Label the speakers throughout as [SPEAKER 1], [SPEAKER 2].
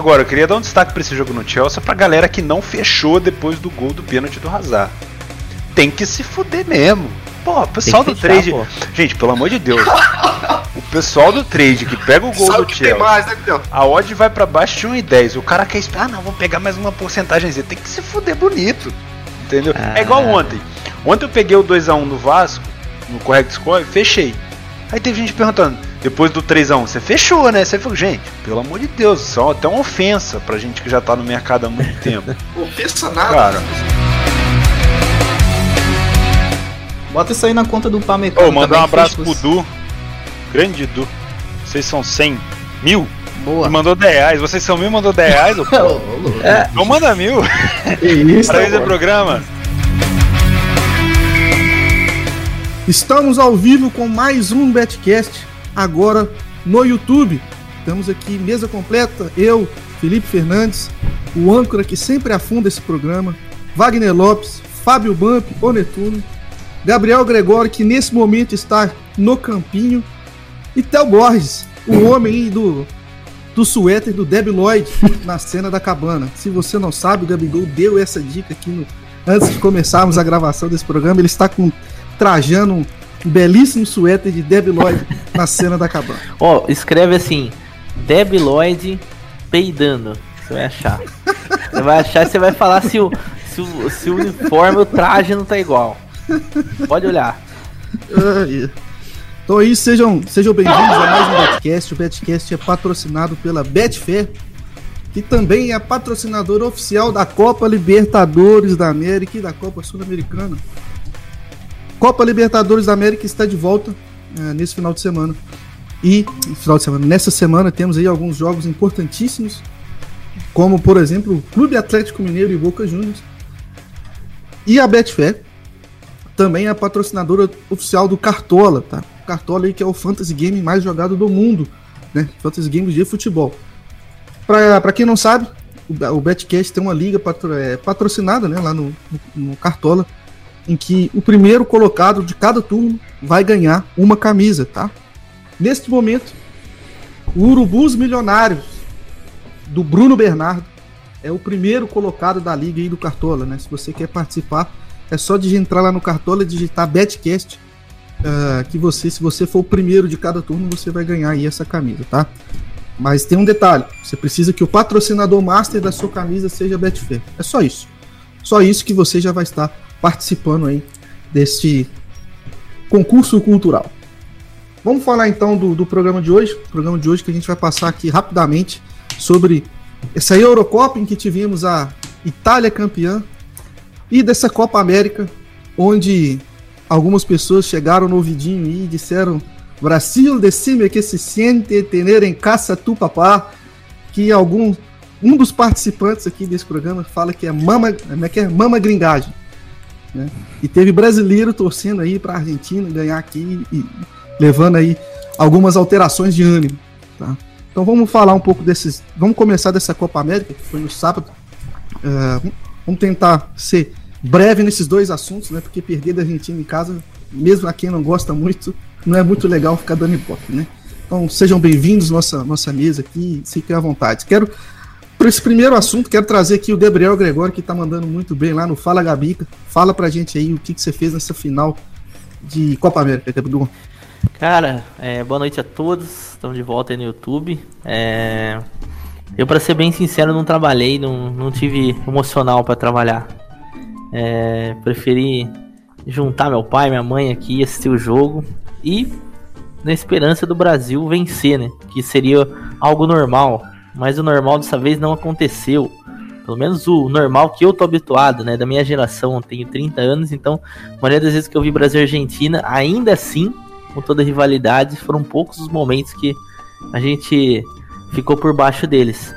[SPEAKER 1] Agora, eu queria dar um destaque para esse jogo no Chelsea pra galera que não fechou depois do gol do pênalti do Hazard. Tem que se fuder mesmo. Pô, o pessoal do fechar, trade. Pô. Gente, pelo amor de Deus. o pessoal do trade que pega o gol Sabe do Chelsea. Mais, né, a odd vai para baixo de 1,10. O cara quer esperar, ah, não, vou pegar mais uma porcentagem. Tem que se fuder bonito. Entendeu? Ah. É igual ontem. Ontem eu peguei o 2x1 no Vasco, no Correct Score, fechei. Aí teve gente perguntando, depois do 3x1, você fechou, né? Você falou, gente, pelo amor de Deus, isso é até uma ofensa pra gente que já tá no mercado há muito tempo.
[SPEAKER 2] ofensa nada. Cara.
[SPEAKER 3] Bota isso aí na conta do
[SPEAKER 1] Pamecano. Ô, mandar um abraço pro Du. Grande Du. Vocês são 100 mil? Boa. E mandou 10 reais. Vocês são mil mandou 10 reais? é. Então manda mil. Isso. Parabéns ao programa.
[SPEAKER 4] Estamos ao vivo com mais um Betcast, agora no YouTube. Estamos aqui, mesa completa, eu, Felipe Fernandes, o âncora que sempre afunda esse programa, Wagner Lopes, Fábio Bump, o Netuno, Gabriel Gregório, que nesse momento está no campinho, e Theo Borges, o homem do, do suéter do Deb Lloyd na cena da cabana. Se você não sabe, o Gabigol deu essa dica aqui no, antes de começarmos a gravação desse programa. Ele está com trajando um belíssimo suéter de Deb Lloyd na cena da cabana.
[SPEAKER 3] Ó, oh, escreve assim: Deb Lloyd peidando. Você vai achar. Você vai achar e você vai falar se o, se o, se o uniforme, o traje não tá igual. Pode olhar.
[SPEAKER 4] Então aí, sejam, sejam bem-vindos a mais um Betcast. O Betcast é patrocinado pela Betfair, que também é patrocinador oficial da Copa Libertadores da América e da Copa Sul-Americana. Copa Libertadores da América está de volta é, nesse final de semana. E final de semana, nessa semana temos aí alguns jogos importantíssimos, como por exemplo o Clube Atlético Mineiro e Boca Juniors. E a Betfair, também é a patrocinadora oficial do Cartola, tá? Cartola aí que é o fantasy game mais jogado do mundo, né? Fantasy games de futebol. Para quem não sabe, o, o Betcast tem uma liga patro, é, patrocinada, né, lá no, no, no, Cartola, em que o primeiro colocado de cada turno vai ganhar uma camisa, tá? Neste momento, o Urubus Milionários do Bruno Bernardo é o primeiro colocado da liga aí do Cartola, né? Se você quer participar, é só de entrar lá no Cartola e digitar Betcast. Uh, que você, se você for o primeiro de cada turno, você vai ganhar aí essa camisa, tá? Mas tem um detalhe: você precisa que o patrocinador master da sua camisa seja Betfair. É só isso. Só isso que você já vai estar participando aí deste concurso cultural. Vamos falar então do, do programa de hoje. Programa de hoje que a gente vai passar aqui rapidamente sobre essa Eurocopa em que tivemos a Itália campeã e dessa Copa América, onde algumas pessoas chegaram no ouvidinho e disseram Brasil, decime que se sente tener em casa tu papá, que algum um dos participantes aqui desse programa fala que é mama, é que é mama gringagem. Né? E teve brasileiro torcendo aí para a Argentina ganhar aqui e levando aí algumas alterações de ânimo. Tá? Então vamos falar um pouco desses. Vamos começar dessa Copa América, que foi no sábado. Uh, vamos tentar ser breve nesses dois assuntos, né? Porque perder da Argentina em casa, mesmo a quem não gosta muito, não é muito legal ficar dando ibope, né? Então sejam bem-vindos nossa nossa mesa aqui, fiquem à vontade. Quero para esse primeiro assunto, quero trazer aqui o Gabriel Gregório, que está mandando muito bem lá no Fala Gabica. Fala pra gente aí o que, que você fez nessa final de Copa América, Gabriel.
[SPEAKER 3] Cara, é, boa noite a todos. Estamos de volta aí no YouTube. É, eu, para ser bem sincero, não trabalhei, não, não tive emocional para trabalhar. É, preferi juntar meu pai, minha mãe aqui, assistir o jogo e na esperança do Brasil vencer, né? Que seria algo normal, mas o normal dessa vez não aconteceu. Pelo menos o normal que eu tô habituado, né? Da minha geração, eu tenho 30 anos, então a maioria das vezes que eu vi Brasil e Argentina, ainda assim, com toda rivalidade, foram poucos os momentos que a gente ficou por baixo deles.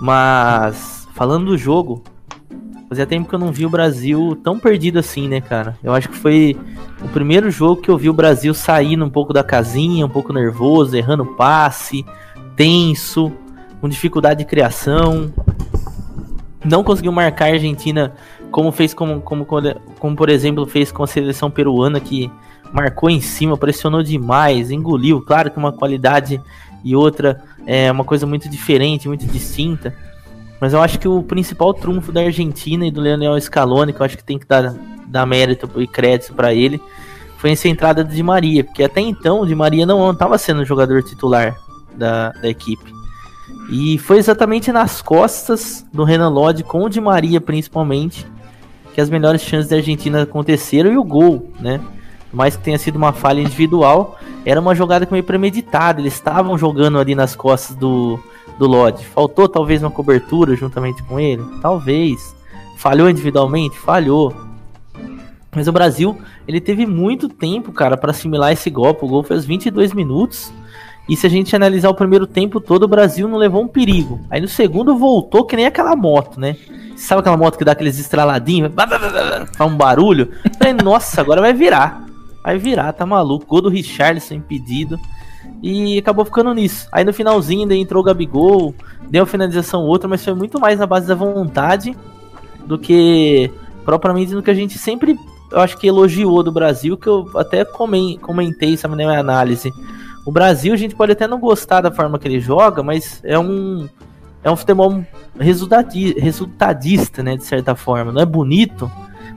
[SPEAKER 3] Mas falando do jogo, Fazia tempo que eu não vi o Brasil tão perdido assim, né, cara? Eu acho que foi o primeiro jogo que eu vi o Brasil saindo um pouco da casinha, um pouco nervoso, errando passe, tenso, com dificuldade de criação. Não conseguiu marcar a Argentina como fez como, como, como, por exemplo fez com a seleção peruana que marcou em cima, pressionou demais, engoliu. Claro que uma qualidade e outra é uma coisa muito diferente, muito distinta. Mas eu acho que o principal trunfo da Argentina e do Leonel Scaloni, que eu acho que tem que dar, dar mérito e crédito para ele, foi essa entrada de Di Maria, porque até então o Di Maria não estava sendo jogador titular da, da equipe. E foi exatamente nas costas do Renan Lodge, com o Di Maria principalmente, que as melhores chances da Argentina aconteceram e o gol, né? mais que tenha sido uma falha individual, era uma jogada meio premeditada. Eles estavam jogando ali nas costas do, do Lodge. Faltou talvez uma cobertura juntamente com ele? Talvez. Falhou individualmente? Falhou. Mas o Brasil, ele teve muito tempo, cara, para assimilar esse golpe. O gol fez 22 minutos. E se a gente analisar o primeiro tempo todo, o Brasil não levou um perigo. Aí no segundo voltou que nem aquela moto, né? Sabe aquela moto que dá aqueles estraladinhos? Faz um barulho? Falei, nossa, agora vai virar. Vai virar, tá maluco. Gol do Richarlison impedido. E acabou ficando nisso. Aí no finalzinho ainda entrou o Gabigol, deu uma finalização outra, mas foi muito mais na base da vontade do que propriamente no que a gente sempre, eu acho que elogiou do Brasil, que eu até comentei essa minha análise. O Brasil, a gente pode até não gostar da forma que ele joga, mas é um é um futebol resultadista, né, de certa forma. Não é bonito,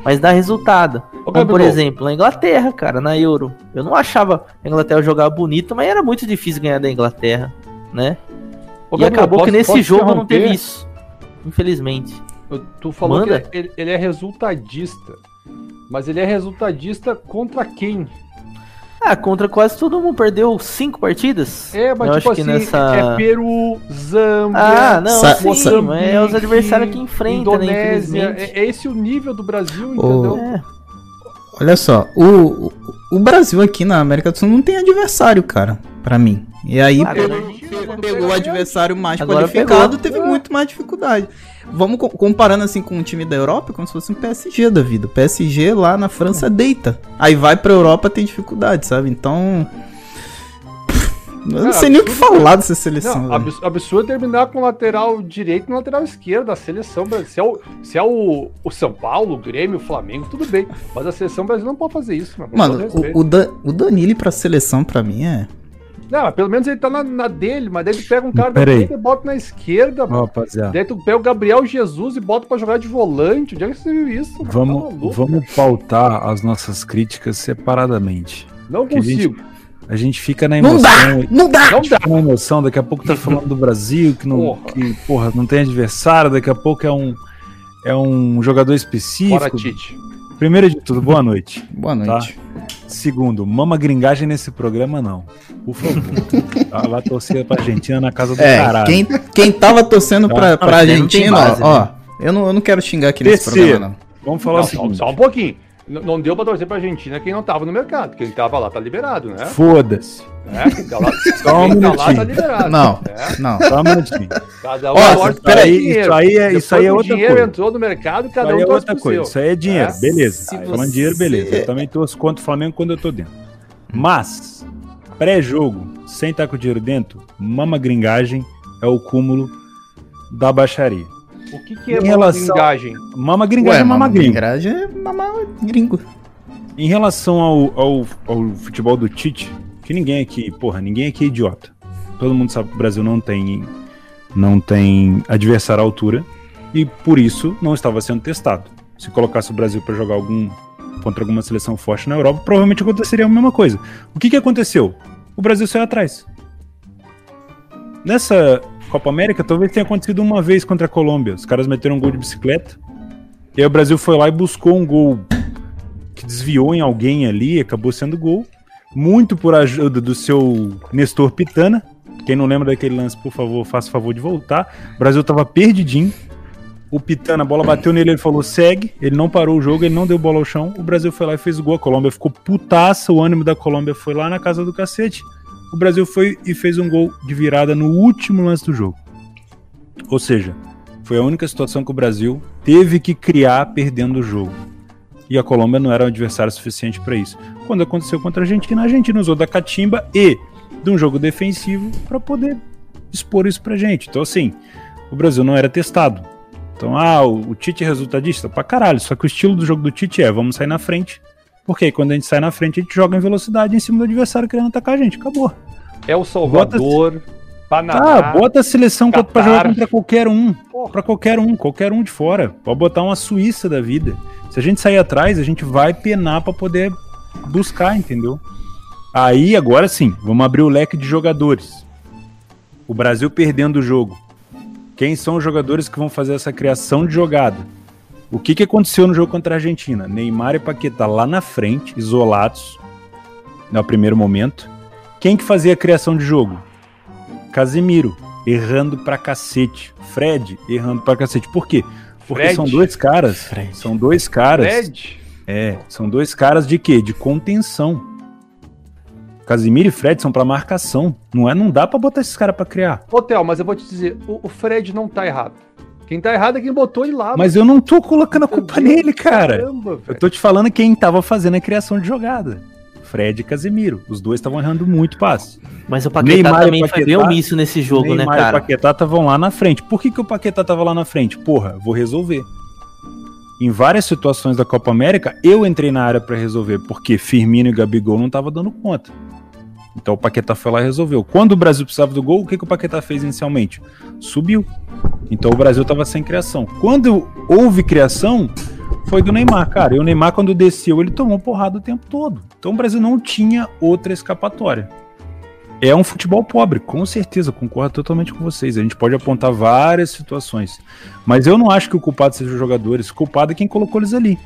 [SPEAKER 3] mas dá resultado. Ô, Como, por exemplo, a Inglaterra, cara, na Euro. Eu não achava a Inglaterra jogar bonito, mas era muito difícil ganhar da Inglaterra, né? Ô, e Gabriel, acabou posso, que nesse jogo não teve isso. Infelizmente.
[SPEAKER 2] Tu falou Manda. que ele, ele é resultadista. Mas ele é resultadista contra quem?
[SPEAKER 3] Ah, contra quase todo mundo. Perdeu cinco partidas.
[SPEAKER 2] É, mas
[SPEAKER 3] eu
[SPEAKER 2] tipo assim, nessa... é Peru, Zâmbia...
[SPEAKER 3] Ah, não, Sa sim, é os adversários que enfrentam, né,
[SPEAKER 2] Indonésia, né, é, é, esse o nível do Brasil, entendeu? É.
[SPEAKER 5] Olha só, o, o Brasil aqui na América do Sul não tem adversário, cara, para mim. E aí, Agora, pegou, pegou o adversário mais Agora qualificado, pegou. teve muito mais dificuldade. Vamos comparando assim com um time da Europa, como se fosse um PSG da vida. O PSG lá na França deita. Aí vai pra Europa tem dificuldade, sabe? Então. Eu não sei nem o que falar dessa seleção. Não,
[SPEAKER 2] absurdo terminar com lateral direito e lateral esquerdo da seleção brasileira. Se é, o, se é o, o São Paulo, o Grêmio, o Flamengo, tudo bem. Mas a seleção brasileira não pode fazer isso,
[SPEAKER 5] mano. Mano, o, o, Dan, o Danilo pra seleção, pra mim, é.
[SPEAKER 2] Não, pelo menos ele tá na, na dele, mas daí tu pega um cara da direita e bota na esquerda, mano. Rapaziada. Daí tu pega o Gabriel Jesus e bota pra jogar de volante. Onde é que você viu isso?
[SPEAKER 6] Mano? Vamos, tá vamos pautar as nossas críticas separadamente.
[SPEAKER 2] Não consigo.
[SPEAKER 6] A gente fica na emoção.
[SPEAKER 5] Não dá! Não dá!
[SPEAKER 6] Não dá na emoção, daqui a pouco tá falando do Brasil, que não, porra. que, porra, não tem adversário, daqui a pouco é um, é um jogador específico. Fora Tite. Primeiro de tudo, boa noite.
[SPEAKER 5] Boa noite.
[SPEAKER 6] Tá? Segundo, mama gringagem nesse programa não. Por favor. tá lá torcida pra Argentina na casa do é, caralho.
[SPEAKER 5] Quem, quem tava torcendo tá? pra, pra Argentina, ó, né? eu, não, eu não quero xingar aqui nesse programa não.
[SPEAKER 2] Vamos falar não, o seguinte. Só, só um pouquinho. Não deu pra torcer pra Argentina quem não tava no mercado. Quem tava lá tá liberado, né?
[SPEAKER 6] Foda-se. É, quem tá lá,
[SPEAKER 5] Só um tá lá tá liberado. Não, é. não. Só um minutinho.
[SPEAKER 6] Cada um Ó, peraí, isso aí é, isso aí é outra
[SPEAKER 2] dinheiro coisa. entrou no mercado, cada isso um é
[SPEAKER 6] outra coisa. Seu. Isso aí é dinheiro, é. beleza. Se Falando você... dinheiro, beleza. Eu também torço contra o Flamengo quando eu tô dentro. Mas, pré-jogo, sem estar com o dinheiro dentro, mama gringagem é o cúmulo da baixaria.
[SPEAKER 2] O que, que é em mama gringagem?
[SPEAKER 6] Mama gringagem é mama gringo.
[SPEAKER 5] Gringagem é mama gringo.
[SPEAKER 6] Em relação ao, ao, ao, futebol do Tite, que ninguém aqui, porra, ninguém aqui é idiota. Todo mundo sabe que o Brasil não tem, não tem adversário à altura e por isso não estava sendo testado. Se colocasse o Brasil para jogar algum contra alguma seleção forte na Europa, provavelmente aconteceria a mesma coisa. O que, que aconteceu? O Brasil saiu atrás. Nessa Copa América, talvez tenha acontecido uma vez contra a Colômbia. Os caras meteram um gol de bicicleta. E aí o Brasil foi lá e buscou um gol que desviou em alguém ali, acabou sendo gol. Muito por ajuda do seu Nestor Pitana. Quem não lembra daquele lance, por favor, faça favor de voltar. O Brasil tava perdidinho. O Pitana, a bola bateu nele, ele falou segue. Ele não parou o jogo, ele não deu bola ao chão. O Brasil foi lá e fez o gol. A Colômbia ficou putaça. O ânimo da Colômbia foi lá na casa do cacete o Brasil foi e fez um gol de virada no último lance do jogo. Ou seja, foi a única situação que o Brasil teve que criar perdendo o jogo. E a Colômbia não era um adversário suficiente para isso. Quando aconteceu contra a Argentina, a Argentina usou da catimba e de um jogo defensivo para poder expor isso pra gente. Então, assim, o Brasil não era testado. Então, ah, o, o Tite é resultadista? Pra caralho. Só que o estilo do jogo do Tite é: vamos sair na frente Porque quando a gente sai na frente, a gente joga em velocidade em cima do adversário querendo atacar a gente. Acabou.
[SPEAKER 2] É o Salvador, bota,
[SPEAKER 6] Panamá. Ah, bota a seleção Qatar. pra jogar contra qualquer um. Para qualquer um, qualquer um de fora. Pode botar uma Suíça da vida. Se a gente sair atrás, a gente vai penar para poder buscar, entendeu? Aí, agora sim, vamos abrir o leque de jogadores. O Brasil perdendo o jogo. Quem são os jogadores que vão fazer essa criação de jogada? O que, que aconteceu no jogo contra a Argentina? Neymar e Paquetá lá na frente, isolados, no primeiro momento. Quem que fazia a criação de jogo? Casemiro, errando pra cacete. Fred, errando pra cacete. Por quê? Porque Fred. são dois caras. Fred. São dois caras. Fred. É, são dois caras de quê? De contenção. Casimiro e Fred são para marcação. Não é, não dá para botar esses caras para criar.
[SPEAKER 2] Hotel, mas eu vou te dizer, o, o, Fred não tá errado. Quem tá errado é quem botou ele lá.
[SPEAKER 6] Mas mano. eu não tô colocando a culpa Deus nele, cara. Caramba, eu tô te falando quem tava fazendo a criação de jogada. Fred e Casemiro. Os dois estavam errando muito passe.
[SPEAKER 3] Mas o Paquetá Neymar também Paquetá, foi bem omisso nesse jogo, né, Neymar né, cara?
[SPEAKER 6] e o Paquetá estavam lá na frente. Por que, que o Paquetá tava lá na frente? Porra, vou resolver. Em várias situações da Copa América, eu entrei na área para resolver, porque Firmino e Gabigol não tava dando conta. Então o Paquetá foi lá e resolveu. Quando o Brasil precisava do gol, o que, que o Paquetá fez inicialmente? Subiu. Então o Brasil estava sem criação. Quando houve criação, foi do Neymar, cara. E o Neymar, quando desceu, ele tomou porrada o tempo todo. Então o Brasil não tinha outra escapatória. É um futebol pobre, com certeza, concordo totalmente com vocês. A gente pode apontar várias situações. Mas eu não acho que o culpado seja os jogadores. O culpado é quem colocou eles ali.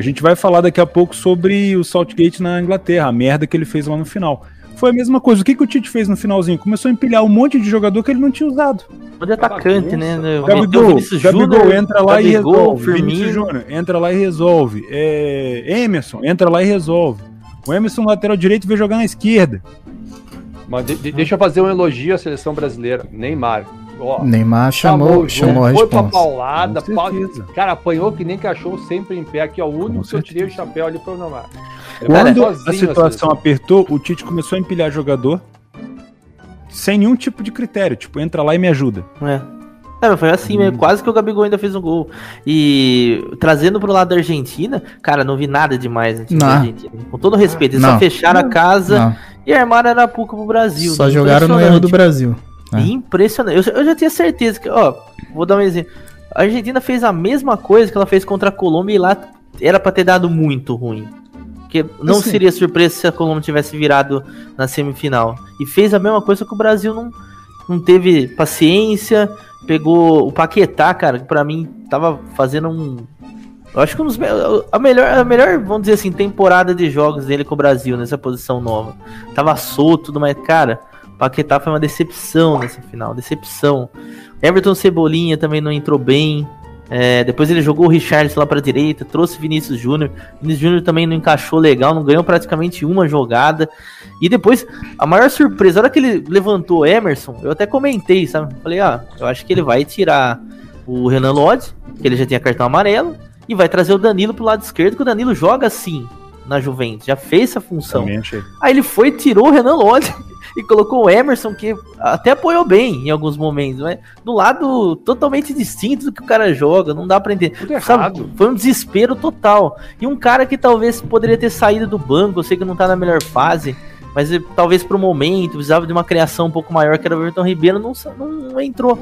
[SPEAKER 6] A gente vai falar daqui a pouco sobre o Saltgate na Inglaterra, a merda que ele fez lá no final. Foi a mesma coisa. O que, que o Tite fez no finalzinho? Começou a empilhar um monte de jogador que ele não tinha usado.
[SPEAKER 3] De atacante, né?
[SPEAKER 6] Gabigol, Gabigol entra lá Gabigol, e resolve. Firmino. Júnior, entra lá e resolve. É, Emerson, entra lá e resolve. O Emerson lateral direito veio jogar na esquerda.
[SPEAKER 2] Mas de, de, deixa eu fazer um elogio à seleção brasileira. Neymar.
[SPEAKER 5] Ó, Neymar chamou, chamou a
[SPEAKER 2] Foi pra paulada, pau, cara, apanhou que nem cachorro sempre em pé. Aqui, ó, o único que eu tirei o chapéu ali pro Neymar.
[SPEAKER 6] Quando a situação apertou, o Tite começou a empilhar jogador sem nenhum tipo de critério. Tipo, entra lá e me ajuda.
[SPEAKER 3] É. É, foi assim mesmo. Hum. Quase que o Gabigol ainda fez um gol. E trazendo pro lado da Argentina, cara, não vi nada demais no time não. da Argentina. Com todo respeito, eles não. só fecharam a casa não. e armaram a Arapuca pro Brasil.
[SPEAKER 5] Só jogaram no erro do Brasil.
[SPEAKER 3] É. Impressionante. Eu, eu, já tinha certeza que, ó, vou dar um exemplo. A Argentina fez a mesma coisa que ela fez contra a Colômbia e lá era para ter dado muito ruim. Porque não assim. seria surpresa se a Colômbia tivesse virado na semifinal. E fez a mesma coisa que o Brasil não, não teve paciência. Pegou o Paquetá, cara, que pra mim tava fazendo um. Eu acho que um dos, a, melhor, a melhor, vamos dizer assim, temporada de jogos dele com o Brasil nessa posição nova. Tava solto, tudo mais. Cara, Paquetá foi uma decepção nessa final, decepção. Everton Cebolinha também não entrou bem. É, depois ele jogou o Richardson lá para direita, trouxe Vinícius Júnior. Vinícius Júnior também não encaixou legal, não ganhou praticamente uma jogada. E depois, a maior surpresa, a hora que ele levantou Emerson, eu até comentei, sabe? Falei, ah, eu acho que ele vai tirar o Renan Lodge, que ele já tinha cartão amarelo, e vai trazer o Danilo pro lado esquerdo, que o Danilo joga assim na Juventus, já fez essa função. Aí ele foi e tirou o Renan Lodge e colocou o Emerson, que até apoiou bem em alguns momentos, mas do lado totalmente distinto do que o cara joga, não dá pra entender. Sabe, foi um desespero total. E um cara que talvez poderia ter saído do banco, eu sei que não tá na melhor fase, mas talvez pro momento, precisava de uma criação um pouco maior, que era o Everton Ribeiro, não, não entrou.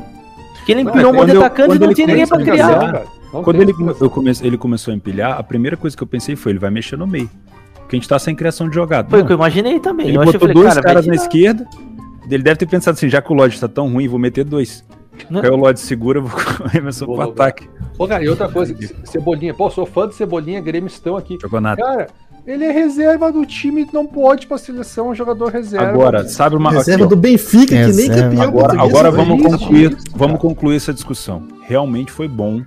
[SPEAKER 3] Porque ele empilhou um monte de atacante e não tinha ninguém pra criar.
[SPEAKER 6] quando ele, eu come, ele começou a empilhar, a primeira coisa que eu pensei foi, ele vai mexer no meio. Porque a gente tá sem criação de jogada.
[SPEAKER 3] Foi o que eu imaginei também.
[SPEAKER 6] Ele eu botou falei, dois cara, caras na esquerda. Ele deve ter pensado assim, já que o Lodge tá tão ruim, vou meter dois. Não. Aí o Lodge segura, vou começar pro ataque.
[SPEAKER 2] Pô, cara, e outra coisa, Cebolinha, pô, sou fã do Cebolinha, Grêmio estão aqui.
[SPEAKER 6] Jogou nada.
[SPEAKER 2] Cara, ele é reserva do time, não pode pra seleção, jogador reserva.
[SPEAKER 6] Agora, sabe uma
[SPEAKER 5] reserva aqui, do Benfica, que nem campeão
[SPEAKER 6] Agora, agora vamos concluir, vamos concluir essa discussão. Realmente foi bom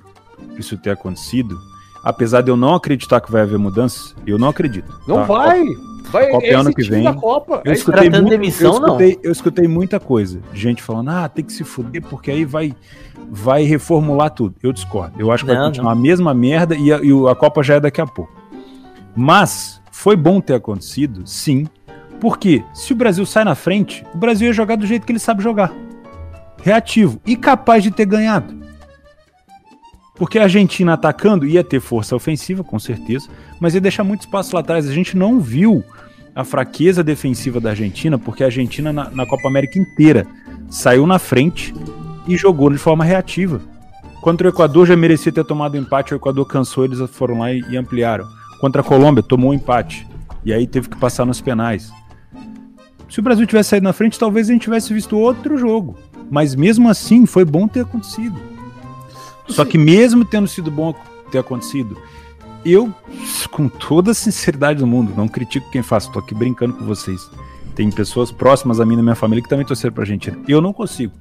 [SPEAKER 6] isso ter acontecido, apesar de eu não acreditar que vai haver mudanças, eu não acredito.
[SPEAKER 2] Não tá? vai. Vai,
[SPEAKER 6] Copa é ano que vem.
[SPEAKER 2] Copa.
[SPEAKER 6] Eu, é escutei muito, demissão, eu, escutei, eu escutei muita coisa. Gente falando, ah, tem que se fuder, porque aí vai, vai reformular tudo. Eu discordo. Eu acho que não, vai continuar não. a mesma merda e a, e a Copa já é daqui a pouco. Mas foi bom ter acontecido, sim. Porque se o Brasil sai na frente, o Brasil ia jogar do jeito que ele sabe jogar. Reativo e capaz de ter ganhado. Porque a Argentina atacando ia ter força ofensiva, com certeza, mas ia deixar muito espaço lá atrás. A gente não viu a fraqueza defensiva da Argentina, porque a Argentina na, na Copa América inteira saiu na frente e jogou de forma reativa. Contra o Equador já merecia ter tomado empate, o Equador cansou, eles foram lá e, e ampliaram. Contra a Colômbia, tomou um empate. E aí teve que passar nos penais. Se o Brasil tivesse saído na frente, talvez a gente tivesse visto outro jogo. Mas mesmo assim, foi bom ter acontecido. Só que mesmo tendo sido bom ter acontecido, eu, com toda a sinceridade do mundo, não critico quem faz, tô aqui brincando com vocês. Tem pessoas próximas a mim na minha família que também torceram pra Argentina. Eu não consigo.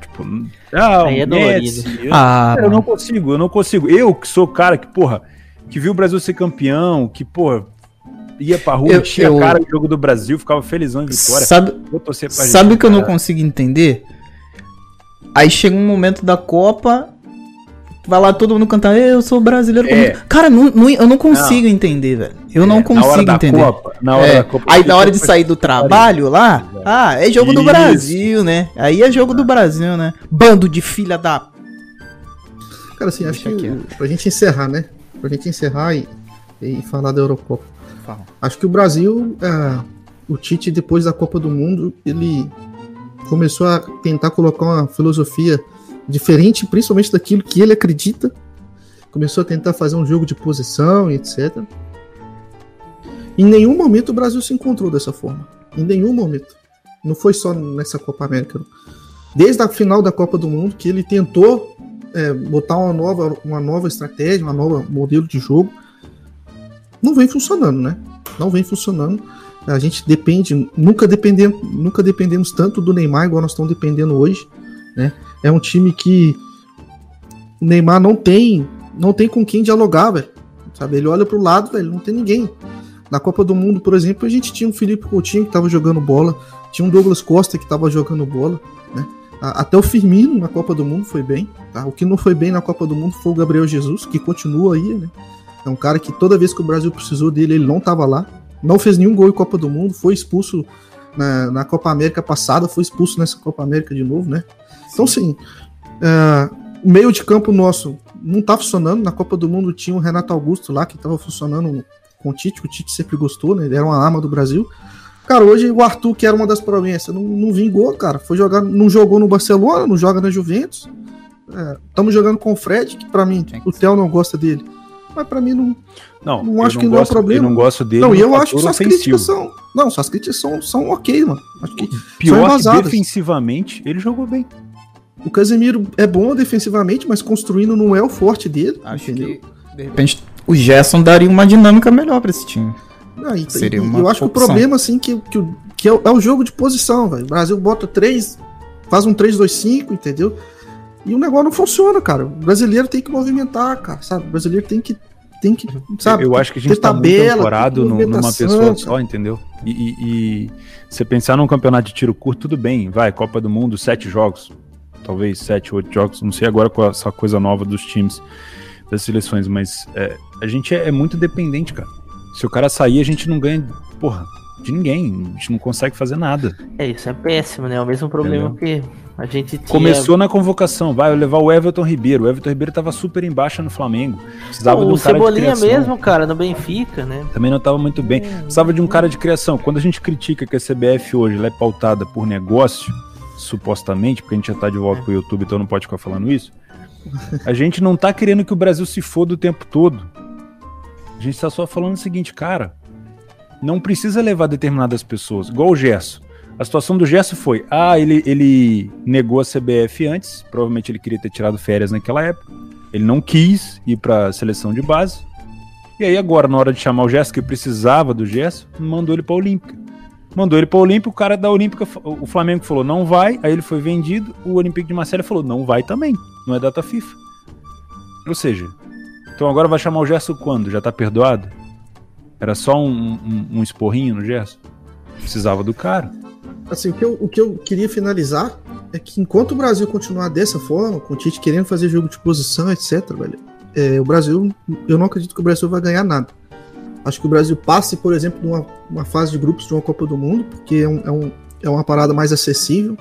[SPEAKER 6] Tipo, ah, Aí é Messi, eu, ah, eu não consigo, eu não consigo. Eu que sou o cara que, porra, que viu o Brasil ser campeão, que, porra, ia pra rua, eu, enchia eu... a cara do jogo do Brasil, ficava felizão em vitória.
[SPEAKER 5] Sabe, sabe o que eu não consigo entender? Aí chega um momento da Copa Vai lá todo mundo cantar, eu sou brasileiro. É. Cara, não, não, eu não consigo não. entender, velho. Eu é, não consigo entender. Copa, na hora é. da Copa, Aí na hora de sair do trabalho lá, ah, é jogo Isso. do Brasil, né? Aí é jogo do Brasil, né? Bando de filha da.
[SPEAKER 4] Cara, assim, acho Deixa que aqui, pra gente encerrar, né? Pra gente encerrar e, e falar da Eurocopa. Fala. Acho que o Brasil, é, o Tite, depois da Copa do Mundo, ele começou a tentar colocar uma filosofia diferente, principalmente daquilo que ele acredita. Começou a tentar fazer um jogo de posição e etc. Em nenhum momento o Brasil se encontrou dessa forma. Em nenhum momento. Não foi só nessa Copa América. Desde a final da Copa do Mundo, que ele tentou é, botar uma nova, uma nova estratégia, um novo modelo de jogo. Não vem funcionando, né? Não vem funcionando. A gente depende, nunca dependemos, nunca dependemos tanto do Neymar igual nós estamos dependendo hoje, né? É um time que o Neymar não tem, não tem com quem dialogar, velho. Sabe? Ele olha pro lado, velho, não tem ninguém. Na Copa do Mundo, por exemplo, a gente tinha um Felipe Coutinho que tava jogando bola, tinha um Douglas Costa que tava jogando bola, né? Até o Firmino na Copa do Mundo foi bem. Tá? O que não foi bem na Copa do Mundo foi o Gabriel Jesus, que continua aí, né? É um cara que toda vez que o Brasil precisou dele, ele não tava lá. Não fez nenhum gol em Copa do Mundo, foi expulso na, na Copa América passada, foi expulso nessa Copa América de novo, né? Então, sim, é, o meio de campo nosso não tá funcionando. Na Copa do Mundo tinha o Renato Augusto lá, que tava funcionando com o Tite, que o Tite sempre gostou, né? Ele era uma arma do Brasil. Cara, hoje o Arthur, que era uma das promessas, não, não vingou, cara. Foi jogar, não jogou no Barcelona, não joga na Juventus. Estamos é, jogando com o Fred, que para mim, o Theo não gosta dele. Mas para mim não. Não, não acho não que não gosto, é um problema.
[SPEAKER 6] Eu não gosto dele.
[SPEAKER 4] Não, e eu acho que suas ofensivo. críticas são. Não, suas críticas são, são ok, mano. Acho que
[SPEAKER 6] Pior que defensivamente, ele jogou bem.
[SPEAKER 4] O Casemiro é bom defensivamente, mas construindo não é o forte dele.
[SPEAKER 5] Acho entendeu? que, de repente, o Gerson daria uma dinâmica melhor para esse time.
[SPEAKER 4] Não, e, Seria uma eu acho opção. que o problema, assim, que, que, que é, é, o jogo de posição, velho. O Brasil bota três, faz um 3-2-5, entendeu? E o negócio não funciona, cara. O brasileiro tem que movimentar, cara, sabe? O brasileiro tem que tem que, sabe?
[SPEAKER 6] Eu acho que a gente tá tabela, muito ancorado numa pessoa só, entendeu? E, e, e, você pensar num campeonato de tiro curto, tudo bem, vai, Copa do Mundo, sete jogos talvez sete, oito jogos, não sei agora com essa coisa nova dos times, das seleções, mas é, a gente é, é, muito dependente, cara. Se o cara sair, a gente não ganha, porra, de ninguém, a gente não consegue fazer nada.
[SPEAKER 3] É, isso é péssimo, né? É o mesmo problema que a gente tinha...
[SPEAKER 6] Começou na convocação, vai levar o Everton Ribeiro. O Everton Ribeiro tava super embaixo no Flamengo.
[SPEAKER 3] Precisava Pô, de um cara Cebolinha de criação. mesmo, cara, no Benfica, né?
[SPEAKER 6] Também não tava muito bem. Precisava de um cara de criação. Quando a gente critica que a CBF hoje é pautada por negócio, supostamente, porque a gente já tá de volta pro YouTube, então não pode ficar falando isso. A gente não tá querendo que o Brasil se foda o tempo todo. A gente tá só falando o seguinte, cara, não precisa levar determinadas pessoas, igual o Gesso. A situação do Gesso foi: ah, ele, ele negou a CBF antes, provavelmente ele queria ter tirado férias naquela época. Ele não quis ir para a seleção de base. E aí, agora, na hora de chamar o Gesso, que precisava do Gesso, mandou ele para a Olímpica mandou ele para o Olímpico, o cara da Olímpica, o Flamengo falou não vai, aí ele foi vendido, o Olympique de Marselha falou não vai também, não é data FIFA. Ou seja, então agora vai chamar o Gerson quando? Já tá perdoado? Era só um, um, um esporrinho no Gerson? Precisava do cara.
[SPEAKER 4] Assim, o que, eu, o que eu queria finalizar é que enquanto o Brasil continuar dessa forma, com o Tite querendo fazer jogo de posição, etc., velho, é, o Brasil, eu não acredito que o Brasil vai ganhar nada. Acho que o Brasil passe, por exemplo, numa uma fase de grupos de uma Copa do Mundo, porque é, um, é, um, é uma parada mais acessível.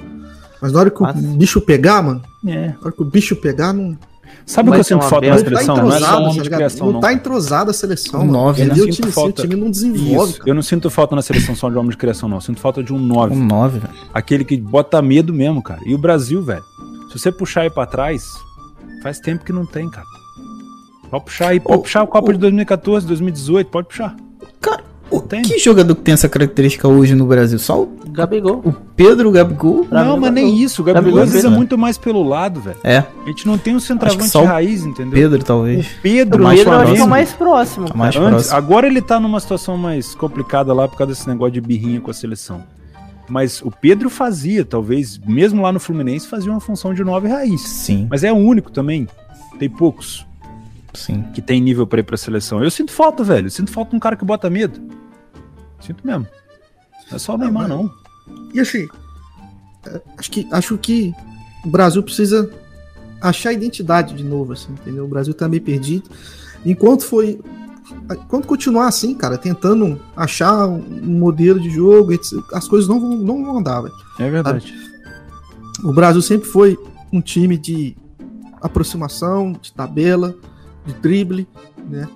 [SPEAKER 4] Mas na hora que o bicho pegar, mano, é. na hora que o bicho pegar, não.
[SPEAKER 6] Sabe o que eu sinto falta na seleção?
[SPEAKER 4] Tá não é só de criação, não. tá entrosada a seleção. Um
[SPEAKER 6] 9, né?
[SPEAKER 4] O time, falta... time não desenvolve.
[SPEAKER 6] Eu não sinto falta na seleção só de homem de criação, não. Eu sinto falta de um 9.
[SPEAKER 5] Um 9, velho.
[SPEAKER 6] Aquele que bota medo mesmo, cara. E o Brasil, velho. Se você puxar aí pra trás, faz tempo que não tem, cara. Pode puxar aí, pode oh, puxar a Copa oh. de 2014, 2018, pode puxar.
[SPEAKER 5] Cara, o, que jogador que tem essa característica hoje no Brasil? Só o
[SPEAKER 3] Gabigol.
[SPEAKER 5] O Pedro Gabigol?
[SPEAKER 6] Não, mas nem isso. O Gabigol, às vezes é muito mais pelo lado, velho.
[SPEAKER 5] É.
[SPEAKER 6] A gente não tem um centroavante raiz, entendeu?
[SPEAKER 5] Pedro, talvez.
[SPEAKER 3] O Pedro, o Pedro acho que é o mais próximo.
[SPEAKER 6] mais Antes, próximo. Agora ele tá numa situação mais complicada lá por causa desse negócio de birrinha com a seleção. Mas o Pedro fazia, talvez, mesmo lá no Fluminense, fazia uma função de nove raiz.
[SPEAKER 5] Sim.
[SPEAKER 6] Mas é o único também. Tem poucos.
[SPEAKER 5] Sim.
[SPEAKER 6] Que tem nível para ir pra seleção. Eu sinto falta, velho. Eu sinto falta de um cara que bota medo. Sinto mesmo. Não é só o Neymar, não.
[SPEAKER 4] E assim, é, acho que, acho que o Brasil precisa achar identidade de novo, assim, entendeu? O Brasil tá meio perdido. Enquanto foi. Enquanto continuar assim, cara, tentando achar um modelo de jogo, as coisas não vão, não vão andar, velho.
[SPEAKER 6] É verdade.
[SPEAKER 4] O Brasil sempre foi um time de aproximação, de tabela, de drible, né?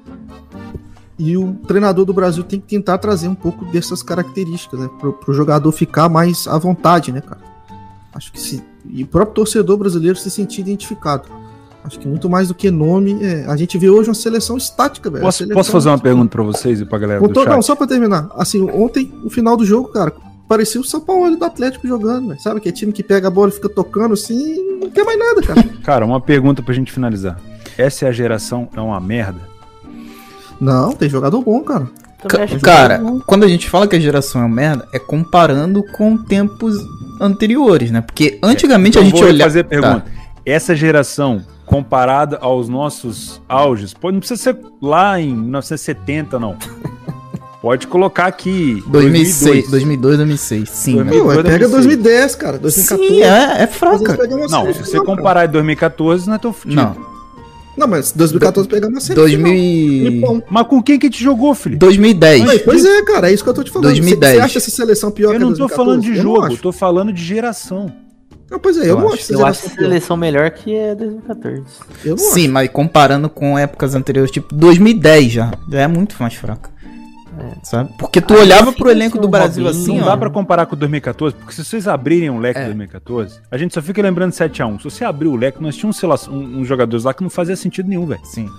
[SPEAKER 4] E o treinador do Brasil tem que tentar trazer um pouco dessas características, né? Pro, pro jogador ficar mais à vontade, né, cara? Acho que sim. E o próprio torcedor brasileiro se sentir identificado. Acho que muito mais do que nome, é, a gente vê hoje uma seleção estática, velho.
[SPEAKER 6] Posso,
[SPEAKER 4] seleção
[SPEAKER 6] posso fazer uma pergunta para vocês e pra galera
[SPEAKER 4] do chat? Não, só para terminar. Assim, ontem, no final do jogo, cara, parecia o São Paulo do Atlético jogando, véio. sabe? Que é time que pega a bola e fica tocando assim, não quer mais nada, cara.
[SPEAKER 6] cara, uma pergunta pra gente finalizar. Essa é a geração, é uma merda?
[SPEAKER 4] Não, tem jogador bom, cara.
[SPEAKER 5] cara, bom. quando a gente fala que a geração é uma merda, é comparando com tempos anteriores, né? Porque antigamente é, então a gente olhava. fazer
[SPEAKER 6] pergunta. Tá. Essa geração comparada aos nossos auges, pode não precisa ser lá em 1970 não. Pode colocar aqui
[SPEAKER 5] 2006, 2002, 2006, sim.
[SPEAKER 4] 2002, Não, pega 2010, cara, 2014. Sim,
[SPEAKER 5] é, é fraca.
[SPEAKER 6] Não, se você comparar em 2014, não é tão
[SPEAKER 4] fudido. Não. Não, mas 2014 pegamos a
[SPEAKER 5] série 2000...
[SPEAKER 6] Mas com quem que te jogou, filho?
[SPEAKER 5] 2010. Mas,
[SPEAKER 4] pois é, cara, é isso que eu tô te falando.
[SPEAKER 5] 2010. Você
[SPEAKER 4] acha essa seleção pior
[SPEAKER 6] eu que a Eu não tô falando de jogo, eu tô falando de geração.
[SPEAKER 4] Não, pois é, eu, eu não
[SPEAKER 3] acho, eu acho a seleção melhor que é 2014.
[SPEAKER 5] Sim, acho. mas comparando com épocas anteriores, tipo 2010 já, já é muito mais fraca. É. Sabe? Porque tu Aí olhava pro elenco do Brasil Robinho, assim.
[SPEAKER 6] Não ó. dá pra comparar com 2014, porque se vocês abrirem um leque é. 2014, a gente só fica lembrando 7x1. Se você abrir o leque, nós tínhamos, sei lá, uns um, um jogadores lá que não fazia sentido nenhum, velho.
[SPEAKER 5] Sim.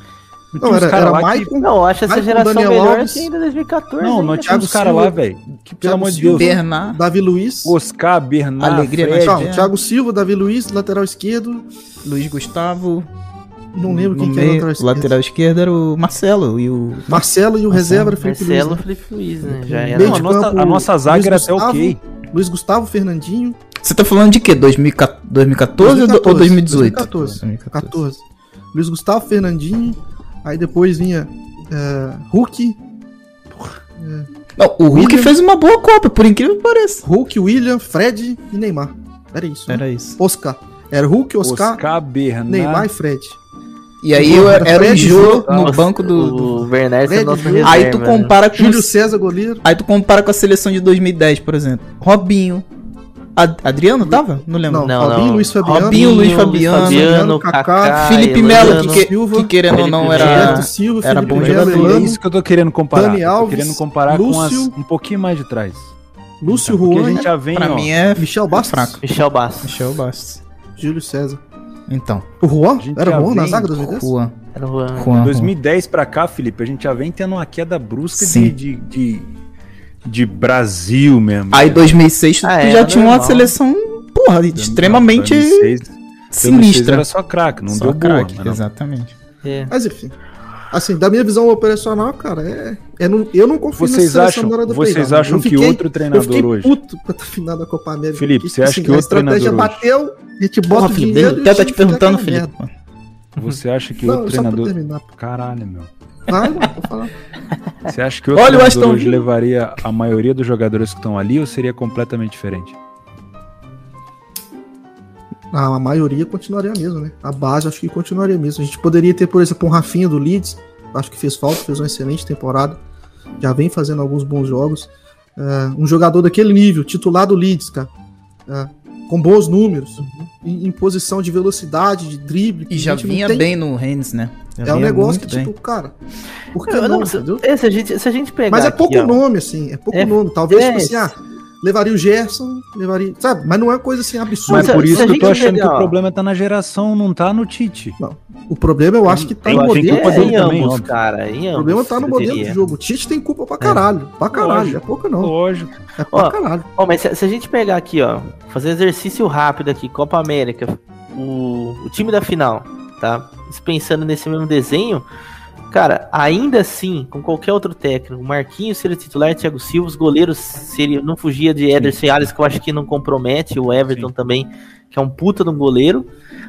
[SPEAKER 3] Não, não era, era Maicon, que... Não, acho essa geração Daniel melhor Alves. que ainda 2014.
[SPEAKER 6] Não, nós tínhamos os caras lá, velho. Que pelo amor de Deus.
[SPEAKER 4] Bernard. Davi Luiz.
[SPEAKER 6] Oscar, Bernard.
[SPEAKER 4] Alegria, Fred, é. Thiago Silva, Davi Luiz, lateral esquerdo.
[SPEAKER 5] Luiz Gustavo.
[SPEAKER 4] Não lembro quem
[SPEAKER 5] meio, que era o lateral esquerdo. lateral esquerdo era o Marcelo e o.
[SPEAKER 4] Marcelo e o reserva era
[SPEAKER 3] Felipe Marcelo, Luiz. Marcelo, né? Felipe Luiz, né? Já
[SPEAKER 6] era. Não, a, nossa, a nossa zaga era até ok.
[SPEAKER 4] Luiz Gustavo, Fernandinho.
[SPEAKER 5] Você tá falando de quê? 2014, 2014 ou 2018?
[SPEAKER 4] 2014. 2014. 14. Luiz Gustavo, Fernandinho. Aí depois vinha uh, Hulk.
[SPEAKER 5] É, Não, o Hulk William, fez uma boa Copa, por incrível que pareça.
[SPEAKER 4] Hulk, William, Fred e Neymar. Era isso.
[SPEAKER 5] Era né? isso.
[SPEAKER 4] Oscar. Era Hulk, Oscar,
[SPEAKER 6] Oscar Bernard.
[SPEAKER 4] Neymar e Fred.
[SPEAKER 5] E aí eu, era, era o jogo no banco do.
[SPEAKER 3] do... O Werner é nosso
[SPEAKER 5] reserva, Aí tu né? compara
[SPEAKER 4] com. Júlio César, goleiro.
[SPEAKER 5] Aí tu compara com a seleção de 2010, por exemplo. Robinho. Ad Adriano tava? Não lembro.
[SPEAKER 3] Não, não Robinho,
[SPEAKER 5] não.
[SPEAKER 3] Luiz
[SPEAKER 5] Fabiano. Robinho, Luiz Fabiano. Fabiano Kaká, Felipe Melo, que, que, querendo ou não era, Silva, era bom jogador.
[SPEAKER 6] É isso que eu tô querendo comparar. Dani Alves, tô querendo comparar Lúcio, com as, um pouquinho mais de trás.
[SPEAKER 4] Lúcio então, Juan.
[SPEAKER 6] a gente já vem,
[SPEAKER 5] pra ó, mim é
[SPEAKER 4] Michel Bastos. Fraco.
[SPEAKER 3] Michel Bastos.
[SPEAKER 5] Michel Bastos.
[SPEAKER 4] Júlio César.
[SPEAKER 5] Então.
[SPEAKER 4] O Juan? Era Juan na zaga 2010?
[SPEAKER 5] Juan.
[SPEAKER 3] Era Juan.
[SPEAKER 6] Juan. 2010 pra cá, Felipe, a gente já vem tendo uma queda brusca de, de, de, de, Brasil mesmo.
[SPEAKER 5] Aí 2006 ah, tu já tinha normal. uma seleção, porra, extremamente 2006, sinistra. 2006
[SPEAKER 6] era só craque, não só deu crack, boa.
[SPEAKER 5] Exatamente.
[SPEAKER 4] É. Mas enfim. Assim, da minha visão operacional, cara, é, é não, eu não confio
[SPEAKER 6] vocês acham, na hora do Vocês acham fiquei, que outro treinador eu hoje.
[SPEAKER 4] puto final da Copa América.
[SPEAKER 6] Felipe, você acha assim, que outro treinador. A estratégia
[SPEAKER 4] bateu, a gente bota Porra,
[SPEAKER 5] o dinheiro. Até tá te perguntando, Felipe.
[SPEAKER 6] Você acha que não, outro treinador. Terminar, Caralho, meu.
[SPEAKER 4] Vai, não, vou falar.
[SPEAKER 6] Você acha que outro Olha, treinador hoje levaria a maioria dos jogadores que estão ali ou seria completamente diferente?
[SPEAKER 4] A maioria continuaria mesmo, né? A base acho que continuaria mesmo. A gente poderia ter, por exemplo, um Rafinha do Leeds, acho que fez falta, fez uma excelente temporada, já vem fazendo alguns bons jogos. Uh, um jogador daquele nível, titular do Leeds, cara. Uh, com bons números, uhum. em, em, posição de velocidade, de drible.
[SPEAKER 5] E já vinha tem... bem no Rennes, né?
[SPEAKER 4] Já é um negócio que, bem. tipo, cara,
[SPEAKER 3] por que não, não, se, se, a gente, se a gente pegar
[SPEAKER 4] Mas é pouco aqui, nome, assim, é pouco é, nome. Talvez, é, tipo assim, ah, levaria o Gerson, levaria. Sabe? Mas não é uma coisa assim absurda.
[SPEAKER 6] Mas é por isso que eu tô achando que o problema tá na geração, não tá no Tite.
[SPEAKER 4] Não. O problema eu acho que tá
[SPEAKER 3] tem,
[SPEAKER 4] no
[SPEAKER 3] modelo. É, em ambos, cara. Em
[SPEAKER 4] o problema tá no modelo de jogo. O Tite tem culpa pra caralho. É. Pra caralho. Lógico, é pouco não.
[SPEAKER 6] Lógico.
[SPEAKER 3] É pra ó, caralho. Ó, mas se, se, a gente pegar aqui, ó, fazer exercício rápido aqui, Copa América, o, o time da final, tá? Pensando nesse mesmo desenho, Cara, ainda assim, com qualquer outro técnico, Marquinhos seria titular, Thiago Silva, os goleiros seria, não fugia de Ederson e Alisson, que eu acho que não compromete, o Everton Sim. também, que é um puta de um goleiro.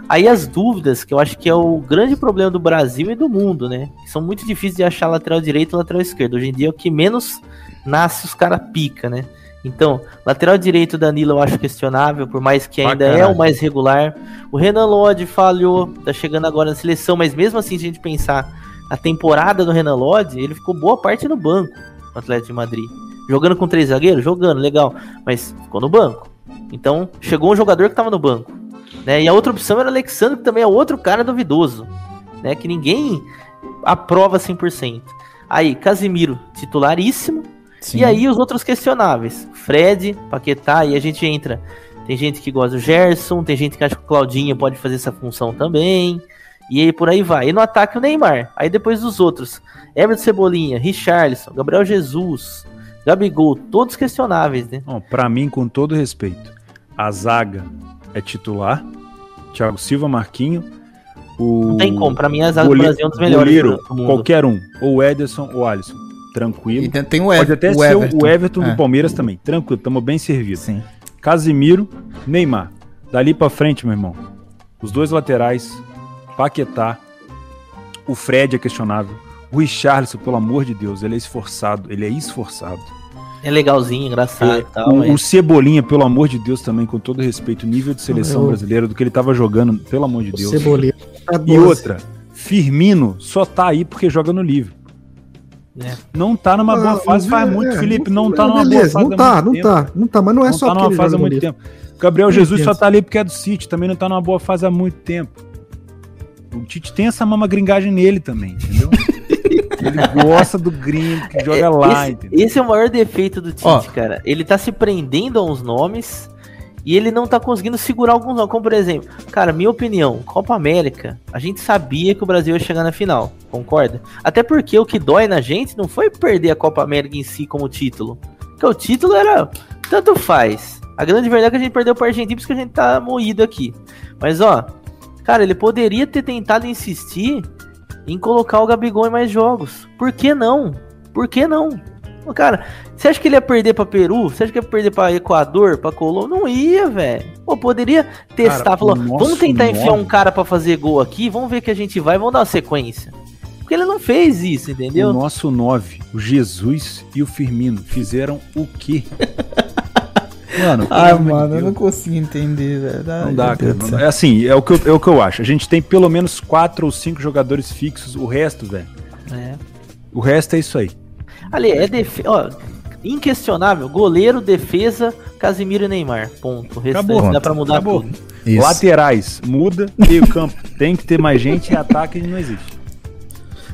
[SPEAKER 3] Aí as dúvidas, que eu acho que é o grande problema do Brasil e do mundo, né? São muito difíceis de achar lateral direito e lateral esquerdo. Hoje em dia é o que menos nasce os caras pica, né? Então, lateral direito Danilo eu acho questionável, por mais que ainda é o mais regular. O Renan Lodge falhou, tá chegando agora na seleção, mas mesmo assim, se a gente pensar a temporada do Renan Lodge, ele ficou boa parte no banco no Atlético de Madrid. Jogando com três zagueiros? Jogando, legal. Mas ficou no banco. Então, chegou um jogador que estava no banco. Né? E a outra opção era o Alexandre, que também é outro cara duvidoso. Né? Que ninguém aprova 100%. Aí, Casimiro, titularíssimo. Sim. E aí, os outros questionáveis. Fred, Paquetá, e a gente entra. Tem gente que gosta do Gerson, tem gente que acha que o Claudinho pode fazer essa função também. E aí por aí vai. E no ataque o Neymar. Aí depois os outros. Everton Cebolinha, Richarlison, Gabriel Jesus, Gabigol, todos questionáveis, né?
[SPEAKER 6] Bom, pra mim, com todo respeito, a zaga é titular. Thiago Silva, Marquinho. O
[SPEAKER 3] Não tem como, pra mim a zaga do Brasil é um dos melhores.
[SPEAKER 6] Goleiro, do mundo. qualquer um. Ou o Ederson ou Alisson. Tranquilo. E
[SPEAKER 5] tem, o Everton.
[SPEAKER 6] Pode até o ser Everton. o Everton é. do Palmeiras também. Tranquilo, tamo bem servido.
[SPEAKER 5] Sim.
[SPEAKER 6] Casimiro, Neymar. Dali pra frente, meu irmão. Os dois laterais, Paquetá, o Fred é questionável, o Richarlison, pelo amor de Deus, ele é esforçado, ele é esforçado.
[SPEAKER 3] É legalzinho, engraçado é, e
[SPEAKER 6] tal. O, mas... o, Cebolinha, pelo amor de Deus, também, com todo respeito, nível de seleção eu... brasileira, do que ele tava jogando, pelo amor de o Deus.
[SPEAKER 4] Cebolinha.
[SPEAKER 6] Tá e outra, Firmino só tá aí porque joga no livro. É. Não tá numa boa ah, fase faz é, muito, Felipe. Não, tá numa beleza,
[SPEAKER 4] boa fase. Não tá, não tempo. tá, não tá, mas não é não só
[SPEAKER 6] tá numa fase há muito tempo. Gabriel Jesus só tá ali porque é do City, também não tá numa boa fase há muito tempo. O Tite tem essa mama gringagem nele também, entendeu? Ele gosta do gringo que joga é, lá,
[SPEAKER 3] esse, esse, é o maior defeito do Tite, Ó, cara. Ele tá se prendendo a uns nomes e ele não tá conseguindo segurar alguns nomes. Como, por exemplo, cara, minha opinião, Copa América, a gente sabia que o Brasil ia chegar na final, concorda? Até porque o que dói na gente não foi perder a Copa América em si como título. Porque o título era tanto faz. A grande verdade é que a gente perdeu para Argentina porque a gente tá moído aqui. Mas ó, Cara, ele poderia ter tentado insistir em colocar o Gabigol em mais jogos. Por que não? Por que não? Cara, você acha que ele ia perder pra Peru? Você acha que ia perder pra Equador, pra Colômbia? Não ia, velho. Pô, poderia testar, cara, falou, vamos tentar nome... enfiar um cara para fazer gol aqui, vamos ver que a gente vai, vamos dar uma sequência. Porque ele não fez isso, entendeu?
[SPEAKER 6] O nosso 9, o Jesus e o Firmino, fizeram o quê?
[SPEAKER 5] Mano, Ai, mano, eu não consigo entender, velho.
[SPEAKER 6] Não dá, cara. É assim, é o, que eu, é o que eu acho. A gente tem pelo menos quatro ou cinco jogadores fixos, o resto, velho. É. O resto é isso aí.
[SPEAKER 3] Ali, é defesa. Ó, inquestionável, goleiro, defesa, Casimiro e Neymar. Ponto. O
[SPEAKER 6] Acabou.
[SPEAKER 3] dá pra mudar Acabou. tudo.
[SPEAKER 6] Isso. Laterais, muda, meio campo. tem que ter mais gente e ataque não existe.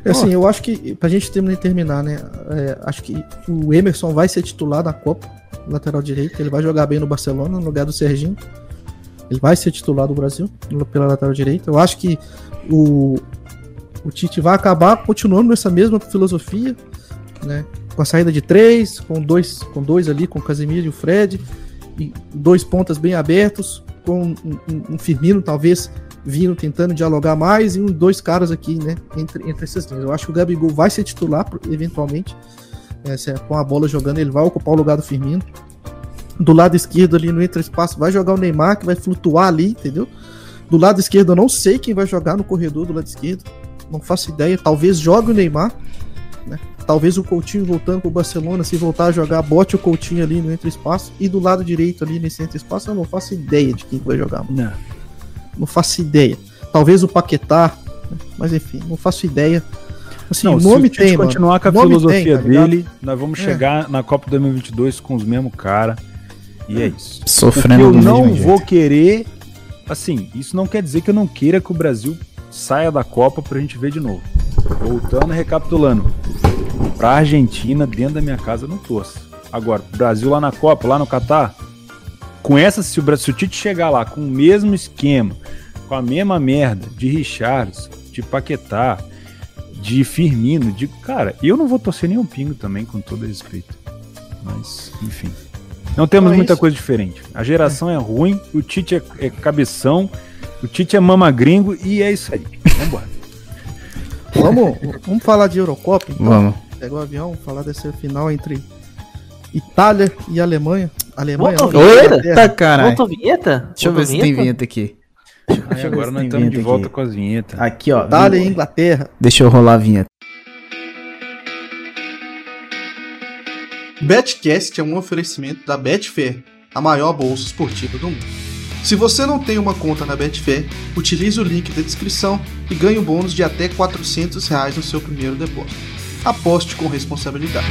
[SPEAKER 4] É assim, eu acho que, pra gente terminar, né? É, acho que o Emerson vai ser titular da Copa lateral direito. Ele vai jogar bem no Barcelona, no lugar do Serginho. Ele vai ser titular do Brasil pela lateral direita. Eu acho que o, o Tite vai acabar continuando nessa mesma filosofia, né? Com a saída de três, com dois, com dois ali, com o Casemiro e o Fred, e dois pontas bem abertos, com um, um, um Firmino talvez vindo tentando dialogar mais e um, dois caras aqui, né? Entre, entre esses linhas. Eu acho que o Gabigol vai ser titular eventualmente. É, com a bola jogando, ele vai ocupar o lugar do Firmino. Do lado esquerdo ali no entre espaço vai jogar o Neymar, que vai flutuar ali, entendeu? Do lado esquerdo eu não sei quem vai jogar no corredor do lado esquerdo. Não faço ideia. Talvez jogue o Neymar. Né? Talvez o Coutinho voltando pro Barcelona, se voltar a jogar, bote o Coutinho ali no entre espaço. E do lado direito ali nesse entre espaço, eu não faço ideia de quem vai jogar.
[SPEAKER 6] Não.
[SPEAKER 4] Não faço ideia. Talvez o Paquetá. Né? Mas enfim, não faço ideia.
[SPEAKER 6] Assim, não, o nome se tem, continuar com a filosofia tem, tá dele, nós vamos é. chegar na Copa 2022 com os mesmos cara. E é isso.
[SPEAKER 5] Sofrendo
[SPEAKER 6] Porque eu não vou jeito. querer. Assim, isso não quer dizer que eu não queira que o Brasil saia da Copa pra gente ver de novo. Voltando e recapitulando. Pra Argentina, dentro da minha casa, eu não torço. Agora, Brasil lá na Copa, lá no Catar, com essa, se o, se o Tite chegar lá com o mesmo esquema, com a mesma merda de Richards, de Paquetá, de Firmino, de. Cara, eu não vou torcer nenhum pingo também, com todo respeito. Mas, enfim. Não temos é muita isso. coisa diferente. A geração é. é ruim, o Tite é, é, cabeção, o Tite é mama gringo e é isso aí. Vambora.
[SPEAKER 4] vamos, vamos falar de Eurocopa,
[SPEAKER 5] então. Vamos.
[SPEAKER 4] Pega o avião, falar dessa final entre Itália e Alemanha. Alemanha.
[SPEAKER 5] Voltou vinheta, cara.
[SPEAKER 3] Voltou vinheta?
[SPEAKER 5] Deixa eu ver se tem vinheta aqui.
[SPEAKER 6] Ai, agora nós estamos de volta aqui. com as vinhetas.
[SPEAKER 5] Aqui, ó.
[SPEAKER 4] Itália e Inglaterra.
[SPEAKER 5] Deixa eu rolar a vinheta.
[SPEAKER 4] Betcast é um oferecimento da Betfair, a maior bolsa esportiva do mundo. Se você não tem uma conta na Betfair, utilize o link da descrição e ganhe um bônus de até 400 reais no seu primeiro depósito. Aposte com responsabilidade.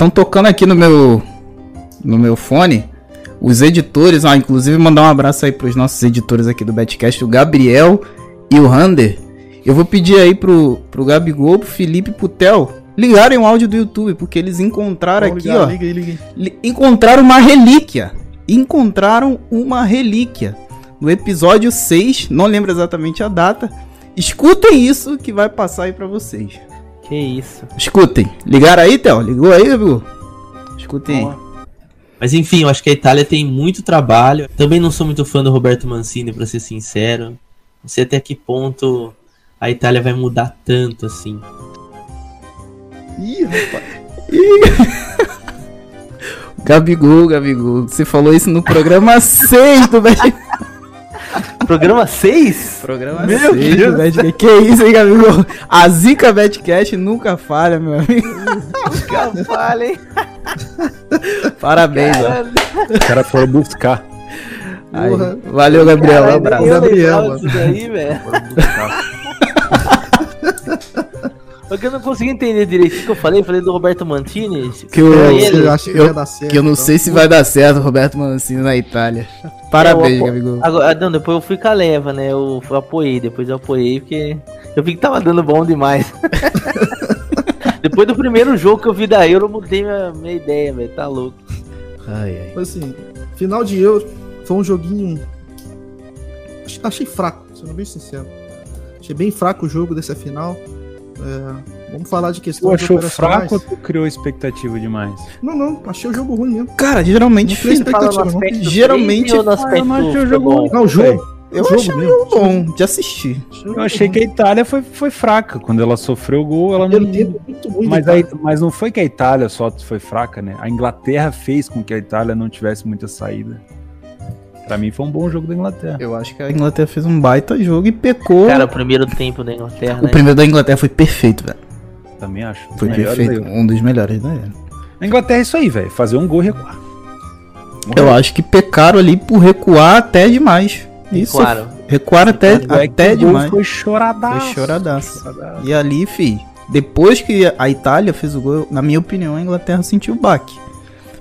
[SPEAKER 5] Estão tocando aqui no meu no meu fone os editores, ah, inclusive mandar um abraço aí pros nossos editores aqui do Betcast, o Gabriel e o Rander. Eu vou pedir aí pro, pro Gabigol, pro Felipe e pro Theo ligarem o áudio do YouTube, porque eles encontraram Vamos aqui, ligar, ó. Liga liga. Encontraram uma relíquia. Encontraram uma relíquia. No episódio 6, não lembro exatamente a data. Escutem isso que vai passar aí para vocês.
[SPEAKER 3] Que isso.
[SPEAKER 5] Escutem. Ligaram aí, Theo? Ligou aí, viu? Escutem aí.
[SPEAKER 3] Mas enfim, eu acho que a Itália tem muito trabalho. Também não sou muito fã do Roberto Mancini, para ser sincero. Não sei até que ponto a Itália vai mudar tanto assim.
[SPEAKER 5] Ih, rapaz. Ih. Gabigol, Gabigol. Você falou isso no programa 6 do
[SPEAKER 3] Programa 6?
[SPEAKER 5] Programa 6 do Badcast. Que isso, hein, Gabigol? A Zica Badcast nunca falha, meu amigo.
[SPEAKER 3] Nunca falha, hein?
[SPEAKER 5] Parabéns, ó.
[SPEAKER 6] Os caras foram buscar.
[SPEAKER 5] Aí, valeu, Gabriel. um abraço.
[SPEAKER 3] Gabriel, mano. Daí, velho. Porque eu não consegui entender direito o que eu falei. Eu falei do Roberto Mantini.
[SPEAKER 5] Que eu, eu, que, eu, certo, que eu não então. sei se vai dar certo o Roberto Mantini na Itália. Parabéns, é, Gabigol.
[SPEAKER 3] Agora, não, depois eu fui com a leva, né? Eu, eu apoiei, depois eu apoiei porque eu vi que tava dando bom demais. depois do primeiro jogo que eu vi da Euro, eu mudei minha, minha ideia, velho. Tá louco.
[SPEAKER 4] Ai, ai. Assim, final de Euro foi um joguinho. Achei fraco, sendo bem sincero. Achei bem fraco o jogo dessa final. É, vamos falar de questões.
[SPEAKER 6] Tu achou fraco ou tu criou expectativa demais?
[SPEAKER 4] Não, não, achei o jogo ruim mesmo.
[SPEAKER 5] Cara, geralmente. Não expectativa. Geralmente.
[SPEAKER 3] Ou no aspecto não,
[SPEAKER 5] o jogo
[SPEAKER 4] Não, o jogo.
[SPEAKER 5] Eu jogo achei mesmo. bom de assistir.
[SPEAKER 6] Eu achei que a Itália foi, foi fraca. Quando ela sofreu o gol, ela não. Mas, aí, mas não foi que a Itália só foi fraca, né? A Inglaterra fez com que a Itália não tivesse muita saída. Pra mim foi um bom jogo da Inglaterra.
[SPEAKER 5] Eu acho que a Inglaterra fez um baita jogo e pecou.
[SPEAKER 3] Cara, o primeiro tempo da Inglaterra.
[SPEAKER 5] O né? primeiro da Inglaterra foi perfeito, velho.
[SPEAKER 6] Também acho.
[SPEAKER 5] Foi perfeito. Um dos melhores da era.
[SPEAKER 6] A Inglaterra é isso aí, velho. Fazer um gol e recuar.
[SPEAKER 5] Eu acho que pecaram ali por recuar até demais. Isso. Recuaram. Recuaram até, é até demais.
[SPEAKER 6] Foi choradaço.
[SPEAKER 5] Foi choradaço. choradaço. E ali, fi, depois que a Itália fez o gol, na minha opinião, a Inglaterra sentiu o baque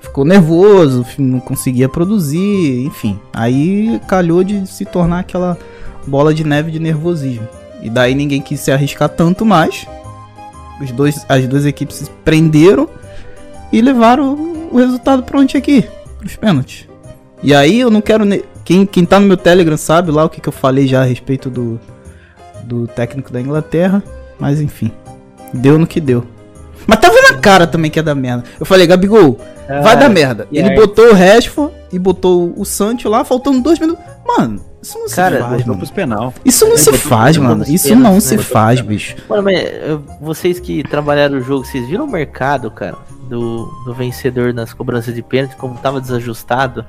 [SPEAKER 5] ficou nervoso, não conseguia produzir, enfim. Aí calhou de se tornar aquela bola de neve de nervosismo. E daí ninguém quis se arriscar tanto mais. Os dois, as duas equipes se prenderam e levaram o resultado para onde aqui, os pênaltis. E aí eu não quero quem quem tá no meu Telegram sabe lá o que, que eu falei já a respeito do do técnico da Inglaterra, mas enfim, deu no que deu. Mas tava na cara também que é da merda. Eu falei, Gabigol, é, vai dar merda. Ele aí? botou o Rashford e botou o Sancho lá, faltando dois minutos. Mano, isso não
[SPEAKER 6] Cara,
[SPEAKER 5] se faz,
[SPEAKER 6] mano. Penal.
[SPEAKER 5] Isso não se faz, mano. Isso não se faz, bicho.
[SPEAKER 3] Mano, mas vocês que trabalharam o jogo, vocês viram o mercado, cara, do, do vencedor nas cobranças de pênalti, como tava desajustado?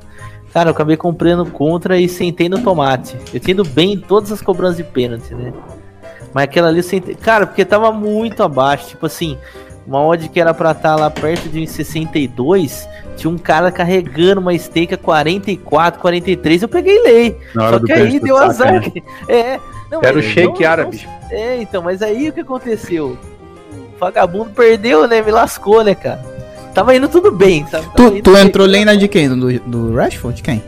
[SPEAKER 3] Cara, eu acabei comprando contra e sentei no tomate. Eu tendo bem em todas as cobranças de pênalti, né? Mas aquela ali eu sentei. Cara, porque tava muito abaixo. Tipo assim, uma odd que era pra estar tá lá perto de 62, tinha um cara carregando uma stake a 44, 43, eu peguei lei. Só que aí deu azar. Né?
[SPEAKER 2] É, não, era o shake árabe.
[SPEAKER 3] É, então, mas aí o que aconteceu? O vagabundo perdeu, né? Me lascou, né, cara? Tava indo tudo bem, sabe?
[SPEAKER 5] Tu, tu entrou bem. na de quem? Do, do Rashford? De quem?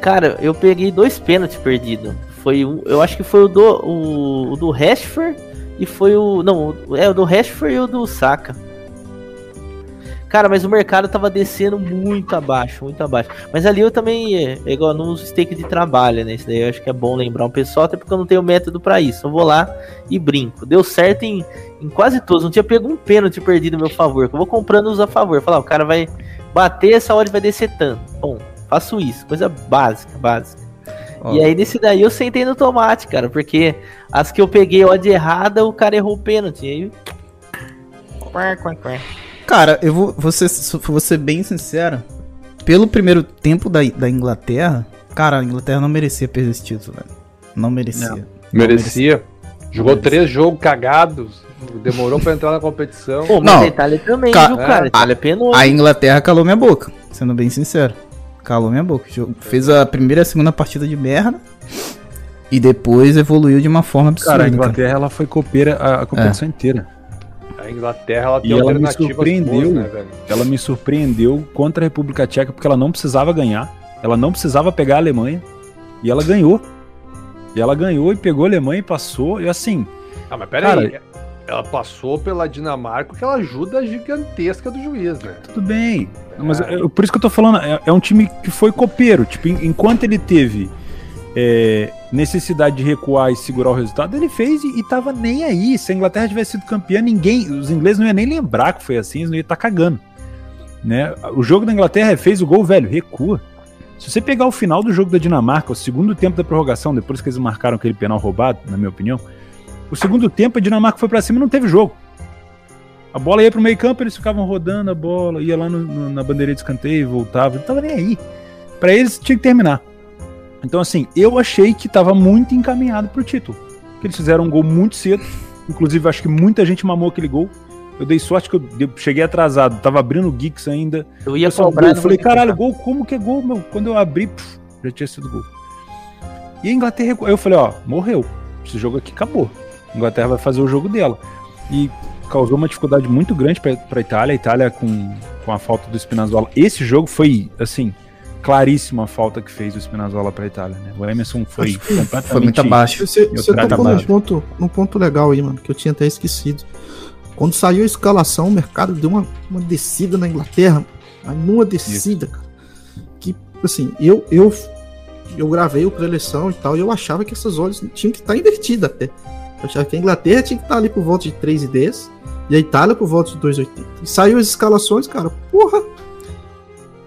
[SPEAKER 3] Cara, eu peguei dois pênaltis perdidos. Foi um, eu acho que foi o do, o, o do Rashford e foi o. Não, é o do Rashford e o do Saka. Cara, mas o mercado tava descendo muito abaixo, muito abaixo. Mas ali eu também, é, é igual, não uso stake de trabalho, né? Isso daí eu acho que é bom lembrar um pessoal, até porque eu não tenho método para isso. Eu vou lá e brinco. Deu certo em, em quase todos. Não tinha pego um pênalti perdido meu favor. Eu vou comprando os a favor. Falar, o cara vai bater, essa hora vai descer tanto. Bom, faço isso. Coisa básica, básica. E aí nesse daí eu sentei no tomate, cara, porque as que eu peguei odd errada, o cara errou o pênalti. E aí.
[SPEAKER 5] Cara, eu vou, vou, ser, vou ser bem sincero. Pelo primeiro tempo da, da Inglaterra, cara, a Inglaterra não merecia perder esse título, velho. Não merecia. Não. Não
[SPEAKER 2] merecia. merecia. Jogou merecia. três jogos cagados. Demorou pra entrar na competição.
[SPEAKER 3] Pô, mas não, a Itália também, ca viu, cara? A Itália
[SPEAKER 5] penou. A Inglaterra calou minha boca, sendo bem sincero. Calou minha boca. Fez a primeira e a segunda partida de merda. E depois evoluiu de uma forma
[SPEAKER 6] absurda. Cara, a Inglaterra cara. ela foi copeira a, a competição é. inteira.
[SPEAKER 2] A Inglaterra ela
[SPEAKER 6] tem e ela me surpreendeu, boas, né, ela me surpreendeu contra a República Tcheca porque ela não precisava ganhar, ela não precisava pegar a Alemanha e ela ganhou. E ela ganhou e pegou a Alemanha e passou. E assim.
[SPEAKER 2] Ah, mas pera cara, aí. Ela passou pela Dinamarca porque ela ajuda gigantesca do juiz, né?
[SPEAKER 6] Tudo bem. É. Mas é, por isso que eu tô falando, é, é um time que foi copeiro. Tipo, enquanto ele teve é, necessidade de recuar e segurar o resultado, ele fez e, e tava nem aí. Se a Inglaterra tivesse sido campeã, ninguém, os ingleses não iam nem lembrar que foi assim, eles não iam estar tá cagando. Né? O jogo da Inglaterra fez o gol, velho, recua. Se você pegar o final do jogo da Dinamarca, o segundo tempo da prorrogação, depois que eles marcaram aquele penal roubado, na minha opinião, o segundo tempo a Dinamarca foi para cima e não teve jogo. A bola ia pro meio campo, eles ficavam rodando a bola, ia lá no, no, na bandeira de escanteio, voltava, não tava nem aí. Para eles tinha que terminar. Então, assim, eu achei que estava muito encaminhado pro título. Que eles fizeram um gol muito cedo. Inclusive, acho que muita gente mamou aquele gol. Eu dei sorte que eu cheguei atrasado, tava abrindo o Geeks ainda.
[SPEAKER 3] Eu ia cobrar.
[SPEAKER 6] Eu falei, caralho, gol, como que é gol, meu? Quando eu abri, puf, já tinha sido gol. E a Inglaterra, eu falei, ó, morreu. Esse jogo aqui acabou. A Inglaterra vai fazer o jogo dela. E causou uma dificuldade muito grande para a Itália. A Itália com, com a falta do Spinazzola. Esse jogo foi, assim, claríssima a falta que fez o Spinazzola para a Itália, né? O Emerson foi
[SPEAKER 5] completamente foi muito abaixo.
[SPEAKER 4] Você, você tocou num ponto, num ponto legal aí, mano, que eu tinha até esquecido. Quando saiu a escalação, o mercado deu uma, uma descida na Inglaterra, mas numa descida, Isso. cara. Que, assim, eu, eu, eu gravei o pré-eleição e tal, e eu achava que essas odds tinham que estar tá invertidas até. Eu achava que a Inglaterra tinha que estar ali por volta de 3,10 e a Itália por volta de 2,80. E saiu as escalações, cara, porra,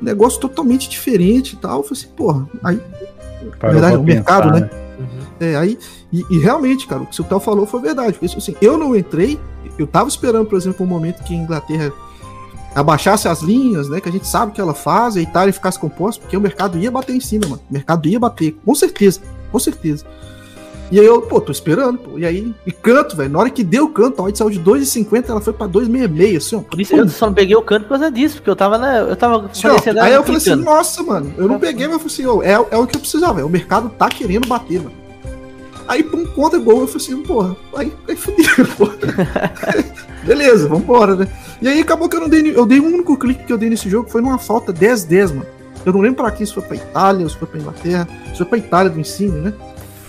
[SPEAKER 4] negócio totalmente diferente e tal. Eu falei assim, porra, aí. na verdade, o mercado, né? né? Uhum. É, aí, e, e, realmente, cara, o que o Theo falou foi verdade. Porque, assim, eu não entrei, eu tava esperando, por exemplo, um momento que a Inglaterra abaixasse as linhas, né? Que a gente sabe que ela faz, a Itália ficasse composta, porque o mercado ia bater em cima, mano. O mercado ia bater, com certeza, com certeza. E aí eu, pô, tô esperando, pô. E aí, e canto, velho. Na hora que deu o canto, a odd saiu de 2,50, ela foi pra 2,66, assim, ó.
[SPEAKER 3] Por isso eu só não peguei o canto por causa disso, porque eu tava, né? Eu tava.
[SPEAKER 4] Assim, ó, aí eu falei assim, nossa, mano, eu não peguei, mas eu falei assim, ó, é, é o que eu precisava, velho. O mercado tá querendo bater, mano. Aí, por um contra gol, eu falei assim, porra, aí, aí fudeu, porra. Beleza, vambora, né? E aí acabou que eu não dei. Eu dei um único clique que eu dei nesse jogo, foi numa falta 10-10, mano. Eu não lembro pra quem, se foi pra Itália, se foi pra Inglaterra, se foi pra Itália do ensino, né?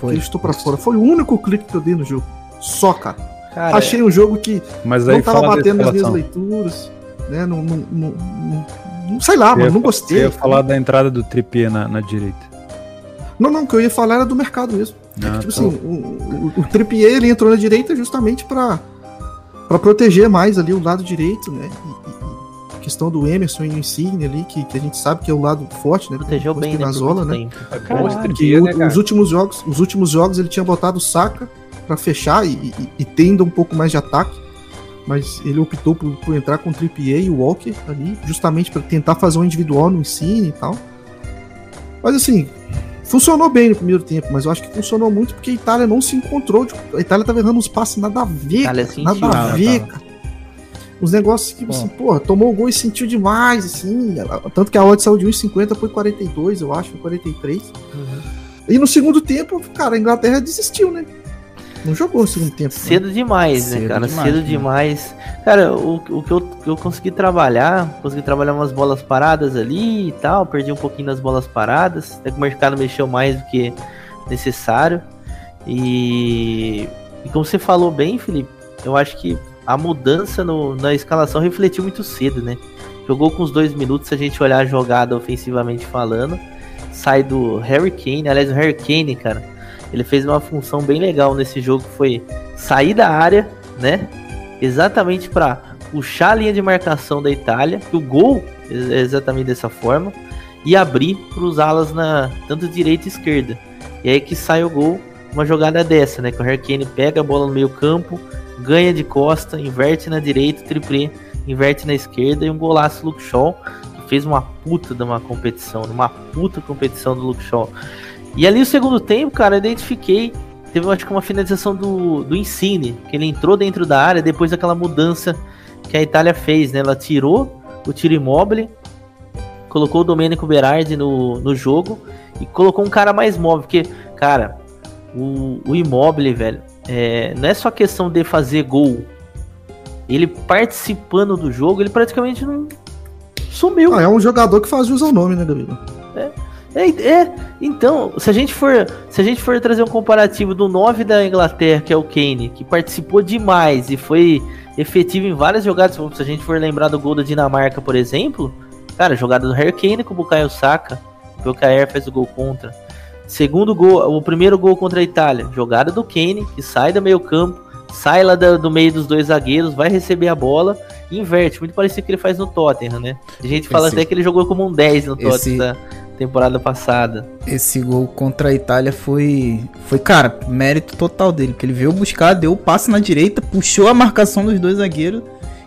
[SPEAKER 4] Foi. estou para fora. Foi o único clique que eu dei no jogo. Só, cara. cara Achei um jogo que
[SPEAKER 6] Mas não tava
[SPEAKER 4] batendo nas minhas leituras. Né? Não, não, não, não sei lá, mano. Não gostei. Você ia
[SPEAKER 6] falar da entrada do Trippier na, na direita.
[SPEAKER 4] Não, não, o que eu ia falar era do mercado mesmo. Ah, tipo tá. assim, o, o, o Trippier ele entrou na direita justamente para para proteger mais ali o lado direito, né? E, questão do Emerson e o Insigne ali, que, que a gente sabe que é o lado forte, né?
[SPEAKER 3] Protegeu bem,
[SPEAKER 4] na zona, né? que né, os últimos jogos, os últimos jogos ele tinha botado o Saka para fechar e, e, e, tendo um pouco mais de ataque, mas ele optou por, por entrar com o Trippier e o Walker ali, justamente para tentar fazer um individual no Insigne e tal. Mas assim, funcionou bem no primeiro tempo, mas eu acho que funcionou muito porque a Itália não se encontrou. Tipo, a Itália tava errando uns passes nada a ver, nada a ver, cara. Os negócios que, assim, porra, tomou o gol e sentiu demais, assim. Tanto que a odd saiu de 1,50 foi 42, eu acho, foi 43. Uhum. E no segundo tempo, cara, a Inglaterra desistiu, né? Não jogou no segundo tempo.
[SPEAKER 3] Cedo né? demais, né, cara? Demais, Cedo né? demais. Cara, o, o que eu, eu consegui trabalhar, consegui trabalhar umas bolas paradas ali e tal, perdi um pouquinho nas bolas paradas, até que o mercado mexeu mais do que necessário. E, e como você falou bem, Felipe, eu acho que a mudança no, na escalação refletiu muito cedo, né? Jogou com os dois minutos, se a gente olhar a jogada ofensivamente falando. Sai do Harry Kane, aliás, o Harry Kane, cara, ele fez uma função bem legal nesse jogo, foi sair da área, né? Exatamente para puxar a linha de marcação da Itália, que o gol é exatamente dessa forma, e abrir para os alas na tanto direita e esquerda. E aí que sai o gol, uma jogada dessa, né? Que o Harry Kane pega a bola no meio campo, ganha de costa, inverte na direita, triplê, inverte na esquerda e um golaço Luke Shaw, que fez uma puta de uma competição, uma puta competição do Luke Shaw. E ali o segundo tempo, cara, eu identifiquei. Teve, acho que, uma finalização do, do Insigne, que ele entrou dentro da área depois daquela mudança que a Itália fez, né? Ela tirou o tiro imóvel, colocou o Domenico Berardi no, no jogo e colocou um cara mais móvel, porque, cara, o, o Immobile, velho, é, não é só questão de fazer gol. Ele participando do jogo, ele praticamente não sumiu.
[SPEAKER 4] Ah, é um jogador que faz usar o nome, né, Gabriel?
[SPEAKER 3] É. É, é, então, se a gente for, se a gente for trazer um comparativo do 9 da Inglaterra, que é o Kane, que participou demais e foi efetivo em várias jogadas, se a gente for lembrar do gol da Dinamarca, por exemplo, cara, jogada do Harry Kane com o Bukayo Saka, que o Kair fez o gol contra. Segundo gol, o primeiro gol contra a Itália, jogada do Kane, que sai do meio campo, sai lá do, do meio dos dois zagueiros, vai receber a bola e inverte, muito parecido com o que ele faz no Tottenham, né? A gente fala esse, até que ele jogou como um 10 no Tottenham. Esse, tá? temporada passada.
[SPEAKER 5] Esse gol contra a Itália foi, foi cara, mérito total dele, porque ele veio buscar, deu o passe na direita, puxou a marcação dos dois zagueiros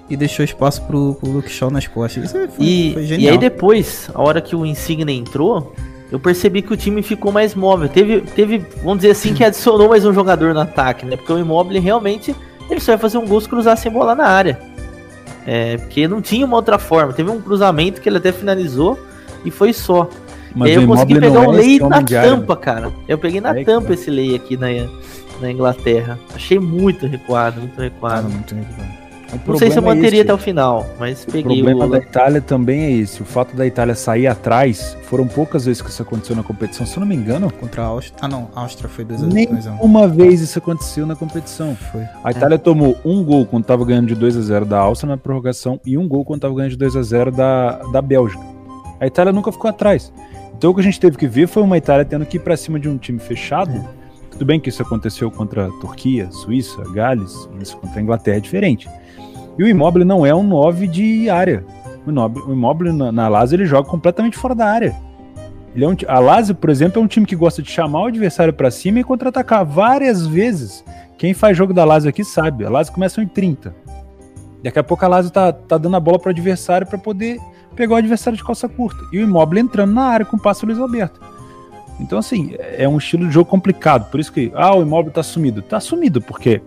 [SPEAKER 5] e deixou espaço pro, pro Luke Shaw nas costas. Isso
[SPEAKER 3] foi, e, foi genial. E aí depois, a hora que o Insigne entrou, eu percebi que o time ficou mais móvel. Teve, teve, vamos dizer assim, que adicionou mais um jogador no ataque, né? Porque o Immobile realmente ele só ia fazer um gol se cruzasse a bola na área. É, porque não tinha uma outra forma. Teve um cruzamento que ele até finalizou e foi só. Mas eu consegui pegar um é lei na tampa, cara. Eu peguei na é tampa esse lei aqui na, na Inglaterra. Achei muito recuado, muito recuado. muito recuado. Não sei se eu é manteria é até o final, mas peguei
[SPEAKER 6] o problema o... da Itália também é esse. O fato da Itália sair atrás, foram poucas vezes que isso aconteceu na competição, se eu não me engano.
[SPEAKER 5] Contra a Áustria. Ah, não, a Áustria foi 2
[SPEAKER 6] a 2 Nem uma vez isso aconteceu na competição. Foi. A Itália é. tomou um gol quando estava ganhando de 2 a 0 da Áustria na prorrogação e um gol quando estava ganhando de 2 a 0 da, da Bélgica. A Itália nunca ficou atrás. Então o que a gente teve que ver foi uma Itália tendo que ir para cima de um time fechado. É. Tudo bem que isso aconteceu contra a Turquia, Suíça, Gales, isso contra a Inglaterra é diferente. E o Immobile não é um 9 de área. O Immobile, o na, na Lazio ele joga completamente fora da área. Ele é um, a Lazio, por exemplo, é um time que gosta de chamar o adversário para cima e contra-atacar várias vezes. Quem faz jogo da Lazio aqui sabe. A Lazio começa em 30. Daqui a pouco a Lazio tá, tá dando a bola pro adversário para poder pegou o adversário de calça curta. E o Immobile entrando na área com o passo Luiz Alberto. Então, assim, é um estilo de jogo complicado. Por isso que, ah, o Immobile tá sumido. Tá sumido, porque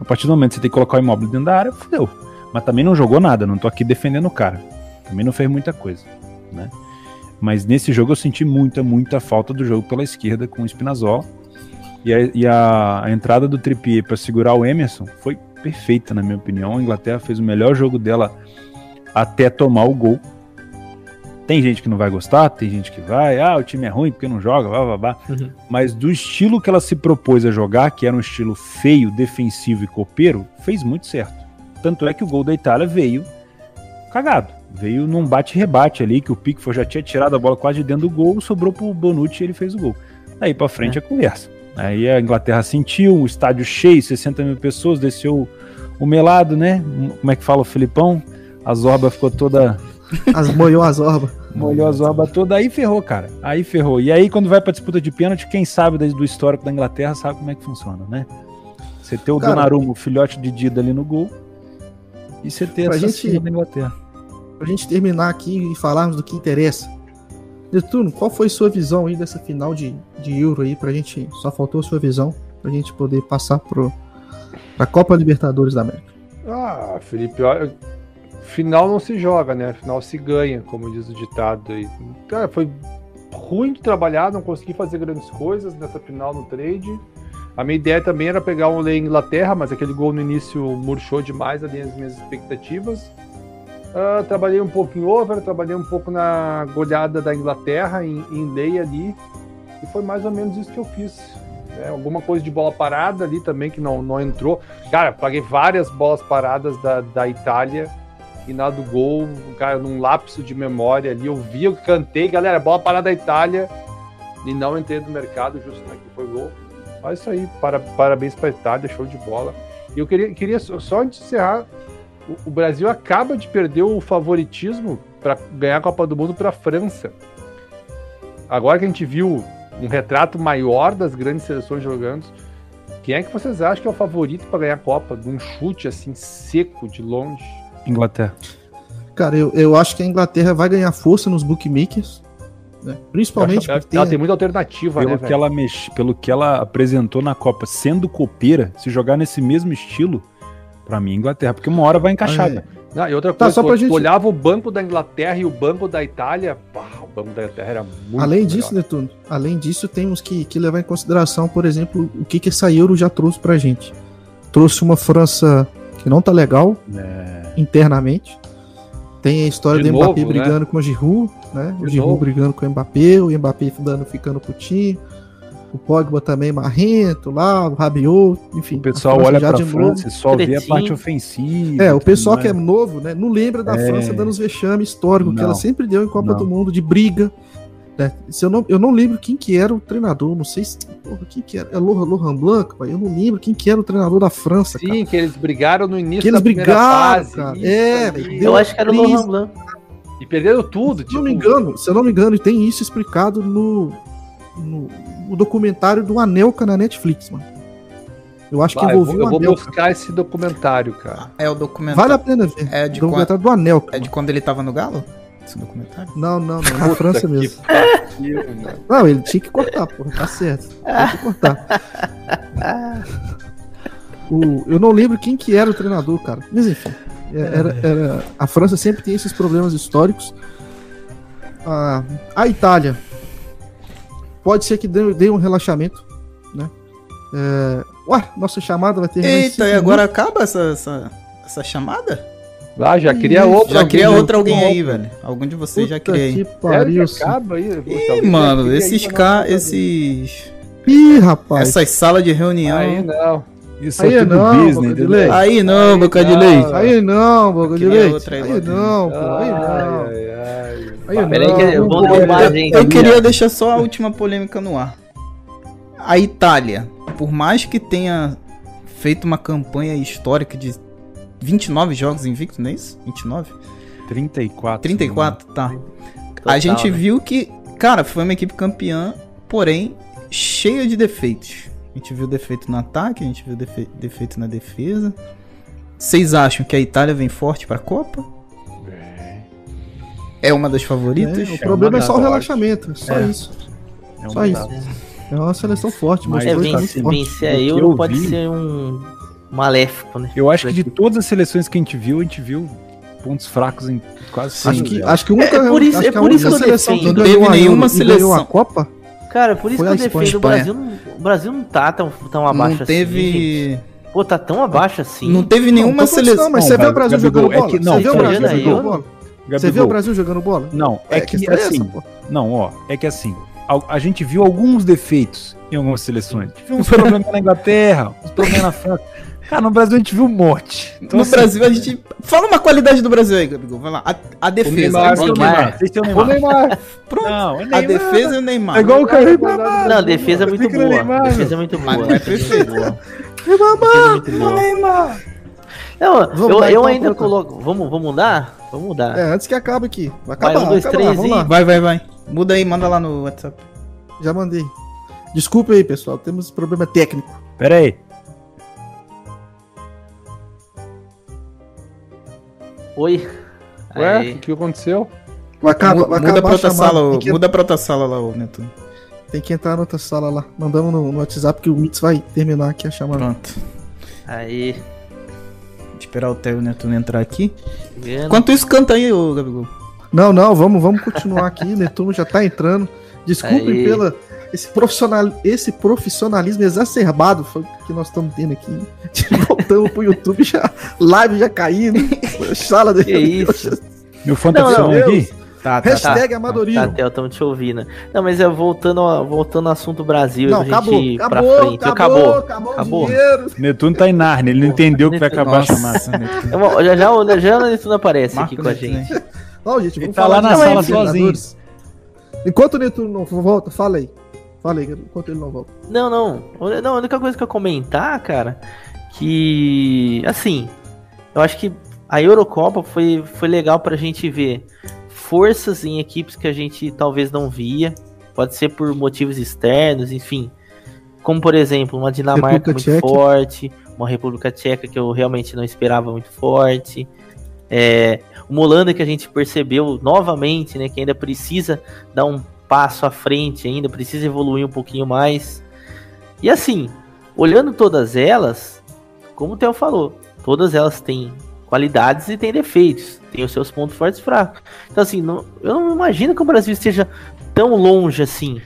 [SPEAKER 6] a partir do momento que você tem que colocar o Immobile dentro da área, fudeu. Mas também não jogou nada, não tô aqui defendendo o cara. Também não fez muita coisa, né? Mas nesse jogo eu senti muita, muita falta do jogo pela esquerda com o Spinazzola. E a, e a, a entrada do Trippier para segurar o Emerson foi perfeita, na minha opinião. A Inglaterra fez o melhor jogo dela até tomar o gol. Tem gente que não vai gostar, tem gente que vai, ah, o time é ruim porque não joga, blá blá blá. Uhum. Mas do estilo que ela se propôs a jogar, que era um estilo feio, defensivo e copeiro, fez muito certo. Tanto é que o gol da Itália veio cagado. Veio num bate-rebate ali, que o Pickford já tinha tirado a bola quase dentro do gol, sobrou pro Bonucci e ele fez o gol. Daí pra frente é. a conversa. Aí a Inglaterra sentiu, o estádio cheio, 60 mil pessoas, desceu o melado, né? Como é que fala o Filipão? A Zorba ficou toda
[SPEAKER 4] as, molhou as orbas.
[SPEAKER 6] Molhou as orbas toda, aí ferrou, cara. Aí ferrou. E aí, quando vai pra disputa de pênalti, quem sabe do histórico da Inglaterra sabe como é que funciona, né? Você ter o cara, Donnarumma, o filhote de Dida ali no gol, e você ter essa gente, da Inglaterra.
[SPEAKER 4] Pra gente terminar aqui e falarmos do que interessa. Netuno, qual foi sua visão aí dessa final de, de Euro aí? Pra gente, só faltou a sua visão, pra gente poder passar pro, pra Copa Libertadores da América.
[SPEAKER 2] Ah, Felipe, eu, final não se joga, né? Final se ganha, como diz o ditado aí. Cara, foi ruim de trabalhar, não consegui fazer grandes coisas nessa final no trade. A minha ideia também era pegar um lei Inglaterra, mas aquele gol no início murchou demais ali as minhas expectativas. Uh, trabalhei um pouco em over, trabalhei um pouco na goleada da Inglaterra, em, em lei ali, e foi mais ou menos isso que eu fiz. É, alguma coisa de bola parada ali também que não, não entrou. Cara, paguei várias bolas paradas da, da Itália e na do gol, cara, num lapso de memória ali, eu vi, eu cantei, galera, bola parada da Itália e não entrei no mercado justo naquele foi gol. Mas isso aí, para, parabéns para a Itália, show de bola. E eu queria, queria só antes de encerrar, o, o Brasil acaba de perder o favoritismo para ganhar a Copa do Mundo para a França. Agora que a gente viu um retrato maior das grandes seleções jogando, quem é que vocês acham que é o favorito para ganhar a Copa? De um chute assim seco de longe?
[SPEAKER 6] Inglaterra.
[SPEAKER 4] Cara, eu, eu acho que a Inglaterra vai ganhar força nos bookmakers. Né? Principalmente
[SPEAKER 2] porque ela tem muita alternativa,
[SPEAKER 6] pelo né, que ela mex... Pelo que ela apresentou na Copa, sendo copeira, se jogar nesse mesmo estilo, para mim, Inglaterra, porque uma hora vai encaixar. Ah, é.
[SPEAKER 2] Ah, e outra tá, coisa, tá, só pra gente... olhava o banco da Inglaterra e o banco da Itália, pá, o banco da Inglaterra era muito
[SPEAKER 4] Além melhor. disso, Netuno, além disso, temos que, que levar em consideração, por exemplo, o que, que essa Euro já trouxe pra gente. Trouxe uma França que não tá legal é. Internamente. Tem a história de do Mbappé né? brigando com o Giroud, né? De o Giroud novo. brigando com o Mbappé, o Mbappé dando, ficando putinho. O Pogba também marrento lá, o Rabiot, enfim.
[SPEAKER 6] O pessoal olha pra França e só vê a parte ofensiva.
[SPEAKER 4] É, o pessoal que é novo, né? Não lembra da é. França dando os vexames históricos que ela sempre deu em Copa não. do Mundo, de briga. Né? Se eu, não, eu não lembro quem que era o treinador, não sei se. Porra, quem que era? É Lohan, Lohan Blanc, pai? Eu não lembro quem que era o treinador da França.
[SPEAKER 2] Sim, cara. que eles brigaram no início
[SPEAKER 4] que eles brigaram, fase, cara.
[SPEAKER 3] é, eu acho que era o Lohan Blanc.
[SPEAKER 2] E perderam tudo,
[SPEAKER 4] se tipo... não me engano, se eu não me engano, tem isso explicado no, no, no documentário do Anelka na Netflix, mano. Eu acho Vai, que envolveu
[SPEAKER 2] Eu vou, eu vou buscar esse documentário, cara.
[SPEAKER 5] É o documentário.
[SPEAKER 4] Vale a pena ver.
[SPEAKER 5] É de documentário quando... do Anelka. É de quando ele tava no Galo? Esse documentário?
[SPEAKER 4] Não, não, não. Na França mesmo. Pariu, não, ele tinha que cortar, porra. Tá certo. Tinha que cortar. o, eu não lembro quem que era o treinador, cara. Mas enfim. É, era, era, a França sempre tem esses problemas históricos. A, a Itália pode ser que dê, dê um relaxamento, né? É, ué, nossa chamada vai ter.
[SPEAKER 5] Eita, e agora acaba essa, essa, essa chamada?
[SPEAKER 2] Ah, já queria outra.
[SPEAKER 5] Já queria outra alguém aí, velho. Algum de vocês Puta já queria aí.
[SPEAKER 2] Pariu, acaba aí.
[SPEAKER 5] Ih, mano, esses ca... esses...
[SPEAKER 4] Ih, rapaz.
[SPEAKER 5] Essas salas de reunião.
[SPEAKER 2] Aí não.
[SPEAKER 4] Isso aí é não, business, de leite.
[SPEAKER 5] Aí não, boca de leite.
[SPEAKER 4] Aí não, boca de leite. Aí não, pô. Aí não.
[SPEAKER 5] Aí não. Peraí que eu vou derrubar, gente. Eu queria deixar só a última polêmica no ar. A Itália, por mais que tenha feito uma campanha histórica de 29 jogos invictos, não é isso? 29?
[SPEAKER 6] 34.
[SPEAKER 5] 34, tá. Total, a gente né? viu que, cara, foi uma equipe campeã, porém cheia de defeitos. A gente viu defeito no ataque, a gente viu defe defeito na defesa. Vocês acham que a Itália vem forte para a Copa? É uma das favoritas?
[SPEAKER 4] É, o problema é, só o relaxamento, só é. isso. É só isso. É uma seleção forte, mas
[SPEAKER 3] é, vence, vencer a Euro pode vi... ser um maléfico, né?
[SPEAKER 6] Eu acho que de todas as seleções que a gente viu, a gente viu pontos fracos em quase
[SPEAKER 4] sempre. Acho que, acho que uma, é,
[SPEAKER 3] por isso, é por isso que eu seleção
[SPEAKER 4] defendo. Não teve nenhuma seleção. a Copa?
[SPEAKER 3] Cara, por isso que eu defendo. O Brasil, não, o Brasil não tá tão, tão abaixo
[SPEAKER 5] não teve...
[SPEAKER 3] assim. Pô, tá tão abaixo assim.
[SPEAKER 5] Não teve nenhuma não, seleção. Não,
[SPEAKER 4] mas você vê o Brasil jogando bola? É você vê o Brasil jogando bola? Você vê o Brasil jogando bola?
[SPEAKER 6] Não, é, é que, que assim. Essa, não, ó, é que assim, a, a, gente viu alguns defeitos em algumas seleções. Tivemos uns problemas na Inglaterra, uns problemas na França. Cara, no Brasil a gente viu um monte.
[SPEAKER 5] Então, no assim, Brasil a gente. Fala uma qualidade do Brasil aí, Gabigol. Vai lá. A, a defesa. O Neymar. O Neymar.
[SPEAKER 2] O Neymar. O Neymar.
[SPEAKER 5] Pronto. Não, o Neymar. A defesa e o Neymar.
[SPEAKER 2] É igual o cara.
[SPEAKER 3] Não, a defesa é muito boa. Neymar, a defesa é muito boa. Mas não é perfeito.
[SPEAKER 4] O Neymar.
[SPEAKER 3] Não, eu, eu ainda coloco. Vamos, vamos mudar? Vamos mudar.
[SPEAKER 4] É, antes que acabe aqui. Vai acabar. Vai,
[SPEAKER 3] um, dois, três
[SPEAKER 5] vamos lá. Vai, vai, vai. Muda aí, manda lá no WhatsApp.
[SPEAKER 4] Já mandei. Desculpe aí, pessoal. Temos problema técnico.
[SPEAKER 6] Pera aí.
[SPEAKER 3] Oi.
[SPEAKER 2] Ué, o que aconteceu?
[SPEAKER 5] Vai acabar, vai muda pra outra sala, que... muda pra outra sala lá, o Neto.
[SPEAKER 4] Tem que entrar na outra sala lá. Mandamos no, no WhatsApp que o Mits vai terminar aqui a chamada.
[SPEAKER 5] Pronto.
[SPEAKER 3] Aí.
[SPEAKER 5] Esperar o Theo Netuno entrar aqui. Enquanto isso, canta aí, ô Gabigol.
[SPEAKER 4] Não, não, vamos, vamos continuar aqui. Netuno já tá entrando. Desculpem pela esse, profissional, esse profissionalismo exacerbado que nós estamos tendo aqui. Voltamos pro YouTube, já, live já caindo. Sala
[SPEAKER 3] de. Que isso?
[SPEAKER 6] Meu fone tá funcionando aqui?
[SPEAKER 3] Tá, tá, Hashtag tá, amadorismo. Tá, estamos te ouvindo. Não, mas é voltando, voltando ao assunto Brasil,
[SPEAKER 4] não, a gente acabou, ir acabou, pra frente. Acabou, acabou.
[SPEAKER 6] acabou. Netuno tá em Narnia, ele não entendeu que vai acabar Nossa, a chamada.
[SPEAKER 3] já, já, já o Netuno aparece Marco aqui com a gente.
[SPEAKER 4] Ó, gente, vamos ele tá lá na sala sozinho. Enquanto o Netuno não volta, fala aí. Fala aí, enquanto ele não volta.
[SPEAKER 3] Não, não. Não, a única coisa que eu comentar, cara, que. Assim, eu acho que a Eurocopa foi, foi legal pra gente ver forças em equipes que a gente talvez não via. Pode ser por motivos externos, enfim. Como, por exemplo, uma Dinamarca República muito Tcheca. forte, uma República Tcheca que eu realmente não esperava muito forte. É, uma Holanda que a gente percebeu novamente, né, que ainda precisa dar um passo à frente ainda, precisa evoluir um pouquinho mais. E assim, olhando todas elas, como o Theo falou, todas elas têm qualidades e têm defeitos, têm os seus pontos fortes e fracos. Então assim, não, eu não imagino que o Brasil esteja tão longe assim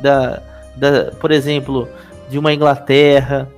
[SPEAKER 3] da, da por exemplo, de uma Inglaterra,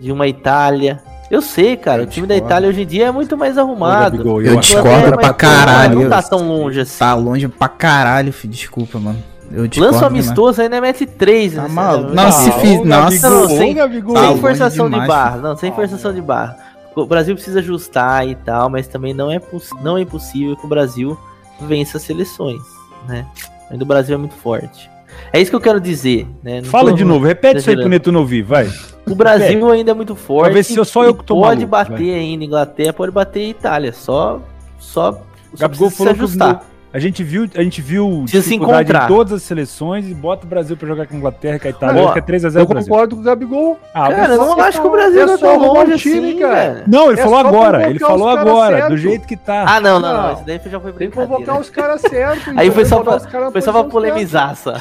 [SPEAKER 3] de uma Itália, eu sei, cara. Eu o time da Itália hoje em dia é muito mais arrumado.
[SPEAKER 5] eu, eu discordo pra caralho.
[SPEAKER 3] Não tá tão longe assim.
[SPEAKER 5] Tá longe pra caralho, filho. Desculpa, mano.
[SPEAKER 3] Eu Lança amistoso ainda mete 3,
[SPEAKER 5] né? Tá Não, se fiz.
[SPEAKER 3] Nossa, não, sem, tá sem forçação demais, de barra. Não, sem forçação de barra. O Brasil precisa ajustar e tal, mas também não é, não é impossível que o Brasil vença as seleções, né? Ainda o Brasil é muito forte. É isso que eu quero dizer, né?
[SPEAKER 6] Não Fala de novo, repete isso aí pro Neto não ouvir, vai.
[SPEAKER 3] O Brasil ainda é muito forte.
[SPEAKER 6] Pra ver se eu só eu que tô
[SPEAKER 3] Pode maluco, bater vai. ainda Inglaterra, pode bater Itália, só só,
[SPEAKER 6] só Gabigol falou se ajustar. Que a gente viu, a gente viu
[SPEAKER 3] se encontrar.
[SPEAKER 6] em todas as seleções e bota o Brasil pra jogar com a Inglaterra, com a Itália, Boa,
[SPEAKER 2] que é 3x0 Eu concordo com o Gabigol.
[SPEAKER 3] Ah, cara, eu não acho que o Brasil é, é tão longe time, assim, cara.
[SPEAKER 6] Não, ele é falou agora, ele falou agora, certo. do jeito que tá.
[SPEAKER 3] Ah, não, não, não, isso daí já foi
[SPEAKER 2] Tem que convocar os caras certos.
[SPEAKER 3] Aí foi só pra, foi só pra polemizar, só.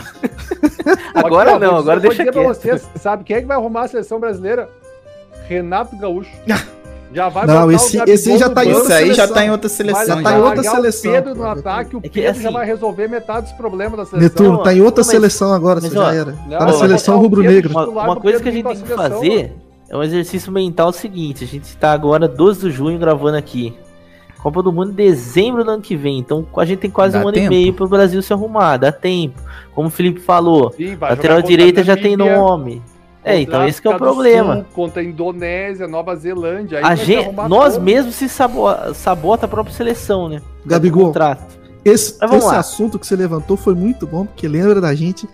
[SPEAKER 3] agora não, agora deixa quieto.
[SPEAKER 2] Sabe quem é que vai arrumar a seleção brasileira? Renato Gaúcho.
[SPEAKER 4] Já vai não, esse, esse já tá em outra
[SPEAKER 5] aí já tá em outra seleção. Já
[SPEAKER 4] tá em outra seleção.
[SPEAKER 2] O Pedro no ataque, o é Pedro assim, já vai resolver metade dos problemas da
[SPEAKER 4] seleção. Netuno, tá em outra mas, seleção agora, mas, já era. Não, tá na seleção rubro-negra.
[SPEAKER 3] Uma, uma coisa que a gente tem que fazer é um exercício mental seguinte. A gente tá agora 12 de junho gravando aqui. Copa do Mundo em dezembro do ano que vem. Então a gente tem quase dá um ano tempo. e meio para o Brasil se arrumar. Dá tempo. Como o Felipe falou, Sim, lateral direita já tem nome. É, então esse é o problema. Sul,
[SPEAKER 2] contra a Indonésia, Nova Zelândia.
[SPEAKER 3] a gente, nós mesmos se sabota, sabota a própria seleção, né?
[SPEAKER 4] Gabigol, esse, esse assunto que você levantou foi muito bom, porque lembra da gente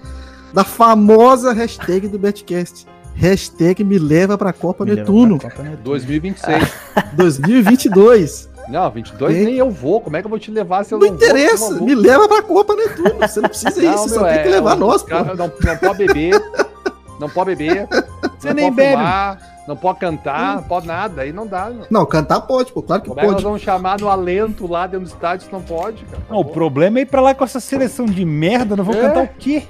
[SPEAKER 4] da famosa hashtag do Betcast. Hashtag me leva pra Copa me Netuno. Pra Copa
[SPEAKER 2] Netuno. 2026.
[SPEAKER 4] 2022.
[SPEAKER 2] Não, 22 nem eu vou. Como é que eu vou te levar se eu
[SPEAKER 4] não, não interessa. Vou, me leva pra Copa Netuno. Você não precisa ir, você só é, tem que levar nós,
[SPEAKER 2] pô. Não, não pode beber não pode beber,
[SPEAKER 4] você não nem pode bebe.
[SPEAKER 2] Fumar, não pode cantar, não pode nada, aí não dá. Não,
[SPEAKER 4] não cantar pode, pô, claro que Como pode. É que
[SPEAKER 2] nós vamos chamar no alento lá dentro do estádio, isso não pode, cara.
[SPEAKER 6] Não, o problema é ir pra lá com essa seleção de merda, não vou é. cantar o quê?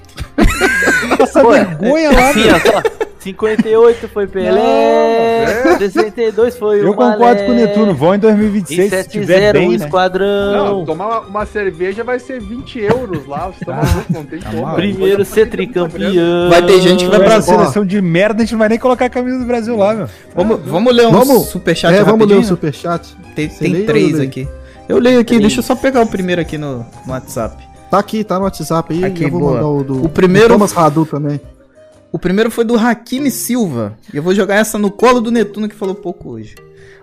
[SPEAKER 6] Passa vergonha lá,
[SPEAKER 3] Sim, ó, 58 foi Pelé, não, é. 62 foi
[SPEAKER 6] Eu o Eu concordo com o Netuno, vão em 2026 se tiver bem,
[SPEAKER 3] o né? esquadrão. Não,
[SPEAKER 2] tomar uma, uma, cerveja vai ser 20 euros lá,
[SPEAKER 3] estamos ah, não tem tá como. Primeiro ser tricampeão.
[SPEAKER 5] Vai ter gente que vai pra
[SPEAKER 6] seleção de merda, a gente não vai nem colocar a camisa do Brasil lá, meu.
[SPEAKER 5] Vamos, vamos ler um vamos, superchat
[SPEAKER 4] é, vamos ler um superchat.
[SPEAKER 5] Tem, tem três aqui. Eu leio aqui, deixa eu só pegar o primeiro aqui no, no WhatsApp.
[SPEAKER 4] Tá aqui, tá no WhatsApp aí.
[SPEAKER 5] Aqui,
[SPEAKER 4] eu vou
[SPEAKER 5] boa.
[SPEAKER 4] mandar o do
[SPEAKER 5] o primeiro...
[SPEAKER 4] Thomas Radu também.
[SPEAKER 5] O primeiro foi do Hakimi Silva. E eu vou jogar essa no colo do Netuno que falou pouco hoje.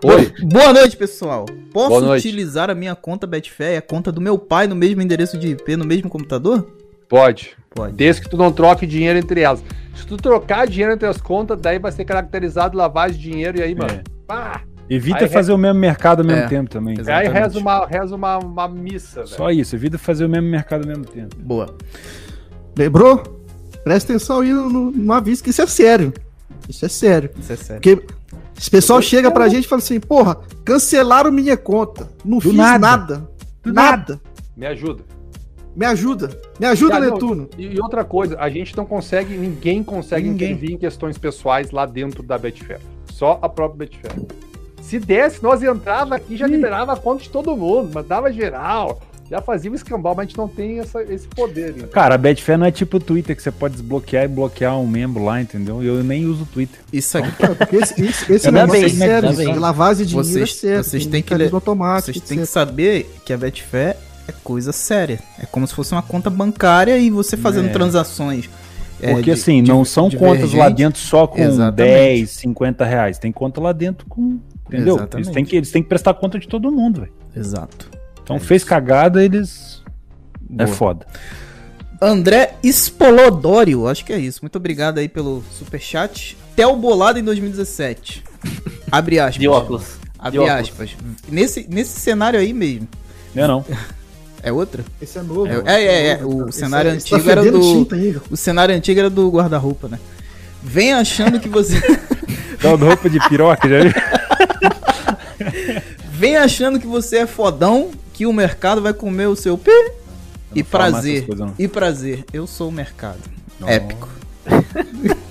[SPEAKER 5] Oi. Boa noite, pessoal. Posso noite. utilizar a minha conta Betfair e a conta do meu pai no mesmo endereço de IP, no mesmo computador?
[SPEAKER 2] Pode. Pode. Desde que tu não troque dinheiro entre elas. Se tu trocar dinheiro entre as contas, daí vai ser caracterizado lavagem de dinheiro e aí, mano. É.
[SPEAKER 6] Pá, Evita aí fazer re... o mesmo mercado ao mesmo é, tempo também.
[SPEAKER 2] Exatamente. Aí reza uma, reza uma, uma missa.
[SPEAKER 6] Só véio. isso, evita fazer o mesmo mercado ao mesmo tempo.
[SPEAKER 5] Boa.
[SPEAKER 4] Lembrou? Presta atenção aí no, no aviso que isso é sério. Isso é sério.
[SPEAKER 5] Isso é sério.
[SPEAKER 4] Porque esse pessoal chega pra gente e fala assim, porra, cancelaram minha conta. Não Do fiz nada. Nada. nada.
[SPEAKER 2] Me ajuda.
[SPEAKER 4] Me ajuda. Me ajuda, Netuno.
[SPEAKER 2] E, e, outra coisa, a gente não consegue, ninguém consegue ninguém. intervir em questões pessoais lá dentro da Betfair. Só a própria Betfair. Se desse, nós entrava aqui já liberava a conta de todo mundo, mandava geral. Já fazia o escambau, mas a gente não tem essa, esse poder. Então.
[SPEAKER 6] Cara, a Betfair não é tipo o Twitter, que você pode desbloquear e bloquear um membro lá, entendeu? Eu nem uso o Twitter.
[SPEAKER 4] Isso aqui, esse, esse, esse negócio é sério, lavagem de dinheiro
[SPEAKER 5] vocês, é sério. Vocês têm que, ler, automático, vocês têm que saber que a Betfair é coisa séria. É como se fosse uma conta bancária e você fazendo é. transações
[SPEAKER 6] é, Porque de, assim, não de, são contas lá dentro só com Exatamente. 10, 50 reais. Tem conta lá dentro com. Entendeu? Eles têm, que, eles têm que prestar conta de todo mundo, velho.
[SPEAKER 5] Exato.
[SPEAKER 6] Então é fez isso. cagada, eles. É Boa. É foda.
[SPEAKER 5] André Espolodório, acho que é isso. Muito obrigado aí pelo superchat. Tel Bolado em 2017. Abre aspas.
[SPEAKER 3] De óculos.
[SPEAKER 5] Abre De aspas. Óculos. Nesse, nesse cenário aí mesmo.
[SPEAKER 6] Não é não.
[SPEAKER 5] É outra?
[SPEAKER 4] Esse é novo.
[SPEAKER 5] É, é, é. é. O esse cenário é, antigo tá era do. O cenário antigo era do guarda-roupa, né? Vem achando que você.
[SPEAKER 6] Guarda-roupa de piroca, já viu?
[SPEAKER 5] Vem achando que você é fodão, que o mercado vai comer o seu p e prazer. Coisas, e prazer. Eu sou o mercado. Não. Épico.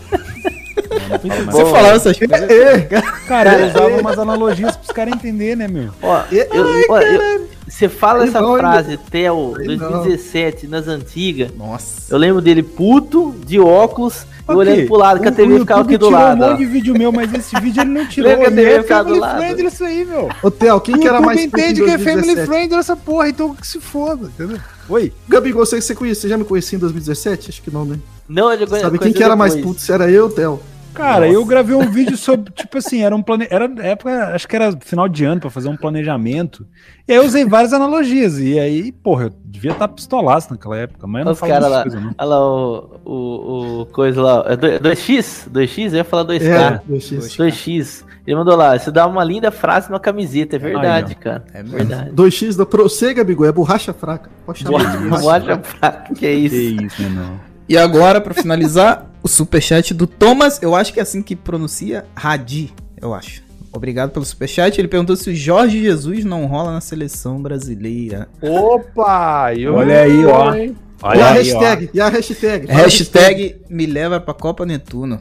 [SPEAKER 6] Você falava essas coisas. É, cara, eu usava umas analogias pros caras entenderem, né, meu?
[SPEAKER 3] Ó, eu, ó, eu, você fala essa não, frase, Theo, 2017, não. nas antigas.
[SPEAKER 5] Nossa.
[SPEAKER 3] Eu lembro dele puto, de óculos, e olhando pro lado, que a TV ficava aqui do lado.
[SPEAKER 6] um monte de vídeo meu, mas esse vídeo ele não tirou.
[SPEAKER 3] Lembra que a TV
[SPEAKER 6] é
[SPEAKER 3] ficava do lado?
[SPEAKER 6] friendly isso aí, meu.
[SPEAKER 4] Ô, Theo, quem que era mais
[SPEAKER 6] entende que é family friendly essa porra, então que se foda, entendeu?
[SPEAKER 4] Oi, Gabi, você, você conhece, você já me conhecia em 2017? Acho que não, né?
[SPEAKER 3] Não, eu já
[SPEAKER 4] Sabe quem que era mais puto? Se era eu, Theo.
[SPEAKER 6] Cara, Nossa. eu gravei um vídeo sobre, tipo assim, era um plane... era época, acho que era final de ano para fazer um planejamento. E aí eu usei várias analogias. E aí, porra, eu devia estar tá pistolaço naquela época, mas eu não
[SPEAKER 3] Os cara lá, coisa, não. Olha lá o, o, o coisa lá, é 2x? 2x? Eu ia falar 2K. É, 2x. 2x. Ele mandou lá, isso dá uma linda frase numa camiseta, é verdade, Ai, cara. É verdade.
[SPEAKER 4] 2x da Prosega, Bigo, é borracha fraca.
[SPEAKER 3] Pode chamar borracha, de borracha, fraca, que é isso.
[SPEAKER 6] Que isso, não.
[SPEAKER 5] E agora, para finalizar, o superchat do Thomas, eu acho que é assim que pronuncia, Radi, eu acho. Obrigado pelo superchat. Ele perguntou se o Jorge Jesus não rola na seleção brasileira.
[SPEAKER 6] Opa! Olha aí, ó. Olha
[SPEAKER 4] e a aí, hashtag, ó. e a hashtag.
[SPEAKER 5] Hashtag me leva pra Copa Netuno.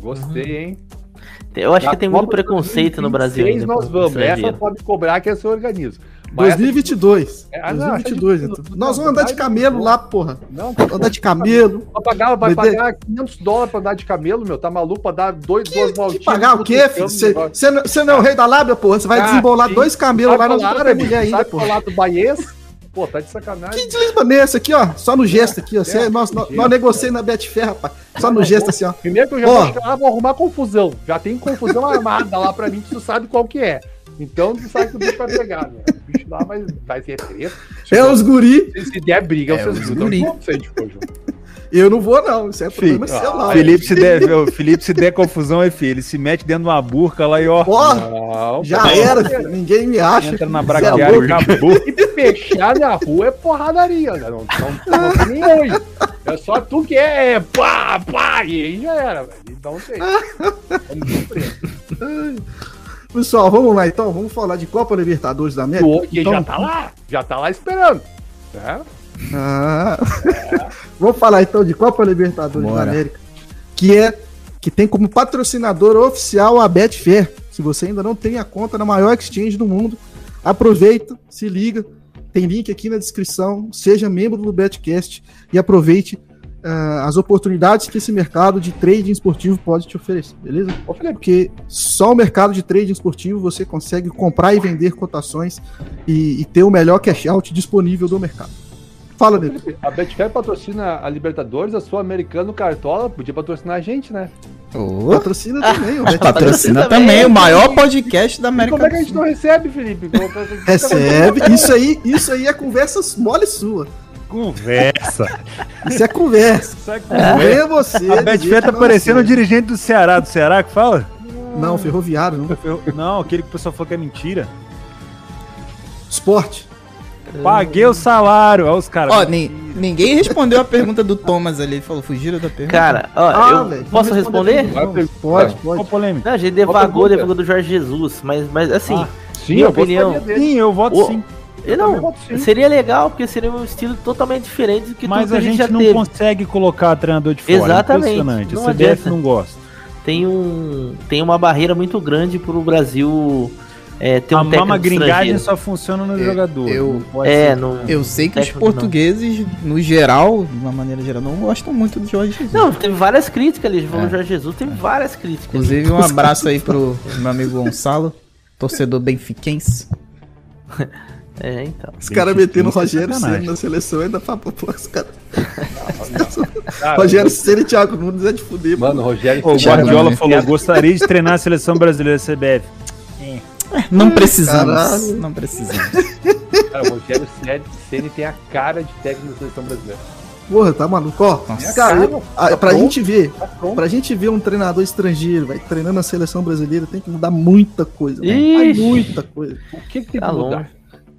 [SPEAKER 2] Gostei, hein?
[SPEAKER 3] Eu acho Na que tem Copa muito preconceito no Brasil ainda.
[SPEAKER 2] Nós vamos, essa pode cobrar que é seu organismo.
[SPEAKER 4] 2022. É, 2022, então. Nós vamos andar de camelo lá, porra. Não, andar de camelo.
[SPEAKER 2] Vai pagar, vai pagar 500 dólares pra andar de camelo, meu. Tá maluco pra dar dois,
[SPEAKER 4] que, duas voltinhas. pagar o quê, filho? Você não é o rei da lábia, porra? Você vai ah, desembolar sim. dois camelos lá na mulher ainda,
[SPEAKER 2] porra. Sabe do Baez? Pô, tá de sacanagem.
[SPEAKER 4] Que deslibanência aqui, ó. Só no gesto aqui, ó. Cê, é, nós, nós, nós negociamos na Betfair, rapaz. Só no gesto assim, ó.
[SPEAKER 2] Primeiro que eu já oh. vou, vou arrumar confusão. Já tem confusão armada lá pra mim que tu sabe qual que é. Então tu sabe que o bicho vai pegar, né? O bicho lá vai, vai ser treta.
[SPEAKER 4] É os guri.
[SPEAKER 2] Se der briga,
[SPEAKER 4] é
[SPEAKER 2] vocês
[SPEAKER 4] guri. Eu não vou, não. Isso é problema
[SPEAKER 6] Fih, seu, não. Felipe se, der, o Felipe se der confusão, é filho. Ele se mete dentro de uma burca lá e ó.
[SPEAKER 4] Porra, já não, era, filho. ninguém me acha.
[SPEAKER 6] Entra na braquiária
[SPEAKER 2] é e acabou. E fechar na rua é porradaria, né? Não, não, não, tem nem oi. É só tu que é, é pá, pá, e aí já era, velho. Então tem.
[SPEAKER 4] Vamos Pessoal, vamos lá então, vamos falar de Copa Libertadores da América.
[SPEAKER 2] Então... já tá lá, já tá lá esperando. É.
[SPEAKER 4] Ah. É. vamos falar então de Copa Libertadores Bora. da América, que é que tem como patrocinador oficial a Betfair. Se você ainda não tem a conta na maior exchange do mundo, aproveita, se liga, tem link aqui na descrição, seja membro do Betcast e aproveite uh, as oportunidades que esse mercado de trading esportivo pode te oferecer, beleza? Porque só o mercado de trading esportivo você consegue comprar e vender cotações e, e ter o melhor cash out disponível do mercado. Fala, Neto.
[SPEAKER 2] A Betfair patrocina a Libertadores, a Sul-Americana, o Cartola, podia patrocinar a gente, né?
[SPEAKER 4] Oh. Patrocina também. O
[SPEAKER 5] patrocina, patrocina também, o maior podcast da América
[SPEAKER 2] Como é que a gente não recebe, Felipe?
[SPEAKER 4] Recebe. Isso aí, isso aí é conversa mole sua.
[SPEAKER 6] Conversa.
[SPEAKER 4] Isso é conversa. Isso é conversa. É você.
[SPEAKER 6] A Betfair tá parecendo o dirigente do Ceará, do Ceará que fala?
[SPEAKER 4] Não, ferroviário, não.
[SPEAKER 6] Não, aquele que o pessoal falou que é mentira.
[SPEAKER 4] Esporte.
[SPEAKER 6] Paguei o salário. Olha os caras.
[SPEAKER 5] Ó, ni ninguém respondeu a pergunta do Thomas ali. Ele falou, fugiram da pergunta.
[SPEAKER 3] Cara, ó, ah, eu véio, posso responder?
[SPEAKER 4] Pode, pode. Qual
[SPEAKER 3] polêmica? Não, a gente devagou, devagou do Jorge Jesus, mas, mas assim, ah,
[SPEAKER 6] sim, minha opinião. Sim, eu voto o, sim.
[SPEAKER 3] Eu não, seria legal, porque seria um estilo totalmente diferente do que
[SPEAKER 6] Mas a gente, a gente não teve. consegue colocar treinador de fora.
[SPEAKER 3] Exatamente. É
[SPEAKER 6] impressionante. Não a CBF não gosta.
[SPEAKER 3] tem um tem uma barreira muito grande pro Brasil é, ter um
[SPEAKER 6] a mama gringagem só funciona no
[SPEAKER 5] É,
[SPEAKER 6] jogador.
[SPEAKER 5] eu-
[SPEAKER 6] não pode
[SPEAKER 3] É, no,
[SPEAKER 5] Eu sei que os
[SPEAKER 3] técnico não.
[SPEAKER 5] portugueses, no geral, de uma maneira geral, não gostam muito do Jorge Jesus.
[SPEAKER 3] Não, teve várias críticas ali.
[SPEAKER 5] É.
[SPEAKER 3] Jorge Jesus, teve várias críticas.
[SPEAKER 5] Inclusive, um abraço aí pro meu amigo Gonçalo, torcedor benfiquense.
[SPEAKER 3] É, então.
[SPEAKER 4] Os caras metendo o
[SPEAKER 6] Benfica,
[SPEAKER 4] Rogério. Ceni na seleção ainda pra pô, os caras.
[SPEAKER 2] Cara,
[SPEAKER 4] Rogério Ceni e Thiago Nunes é de fuder,
[SPEAKER 2] Mano, o Rogério
[SPEAKER 6] O Guardiola falou: gostaria de treinar a seleção brasileira CBF.
[SPEAKER 5] Não precisamos.
[SPEAKER 4] Caralho.
[SPEAKER 5] Não precisamos.
[SPEAKER 2] Cara, o Rogério Ceni- Ceni tem a cara de técnico da seleção brasileira.
[SPEAKER 4] Porra, tá maluco? Ó,
[SPEAKER 5] Nossa.
[SPEAKER 4] cara,
[SPEAKER 2] Cara,
[SPEAKER 4] a-
[SPEAKER 2] tá
[SPEAKER 4] pra
[SPEAKER 2] pronto.
[SPEAKER 4] gente ver,
[SPEAKER 2] Tá pronto.
[SPEAKER 4] pra gente ver um treinador estrangeiro, vai treinando a seleção brasileira, tem que mudar muita coisa. né? Muita coisa.
[SPEAKER 2] O que, que tem
[SPEAKER 3] Tá
[SPEAKER 2] que mudar?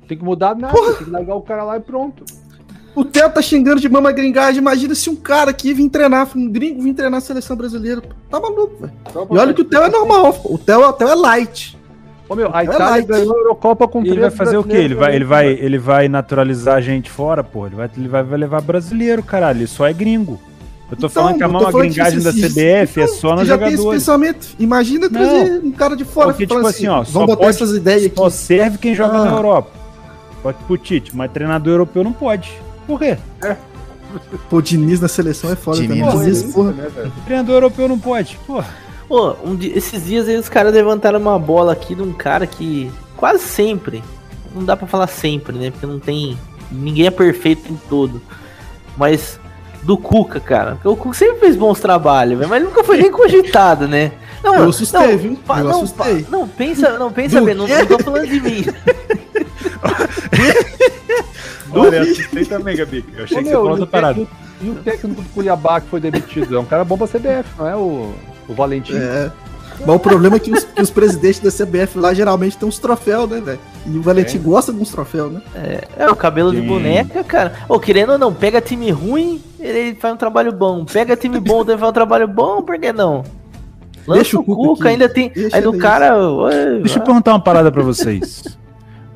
[SPEAKER 2] Tem que mudar nada, tem que largar o cara lá e pronto.
[SPEAKER 4] O Theo tá xingando de mama gringagem. Imagina se um cara aqui vir treinar, um gringo vir treinar a seleção brasileira. Tá maluco, velho. E olha que o Theo é normal. O Theo, o Theo é light.
[SPEAKER 2] Ô, meu, a
[SPEAKER 4] É
[SPEAKER 2] Itália
[SPEAKER 4] light.
[SPEAKER 2] ganhou a Eurocopa com
[SPEAKER 6] Ele vai fazer o quê? Ele vai, ele, vai, ele vai naturalizar a gente fora, pô. Ele vai, ele vai, vai levar brasileiro, caralho. Ele só é gringo. Eu tô
[SPEAKER 4] Então,
[SPEAKER 6] falando que a
[SPEAKER 4] falando
[SPEAKER 6] gringagem da CBF é só
[SPEAKER 4] Você
[SPEAKER 6] nos
[SPEAKER 4] já tem esse
[SPEAKER 6] jogadores.
[SPEAKER 4] pensamento. Imagina trazer um cara de fora
[SPEAKER 6] Porque, tipo assim, ó, só
[SPEAKER 4] vamos botar
[SPEAKER 6] pode-
[SPEAKER 4] essas ideias aqui.
[SPEAKER 6] Só serve quem joga
[SPEAKER 4] Ah.
[SPEAKER 6] na Europa. Pode pro Tite, mas treinador europeu não pode. Por quê?
[SPEAKER 4] Pô, o Diniz na seleção é foda
[SPEAKER 5] Diniz.
[SPEAKER 4] também.
[SPEAKER 2] Pô,
[SPEAKER 4] Diniz,
[SPEAKER 2] é
[SPEAKER 4] porra.
[SPEAKER 2] né?
[SPEAKER 6] Treinador europeu não pode. Porra.
[SPEAKER 3] Pô, um di- esses dias aí os caras levantaram uma bola aqui de um cara que quase sempre, não dá pra falar sempre, né? Porque não tem. Ninguém é perfeito em todo. Mas do Cuca, cara. Porque o Cuca sempre fez bons trabalhos, mas nunca foi nem cogitado, né? Não,
[SPEAKER 4] Eu assustei, viu?
[SPEAKER 3] pa-
[SPEAKER 4] Eu
[SPEAKER 3] não,
[SPEAKER 4] assustei.
[SPEAKER 3] pa- não, pensa, não, pensa bem, não, não tô falando de mim.
[SPEAKER 6] Olha, eu assustei também, Gabi. Eu achei
[SPEAKER 2] Ô,
[SPEAKER 6] que você
[SPEAKER 2] meu,
[SPEAKER 6] falou
[SPEAKER 2] e
[SPEAKER 6] da
[SPEAKER 2] o
[SPEAKER 6] parada.
[SPEAKER 2] E o técnico do Cuiabá que foi demitido? É um cara bom pra CBF, não é o, o Valentim?
[SPEAKER 4] É. Mas o problema é que os, que os presidentes da CBF lá geralmente tem uns troféus, né, velho? E o Valentim
[SPEAKER 2] É.
[SPEAKER 4] gosta de uns troféus, né?
[SPEAKER 3] É, o cabelo de
[SPEAKER 6] Sim.
[SPEAKER 3] boneca, cara. Ô, querendo ou não, pega time ruim, ele faz um trabalho bom. Pega time bom, ele faz um trabalho bom, por que não? Lança
[SPEAKER 4] Deixa
[SPEAKER 3] o
[SPEAKER 4] o Cuca
[SPEAKER 3] ainda tem.
[SPEAKER 4] Deixa
[SPEAKER 3] aí do
[SPEAKER 4] ele.
[SPEAKER 3] cara. ué,
[SPEAKER 6] Deixa eu
[SPEAKER 3] vai.
[SPEAKER 6] perguntar uma parada pra vocês.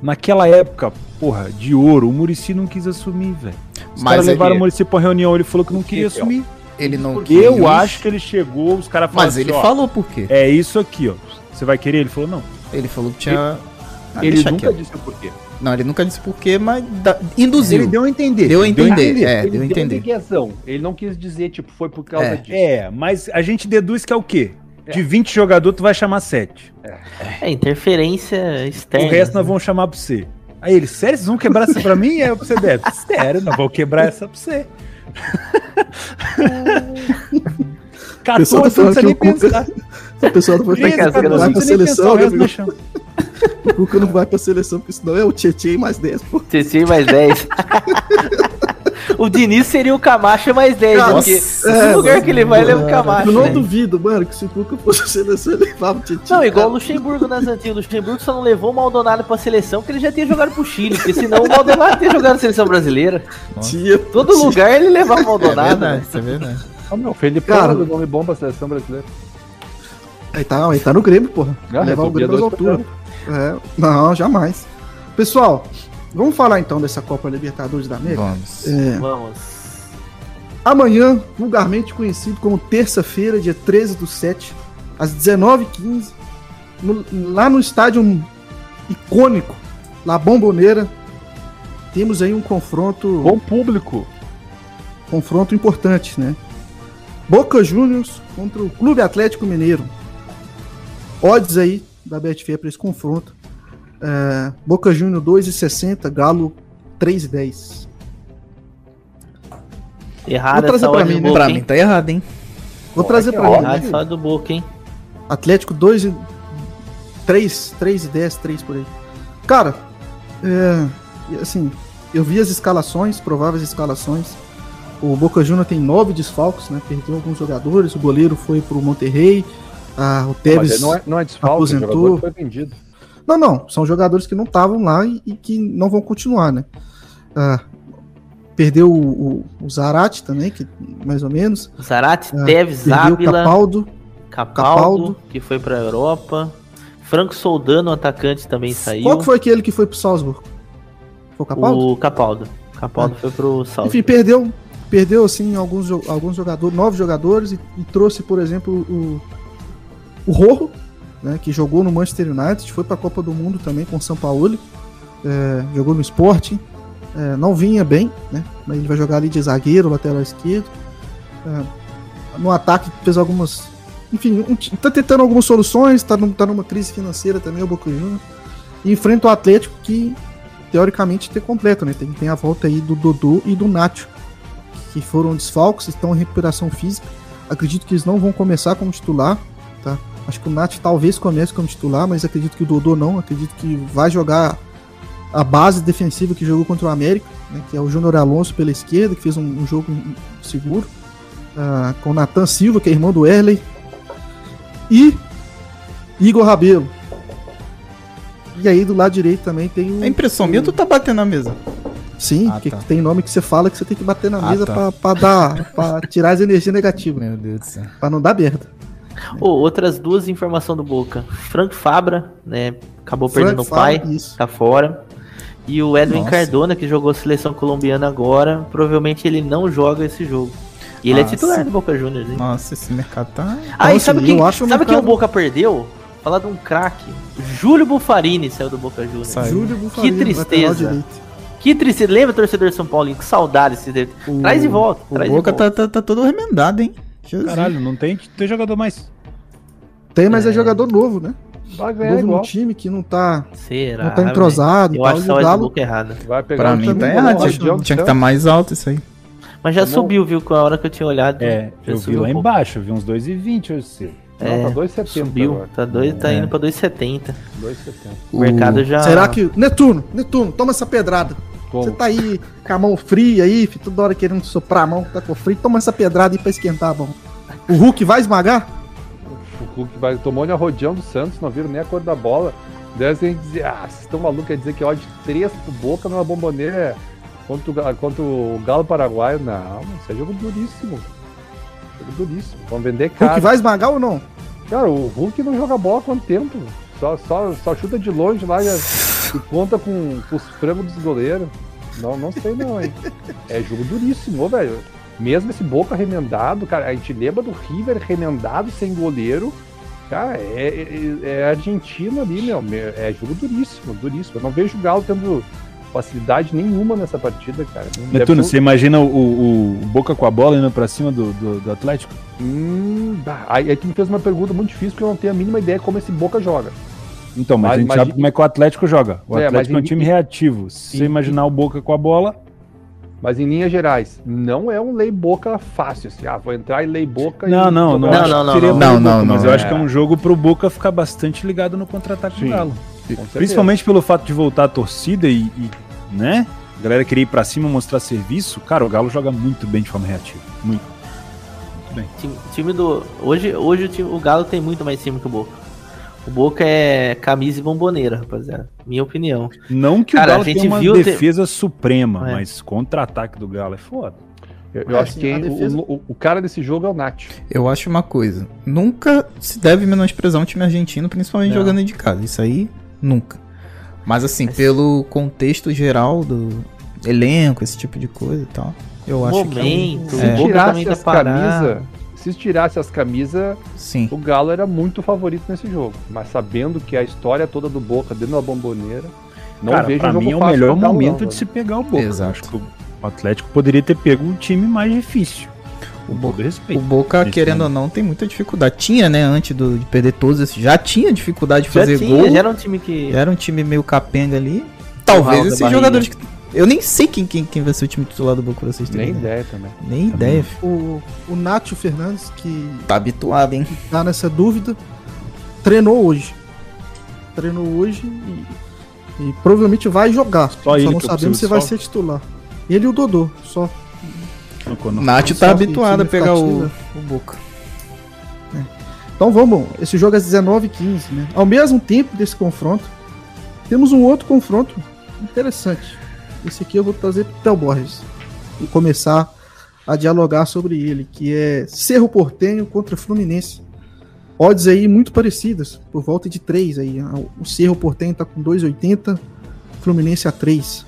[SPEAKER 6] Naquela época, porra, de ouro, o Murici não quis assumir, velho. Os
[SPEAKER 5] Mas
[SPEAKER 6] caras
[SPEAKER 5] é
[SPEAKER 6] levaram
[SPEAKER 5] que-
[SPEAKER 6] o Murici pra reunião, ele falou que não queria assumir.
[SPEAKER 5] Ele não
[SPEAKER 6] Eu
[SPEAKER 5] quis.
[SPEAKER 6] acho que ele chegou, os caras falaram
[SPEAKER 5] Mas ele
[SPEAKER 6] assim, ó,
[SPEAKER 5] falou por quê?
[SPEAKER 6] É isso aqui, ó. Você vai querer? Ele falou, não.
[SPEAKER 5] Ele falou que tinha. Ah,
[SPEAKER 2] Ele
[SPEAKER 5] deixa
[SPEAKER 2] nunca
[SPEAKER 5] quieto.
[SPEAKER 2] disse o porquê.
[SPEAKER 5] Não, ele nunca disse por quê, mas da- induziu.
[SPEAKER 6] Ele deu a entender.
[SPEAKER 5] Deu a entender. É,
[SPEAKER 2] ele
[SPEAKER 5] deu a entender.
[SPEAKER 2] miguezão. Ele não quis dizer, tipo, foi por causa
[SPEAKER 5] É.
[SPEAKER 2] disso.
[SPEAKER 6] É, mas a gente deduz que é o quê? De 20 jogadores, tu vai chamar 7.
[SPEAKER 3] É, interferência externa.
[SPEAKER 6] O resto nós vamos chamar pra você. Aí ele, sério, vocês vão quebrar essa pra mim? Aí eu, você deve. Sério, nós vamos quebrar essa pra você.
[SPEAKER 4] O pessoal tá
[SPEAKER 6] 14 não
[SPEAKER 4] falando
[SPEAKER 6] precisa
[SPEAKER 4] que
[SPEAKER 6] nem pensar.
[SPEAKER 4] O pessoal tá falando que
[SPEAKER 6] 13,
[SPEAKER 4] o Cuca não
[SPEAKER 6] 14
[SPEAKER 4] vai
[SPEAKER 6] não
[SPEAKER 4] pra
[SPEAKER 6] pensar,
[SPEAKER 4] seleção,
[SPEAKER 6] o
[SPEAKER 4] né. O Cuca não vai pra seleção, porque senão é o Tietchan mais 10, pô.
[SPEAKER 3] TC mais 10. O Diniz seria o Camacho mais 10,
[SPEAKER 4] Nossa,
[SPEAKER 3] porque
[SPEAKER 4] é,
[SPEAKER 3] no lugar
[SPEAKER 4] mano.
[SPEAKER 3] que ele vai, ele é o Camacho.
[SPEAKER 4] Eu não
[SPEAKER 3] né?
[SPEAKER 4] duvido, mano, que se o Cuca fosse a seleção, ele levava o Tietchan.
[SPEAKER 3] Não, igual o. Luxemburgo nas antigas. O Luxemburgo só não levou o Maldonado pra seleção porque ele já tinha jogado pro Chile. Porque senão o Maldonado tinha jogado na seleção brasileira.
[SPEAKER 4] Tinha,
[SPEAKER 3] Todo
[SPEAKER 4] tinha.
[SPEAKER 3] lugar ele levava o
[SPEAKER 5] É
[SPEAKER 3] Maldonado.
[SPEAKER 5] verdade,
[SPEAKER 3] né?
[SPEAKER 5] isso é verdade.
[SPEAKER 2] Ah, meu, Felipe
[SPEAKER 4] Cara-
[SPEAKER 2] cara, nome bom pra seleção brasileira.
[SPEAKER 4] Aí tá, aí tá no Grêmio, porra.
[SPEAKER 2] Ah,
[SPEAKER 4] Levar o Grêmio às
[SPEAKER 2] dois
[SPEAKER 4] alturas. É, não, jamais. Pessoal, vamos falar então dessa Copa Libertadores da América?
[SPEAKER 5] Vamos.
[SPEAKER 4] É,
[SPEAKER 3] Vamos.
[SPEAKER 4] amanhã, vulgarmente conhecido como terça-feira, dia 13 do 7, às 19h15, no- lá no estádio icônico, La Bomboneira, temos aí um confronto,
[SPEAKER 2] Bom público.
[SPEAKER 4] confronto importante, né? Boca Juniors contra o Clube Atlético Mineiro. Odds aí da Betfair para esse confronto. É, Boca Juniors 2,60, Galo 3,10.
[SPEAKER 3] Errado
[SPEAKER 4] Vou trazer
[SPEAKER 3] essa
[SPEAKER 4] pra mim, né?
[SPEAKER 3] Boca,
[SPEAKER 5] Pra mim tá errado, hein?
[SPEAKER 4] Vou trazer
[SPEAKER 2] que
[SPEAKER 4] para
[SPEAKER 2] ótimo.
[SPEAKER 4] mim.
[SPEAKER 3] Errado
[SPEAKER 4] né?
[SPEAKER 3] do Boca, hein?
[SPEAKER 4] Atlético 2 e 3, 3 e 10, 3 por aí. Cara, é, assim, eu vi as escalações, prováveis escalações. O Boca Juniors tem nove desfalques, né? Perdeu alguns jogadores, o goleiro foi pro Monterrey, ah, o Tevez...
[SPEAKER 2] não é, não é desfalque, o
[SPEAKER 4] aposentou.
[SPEAKER 2] jogador foi vendido.
[SPEAKER 4] Não, não, são jogadores que não estavam lá e, e que não vão continuar, né? Ah, perdeu o, o, o Zarate também, que mais ou menos.
[SPEAKER 3] Zarate,
[SPEAKER 4] Ah,
[SPEAKER 3] Teves,
[SPEAKER 4] o
[SPEAKER 3] Ávila,
[SPEAKER 4] Capaldo.
[SPEAKER 3] Capaldo,
[SPEAKER 4] Capaldo.
[SPEAKER 3] que foi pra Europa. Franco Soldano, atacante, também saiu.
[SPEAKER 4] Qual que foi aquele que foi pro Salzburg? Foi o Capaldo?
[SPEAKER 3] O Capaldo. Capaldo foi pro Salto.
[SPEAKER 4] Enfim, perdeu, perdeu assim alguns, alguns jogadores, nove jogadores e, e trouxe, por exemplo, o O Rojo, né, que jogou no Manchester United, foi para a Copa do Mundo também com o São Paulo, é, jogou no Sporting, é, não vinha bem, né, mas ele vai jogar ali de zagueiro, lateral esquerdo. É, no ataque fez algumas. Enfim, está tentando algumas soluções, está tá numa crise financeira também o Boca Juniors. E enfrenta o Atlético que, teoricamente, tem completo, né? Tem, tem a volta aí do Dodô e do Nacho, que foram desfalques, estão em recuperação física. Acredito que eles não vão começar como titular, tá? Acho que o Nath talvez comece como titular, mas acredito que o Dodô não. Acredito que vai jogar a base defensiva que jogou contra o América, né, que é o Júnior Alonso pela esquerda, que fez um, um jogo seguro. Uh, com o Natan Silva, que é irmão do Erley. E Igor Rabelo. E aí do lado direito também tem o.
[SPEAKER 5] A impressão minha, tu tá batendo na mesa.
[SPEAKER 4] Sim, ah, porque tá. tem nome que você fala que você tem que bater na ah, mesa tá. pra, pra, dar. pra tirar as energias negativas. Meu Deus do céu. Pra não dar merda.
[SPEAKER 3] Oh, outras duas informações do Boca. Frank Fabra, né? Acabou Frank perdendo o pai, isso. tá fora. E o Edwin Nossa. Cardona, que jogou a seleção colombiana agora, provavelmente ele não joga esse jogo. E ele é Nossa. é titular do Boca Juniors, hein?
[SPEAKER 5] Nossa, esse mercado tá.
[SPEAKER 3] Ah, e sabe quem, sabe mercado... quem o Boca perdeu? Falar de um craque. Júlio Bufarini saiu do Boca Juniors. Júlio Bufarini, que tristeza. Que tristeza. Lembra, torcedor de São Paulo? Que saudade esse dele. Traz de volta.
[SPEAKER 5] O Boca
[SPEAKER 3] tá,
[SPEAKER 5] tá, tá, todo remendado, hein?
[SPEAKER 6] Jesus. Caralho, não tem, tem jogador mais.
[SPEAKER 4] Tem, mas é, é jogador novo, né? Vai ganhar novo igual. no time que não tá,
[SPEAKER 3] Será,
[SPEAKER 4] não tá entrosado.
[SPEAKER 3] Eu tal, acho que é o errado.
[SPEAKER 5] Vai pegar pra mim tá errado. Tinha, tinha que estar tá mais alto isso aí.
[SPEAKER 3] Mas já subiu, viu? Com a hora que eu tinha olhado.
[SPEAKER 6] É, eu vi lá um embaixo, eu vi uns 2,20 hoje cedo.
[SPEAKER 3] É, tá 2,70 subiu, agora. tá, dois, tá é. indo pra 2,70. 2,70. O mercado já...
[SPEAKER 4] Será que... Netuno, Netuno, toma essa pedrada. Você tá aí com a mão fria aí, toda hora querendo soprar a mão, tá com frio, toma essa pedrada aí pra esquentar a mão. O Hulk vai esmagar?
[SPEAKER 2] O Hulk vai, tomou a rodeão do Santos, não viram nem a cor da bola. Daí gente dizer, ah, vocês estão malucos, quer dizer que ódio 3 pro Boca numa bomboneira é contra, contra o Galo Paraguaio. Não, isso é jogo duríssimo. Jogo duríssimo. Vamos vender caro.
[SPEAKER 4] Hulk vai esmagar ou não?
[SPEAKER 2] Cara, o Hulk não joga bola há quanto tempo? Só, só, só chuta de longe lá e, e conta com, com os frangos dos goleiros. Não, não sei não, hein. É jogo duríssimo, velho. Mesmo esse Boca remendado, cara, a gente lembra do River remendado sem goleiro. Cara, é, é, é argentino ali, meu. É jogo duríssimo, duríssimo. Eu não vejo o Galo tendo facilidade nenhuma nessa partida, cara.
[SPEAKER 6] Netuno, você imagina o, o, o, Boca com a bola indo pra cima do, do, do Atlético?
[SPEAKER 2] Hum, aí, aí tu me fez uma pergunta muito difícil porque eu não tenho a mínima ideia como esse Boca joga.
[SPEAKER 6] Então, mas, mas a gente sabe como é que o Atlético joga. O é, Atlético é um time reativo. Se você imaginar o Boca com a bola,
[SPEAKER 2] mas em linhas gerais, não é um lei boca fácil, assim, ah, vou entrar e lei boca
[SPEAKER 6] não,
[SPEAKER 2] e...
[SPEAKER 6] Não, não, não, não, não, não, não, não, Mas eu acho que é um jogo pro Boca ficar bastante ligado no contra-ataque do Galo. Principalmente pelo fato de voltar a torcida e, e, né, a galera querer ir pra cima mostrar serviço, cara, o Galo joga muito bem de forma reativa, muito.
[SPEAKER 3] muito bem. Time, time do... Hoje, hoje o, time, o Galo tem muito mais time que o Boca. O Boca é camisa e bomboneira, rapaziada. Minha opinião.
[SPEAKER 6] Não que Cara, o Galo tenha uma defesa ter... suprema, é. mas contra-ataque do Galo é foda.
[SPEAKER 2] Eu, eu acho que defesa... o, o, o, cara desse jogo é o Nath.
[SPEAKER 5] Eu acho uma coisa. Nunca se deve menosprezar um time argentino, principalmente Não. jogando de casa. Isso aí, nunca. Mas assim, mas... pelo contexto geral do elenco, esse tipo de coisa e tal. Eu acho
[SPEAKER 3] Momento, que.
[SPEAKER 2] É, se tirasse as camisas se tirasse as camisas,
[SPEAKER 5] Sim.
[SPEAKER 2] o Galo era muito favorito nesse jogo. Mas sabendo que a história toda do Boca dentro da bomboneira,
[SPEAKER 6] não Cara, vejo pra mim é o melhor momento não, de se pegar o Boca. Exato. Acho que o Atlético poderia ter pego um time mais difícil.
[SPEAKER 5] O, Bo respeito, o Boca, querendo momento. ou não, tem muita dificuldade. Tinha, né, antes do, de perder todos esses. Já tinha dificuldade de já fazer tinha, gol.
[SPEAKER 3] Já era um time que.
[SPEAKER 5] Já era um time meio capenga ali. Talvez esses jogadores que eu nem sei quem, quem, quem vai ser o time titular do Boca vocês
[SPEAKER 2] terem. Nem ideia também.
[SPEAKER 5] Nem também. ideia.
[SPEAKER 4] O, o Nacho Fernandes, que.
[SPEAKER 5] Tá habituado, hein?
[SPEAKER 4] Tá nessa dúvida. Treinou hoje. Treinou hoje e, e provavelmente vai jogar. Só, só não sabemos se vai ser titular. Ele e o Dodô, só.
[SPEAKER 5] O Nacho tá habituado a pegar o, o Boca.
[SPEAKER 4] É. Então vamos, esse jogo é 19 15 né? Ao mesmo tempo desse confronto, temos um outro confronto interessante. Esse aqui eu vou trazer pro Theo Borges e começar a dialogar sobre ele, que é Cerro Portenho contra Fluminense. Odds aí muito parecidas, por volta de 3 aí. O Cerro Portenho tá com 2,80, Fluminense a 3.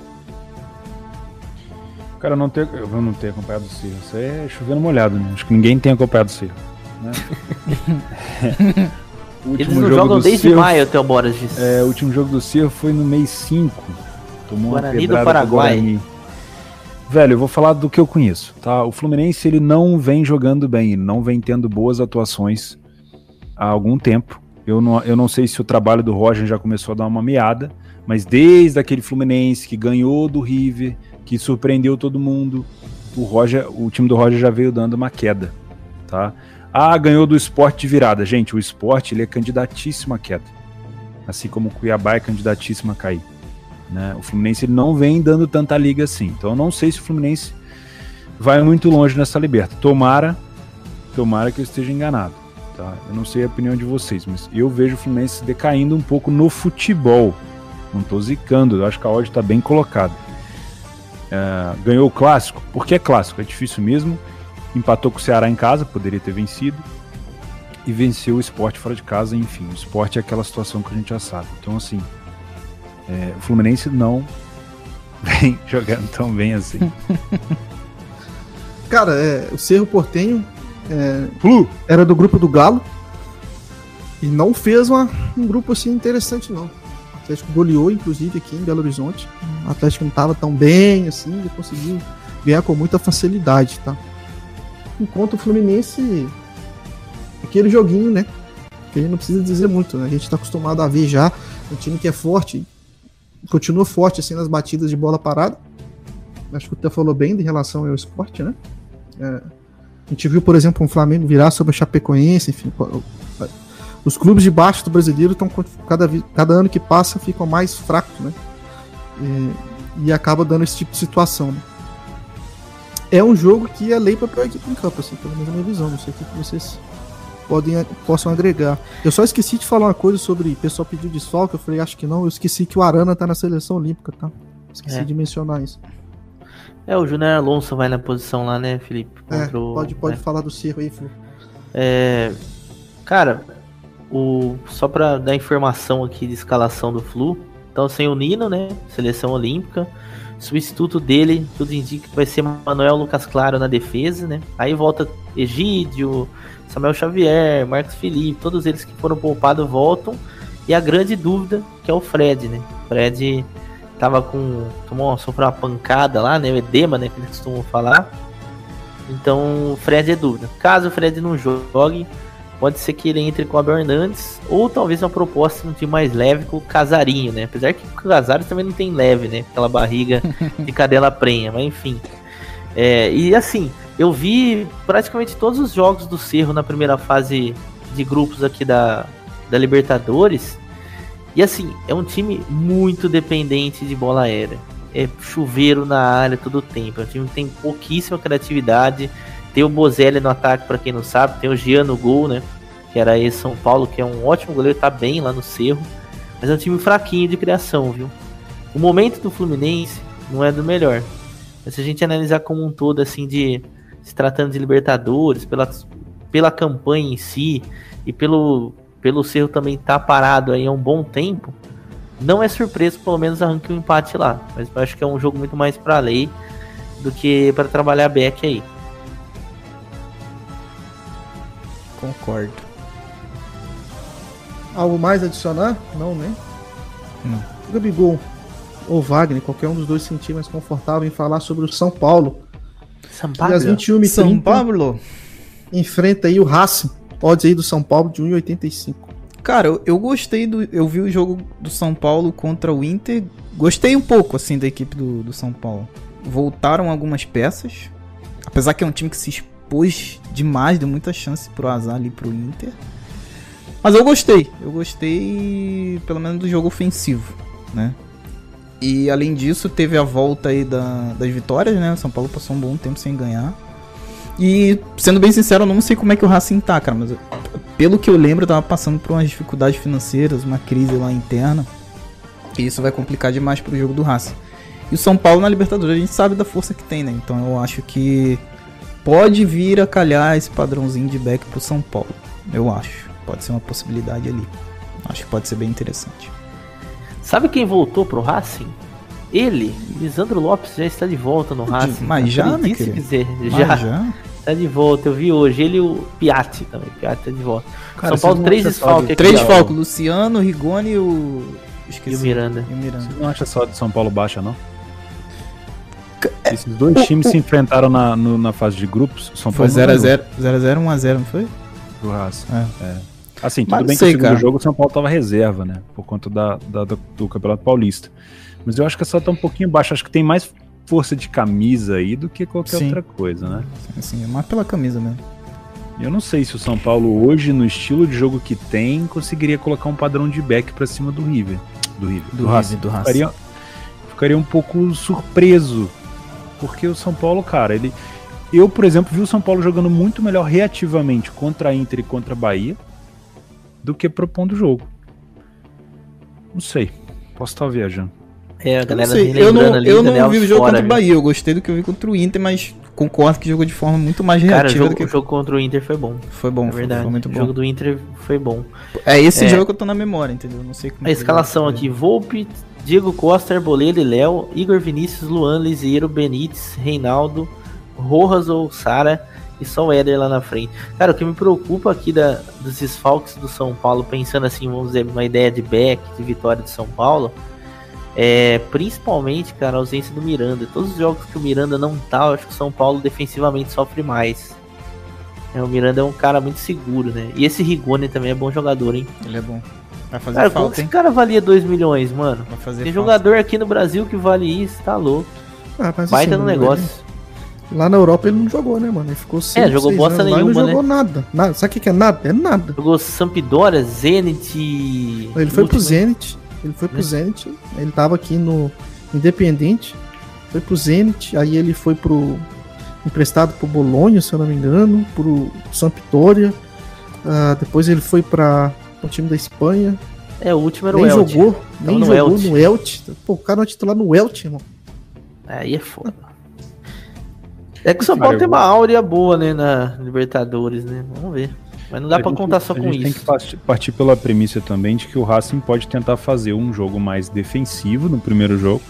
[SPEAKER 6] Cara, eu não tenho, eu não tenho acompanhado o Cerro. Isso é chovendo molhado, né? Acho que ninguém tem acompanhado o Cerro. Né?
[SPEAKER 3] Eles não jogam desde Cerro, maio, até o Boras
[SPEAKER 6] disse. É, o último jogo do Cerro foi no mês 5.
[SPEAKER 3] Tomou Guarani do Paraguai. Do
[SPEAKER 6] Velho, eu vou falar do que eu conheço, tá? O Fluminense ele não vem jogando bem, não vem tendo boas atuações há algum tempo. Eu não, eu não sei se o trabalho do Roger já começou a dar uma meada, mas desde aquele Fluminense que ganhou do River, que surpreendeu todo mundo, o Roger, o time do Roger já veio dando uma queda, tá? Ah, ganhou do esporte de virada. Gente, o esporte ele é candidatíssimo a queda. Assim como o Cuiabá é candidatíssimo a cair. Né? O Fluminense ele não vem dando tanta liga assim. Então eu não sei se o Fluminense vai muito longe nessa liberta. Tomara, tomara que eu esteja enganado. Tá? Eu não sei a opinião de vocês, mas eu vejo o Fluminense decaindo um pouco no futebol. Não estou zicando, eu acho que a odd está bem colocada. É, ganhou o clássico, porque é clássico, é difícil mesmo. Empatou com o Ceará em casa, poderia ter vencido. E venceu o esporte fora de casa, enfim. O esporte é aquela situação que a gente já sabe. Então, assim, é, o Fluminense não vem jogando tão bem assim.
[SPEAKER 4] Cara, é, o Cerro Portenho é, Flu. era do grupo do Galo e não fez uma, um grupo assim interessante não. O Atlético goleou, inclusive, aqui em Belo Horizonte. O Atlético não estava tão bem assim, ele conseguiu ganhar com muita facilidade, tá? Enquanto o Fluminense, aquele joguinho, né? Que a gente não precisa dizer muito, né? A gente está acostumado a ver já um time que é forte, continua forte assim nas batidas de bola parada. Acho que o Té falou bem em relação ao esporte, né? É, a gente viu, por exemplo, um Flamengo virar sobre a Chapecoense, enfim. Os clubes de baixo do brasileiro estão cada, cada ano que passa ficam mais fracos, né? E, e acaba dando esse tipo de situação. Né? É um jogo que é lei para a equipe em campo, assim, pelo menos na minha visão. Não sei o que vocês podem, possam agregar. Eu só esqueci de falar uma coisa sobre o pessoal pediu desfalque, eu falei, acho que não, eu esqueci que o Arana tá na seleção olímpica, tá? Esqueci é. de mencionar isso.
[SPEAKER 3] É, o Júnior Alonso vai na posição lá, né, Felipe?
[SPEAKER 4] É, pode pode né? falar do Cerro aí, Felipe.
[SPEAKER 3] É, cara, o, só pra dar informação aqui de escalação do Flu, então sem o Nino, né, seleção olímpica, substituto dele, tudo indica que vai ser Manuel Lucas Claro na defesa, né, aí volta Egídio, Samuel Xavier, Marcos Felipe, todos eles que foram poupados voltam. E a grande dúvida, que é o Fred, né? O Fred tava com. Tomou, sofreu uma pancada lá, né? O edema, né? Que eles costumam falar. Então o Fred é dúvida. Caso o Fred não jogue, pode ser que ele entre com o Abel Hernandes. Ou talvez uma proposta um time mais leve com o Casarinho, né? Apesar que o Casares também não tem leve, né? Aquela barriga de cadela prenha, mas enfim. É, e assim, eu vi praticamente todos os jogos do Cerro na primeira fase de grupos aqui da, da Libertadores. E assim, é um time muito dependente de bola aérea. É chuveiro na área todo o tempo. É um time que tem pouquíssima criatividade. Tem o Bozelli no ataque, para quem não sabe. Tem o Gian no gol, né? Que era esse São Paulo, que é um ótimo goleiro, tá bem lá no Cerro. Mas é um time fraquinho de criação, viu? O momento do Fluminense não é do melhor. Mas se a gente analisar como um todo, assim, de se tratando de Libertadores, pela, pela campanha em si e pelo, pelo Cerro também estar tá parado aí há um bom tempo, não é surpresa pelo menos arranque um empate lá. Mas eu acho que é um jogo muito mais para lei do que para trabalhar back aí.
[SPEAKER 4] Concordo. Algo mais adicionar? Não, né? Não. Gabigol ou Wagner, qualquer um dos dois sentir mais confortável em falar sobre o São Paulo.
[SPEAKER 3] São Paulo.
[SPEAKER 4] às 21 h
[SPEAKER 3] São Paulo.
[SPEAKER 4] Enfrenta aí o Racing. Pode aí do São Paulo de 1,85.
[SPEAKER 5] Cara, eu, eu, gostei do. Eu vi o jogo do São Paulo contra o Inter. Gostei um pouco, assim, da equipe do, do São Paulo. Voltaram algumas peças. Apesar que é um time que se expôs demais, deu muita chance pro azar ali pro Inter. Mas eu gostei. Eu gostei, pelo menos, do jogo ofensivo, né? E além disso, teve a volta aí da, das vitórias, né? O São Paulo passou um bom tempo sem ganhar. E, sendo bem sincero, eu não sei como é que o Racing tá, cara, mas pelo que eu lembro, eu tava passando por umas dificuldades financeiras, uma crise lá interna. E isso vai complicar demais pro jogo do Racing. E o São Paulo na Libertadores, a gente sabe da força que tem, né? Então eu acho que pode vir a calhar esse padrãozinho de back pro São Paulo. Eu acho. Pode ser uma possibilidade ali. Acho que pode ser bem interessante.
[SPEAKER 3] Sabe quem voltou pro Racing? Ele, Lisandro Lopes, já está de volta no Racing.
[SPEAKER 5] Mas já,
[SPEAKER 3] né, quiser, já. já. Tá de volta, eu vi hoje. Ele e o Piatti também. Piatti tá de volta.
[SPEAKER 5] Cara,
[SPEAKER 3] São Paulo, três desfalques aqui.
[SPEAKER 5] Três desfalques, Luciano, Rigoni e o. Esqueci.
[SPEAKER 3] E o Miranda.
[SPEAKER 5] E o Miranda.
[SPEAKER 6] Você não acha só de São Paulo baixa, não? Esses dois times se enfrentaram na, no- na fase de grupos. São
[SPEAKER 5] Foi
[SPEAKER 6] Paulo ganhou
[SPEAKER 5] 0x0, 0x0, 1x0, não foi?
[SPEAKER 6] do Racing.
[SPEAKER 5] É.
[SPEAKER 6] É. Assim, tudo
[SPEAKER 5] Mas
[SPEAKER 6] bem que
[SPEAKER 5] sei,
[SPEAKER 6] o segundo
[SPEAKER 5] cara.
[SPEAKER 6] jogo o São Paulo tava reserva, né? Por conta da, da- do, do Campeonato Paulista. Mas eu acho que essa tá um pouquinho baixa. Acho que tem mais força de camisa aí do que qualquer
[SPEAKER 5] Sim.
[SPEAKER 6] outra coisa, né?
[SPEAKER 5] Assim, é mais pela camisa mesmo.
[SPEAKER 6] Eu não sei se o São Paulo hoje, no estilo de jogo que tem, conseguiria colocar um padrão de back pra cima do River. Do River.
[SPEAKER 5] Do. River, do Racing.
[SPEAKER 6] Ficaria, ficaria um pouco surpreso. Porque o São Paulo, cara, ele. Eu, por exemplo, vi o São Paulo jogando muito melhor reativamente contra a Inter e contra a Bahia do que propondo o jogo. Não sei. Posso estar viajando.
[SPEAKER 3] É, a
[SPEAKER 5] Eu não,
[SPEAKER 3] galera
[SPEAKER 5] sei, eu não,
[SPEAKER 3] ali,
[SPEAKER 5] eu não vi o jogo
[SPEAKER 3] fora,
[SPEAKER 5] contra o
[SPEAKER 3] viu?
[SPEAKER 5] Bahia, eu gostei do que eu vi contra o Inter, mas concordo que jogou de forma muito mais
[SPEAKER 3] Cara, o
[SPEAKER 5] reativa
[SPEAKER 3] jogo,
[SPEAKER 5] do que
[SPEAKER 3] o jogo contra o Inter foi bom.
[SPEAKER 5] foi bom,
[SPEAKER 3] É
[SPEAKER 5] foi-
[SPEAKER 3] verdade.
[SPEAKER 5] foi muito
[SPEAKER 3] o
[SPEAKER 5] bom.
[SPEAKER 3] jogo do Inter foi bom.
[SPEAKER 5] É esse
[SPEAKER 3] É.
[SPEAKER 5] jogo que eu tô na memória, entendeu? Não sei como
[SPEAKER 3] A escalação aqui: Volpe, Diego Costa, Arboleda e Léo, Igor Vinícius, Luan, Liseiro, Benítez, Reinaldo, Rojas ou Sara e só o Éder lá na frente. Cara, o que me preocupa aqui da, dos desfalques do São Paulo, pensando assim, vamos dizer, uma ideia de back, de vitória de São Paulo, é principalmente, cara, a ausência do Miranda. Todos os jogos que o Miranda não tá, eu acho que o São Paulo defensivamente sofre mais. É, o Miranda é um cara muito seguro, né? E esse Rigoni também é bom jogador, hein?
[SPEAKER 5] Ele é bom. Vai fazer
[SPEAKER 3] Cara, como que
[SPEAKER 5] falta,
[SPEAKER 3] esse
[SPEAKER 5] hein?
[SPEAKER 3] cara valia 2 milhões, mano?
[SPEAKER 5] Vai fazer
[SPEAKER 3] Tem
[SPEAKER 5] falta.
[SPEAKER 3] jogador aqui no Brasil que vale isso, tá louco.
[SPEAKER 4] Ah,
[SPEAKER 3] Baita
[SPEAKER 4] assim,
[SPEAKER 3] no
[SPEAKER 4] ele-
[SPEAKER 3] negócio.
[SPEAKER 4] Lá na Europa ele não jogou, né, mano? Ele ficou seis,
[SPEAKER 3] É, jogou
[SPEAKER 4] seis
[SPEAKER 3] bosta nenhuma,
[SPEAKER 4] não
[SPEAKER 3] né?
[SPEAKER 4] jogou nada. nada. Sabe o que que é nada? É nada.
[SPEAKER 3] Jogou Sampdoria, Zenit.
[SPEAKER 4] Ele foi pro
[SPEAKER 3] último-
[SPEAKER 4] Zenit. Ele foi pro
[SPEAKER 3] Né?
[SPEAKER 4] Zenit. Ele tava aqui no Independente. Foi pro Zenit. Aí ele foi pro. Emprestado pro Bolonha, se eu não me engano. Pro Sampdoria. Ah, depois ele foi pra o time da Espanha.
[SPEAKER 3] É, o último era
[SPEAKER 4] nem
[SPEAKER 3] o Elche.
[SPEAKER 4] jogou. Nem
[SPEAKER 3] no
[SPEAKER 4] jogou
[SPEAKER 3] Elche.
[SPEAKER 4] no Elche. Pô, o cara não é titular no Elche, irmão.
[SPEAKER 3] Aí é foda. É que o São Paulo tem uma áurea boa, né, na Libertadores, né? Vamos ver. Mas não dá
[SPEAKER 6] A
[SPEAKER 3] pra
[SPEAKER 6] gente-
[SPEAKER 3] contar só
[SPEAKER 6] a
[SPEAKER 3] com
[SPEAKER 6] gente Tem
[SPEAKER 3] isso.
[SPEAKER 6] que partir- pela premissa também de que o Racing pode tentar fazer um jogo mais defensivo no primeiro jogo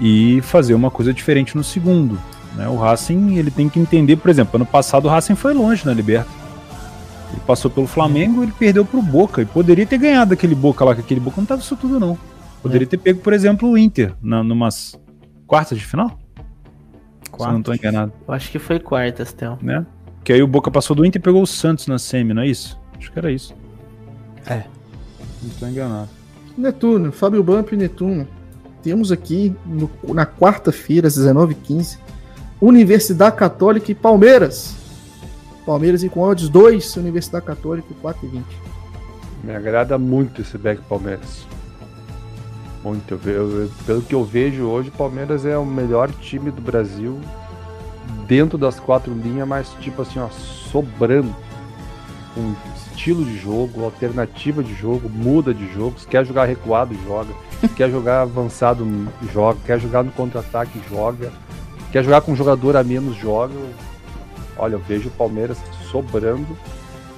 [SPEAKER 6] e fazer uma coisa diferente no segundo. né? O Racing ele tem que entender, por exemplo, ano passado o Racing foi longe na Liberta. Ele passou pelo Flamengo, ele perdeu pro Boca e poderia ter ganhado aquele Boca lá, que aquele Boca não tava isso tudo não. Poderia ter pego, por exemplo, o Inter na, numas quartas de final, se eu não tô enganado
[SPEAKER 3] Eu acho que foi quartas, Théo.
[SPEAKER 6] né? Que aí o Boca passou do Inter e pegou o Santos na semi, não é isso? Acho que era isso.
[SPEAKER 5] É.
[SPEAKER 6] Não tô enganado.
[SPEAKER 4] Netuno, Fábio Bump e Netuno. Temos aqui no- na quarta-feira, às 19h15, Universidade Católica e Palmeiras. Palmeiras e com odds 2, Universidade Católica 4,20.
[SPEAKER 2] Me agrada muito esse back Palmeiras. Muito. Eu eu- pelo que eu vejo hoje, o Palmeiras é o melhor time do Brasil dentro das quatro linhas, mas tipo assim, ó, sobrando. Com estilo de jogo, alternativa de jogo, muda de jogo. Se quer jogar recuado, joga. Se quer jogar avançado, joga. Quer jogar no contra-ataque, joga. Quer jogar com um jogador a menos, joga. Olha, eu vejo o Palmeiras sobrando.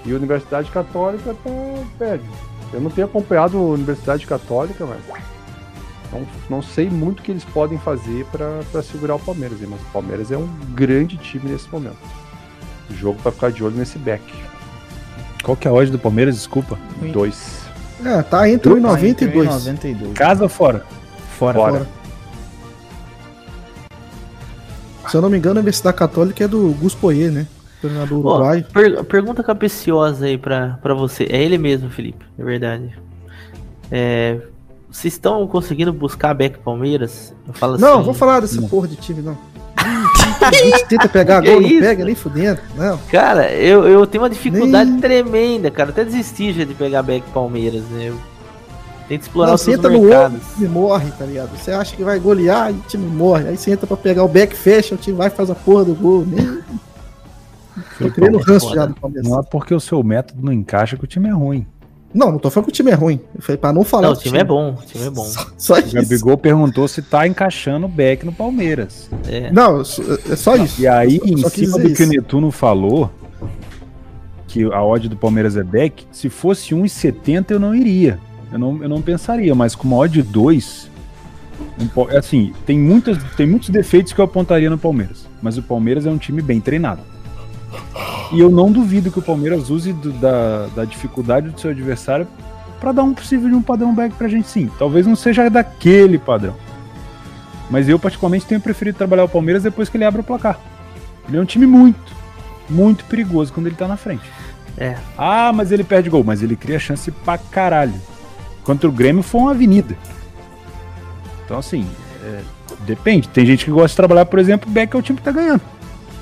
[SPEAKER 2] E a Universidade Católica tá. Eu não tenho acompanhado a Universidade Católica, mas. Não, não sei muito o que eles podem fazer para segurar o Palmeiras, mas o Palmeiras é um grande time nesse momento. O jogo para ficar de olho nesse back.
[SPEAKER 6] Qual que é a odd do Palmeiras, desculpa?
[SPEAKER 2] Dois.
[SPEAKER 4] É, tá entre 1,90 e 2.
[SPEAKER 5] 92.
[SPEAKER 6] Casa ou fora?
[SPEAKER 5] Fora.
[SPEAKER 2] Fora.
[SPEAKER 4] Fora. Se eu não me engano, a Universidade Católica é do Gus Poyet, né? Treinador
[SPEAKER 3] Ó,
[SPEAKER 4] uruguaio.
[SPEAKER 3] per- pergunta capiciosa aí pra, pra você. É ele mesmo, Felipe, é verdade. É, vocês estão conseguindo buscar back Palmeiras? Eu falo
[SPEAKER 4] Não,
[SPEAKER 3] assim,
[SPEAKER 4] vou falar dessa
[SPEAKER 6] Não.
[SPEAKER 4] porra de time, não. A gente tenta pegar
[SPEAKER 3] Que
[SPEAKER 4] gol, não
[SPEAKER 3] isso?
[SPEAKER 4] pega nem fudendo. Não.
[SPEAKER 3] Cara, eu, eu tenho uma dificuldade
[SPEAKER 4] Nem-
[SPEAKER 3] tremenda, cara. Até desisti já de pegar back Palmeiras, né? Eu tento explorar
[SPEAKER 4] Não,
[SPEAKER 3] os
[SPEAKER 4] você entra no
[SPEAKER 3] mercados.
[SPEAKER 4] outro, o time morre, tá ligado? Você acha que vai golear e o time morre. Aí você entra pra pegar o back, fecha, o time vai e faz a porra do gol. Nem... Tô criando ranço já do Palmeiras.
[SPEAKER 6] Não é porque o seu método não encaixa que o time é ruim.
[SPEAKER 4] Não, não tô falando que o time é ruim. Eu falei pra não falar
[SPEAKER 3] Não, o
[SPEAKER 4] do
[SPEAKER 3] time é bom, o time é bom.
[SPEAKER 4] Só, só
[SPEAKER 6] O
[SPEAKER 4] isso.
[SPEAKER 6] Gabigol perguntou se tá encaixando o back no Palmeiras.
[SPEAKER 3] É.
[SPEAKER 4] Não, é só isso.
[SPEAKER 6] E aí, em
[SPEAKER 4] Só
[SPEAKER 6] cima do que o
[SPEAKER 4] isso.
[SPEAKER 6] Netuno falou, que a odd do Palmeiras é back, se fosse 1,70 eu não iria. Eu não, eu não pensaria, mas com uma odd 2, um Pa- assim, tem, muitas, tem muitos defeitos que eu apontaria no Palmeiras. Mas o Palmeiras é um time bem treinado. E eu não duvido que o Palmeiras use do, da, da dificuldade do seu adversário para dar um possível de um padrão back pra gente sim. Talvez não seja daquele padrão. Mas eu, particularmente, tenho preferido trabalhar o Palmeiras depois que ele abre o placar. Ele é um time muito, muito perigoso quando ele tá na frente.
[SPEAKER 3] É.
[SPEAKER 6] Ah, mas ele perde gol, mas ele cria chance pra caralho. Contra o Grêmio foi uma avenida. Então, assim, é, depende. Tem gente que gosta de trabalhar, por exemplo, o Beck é o time que tá ganhando.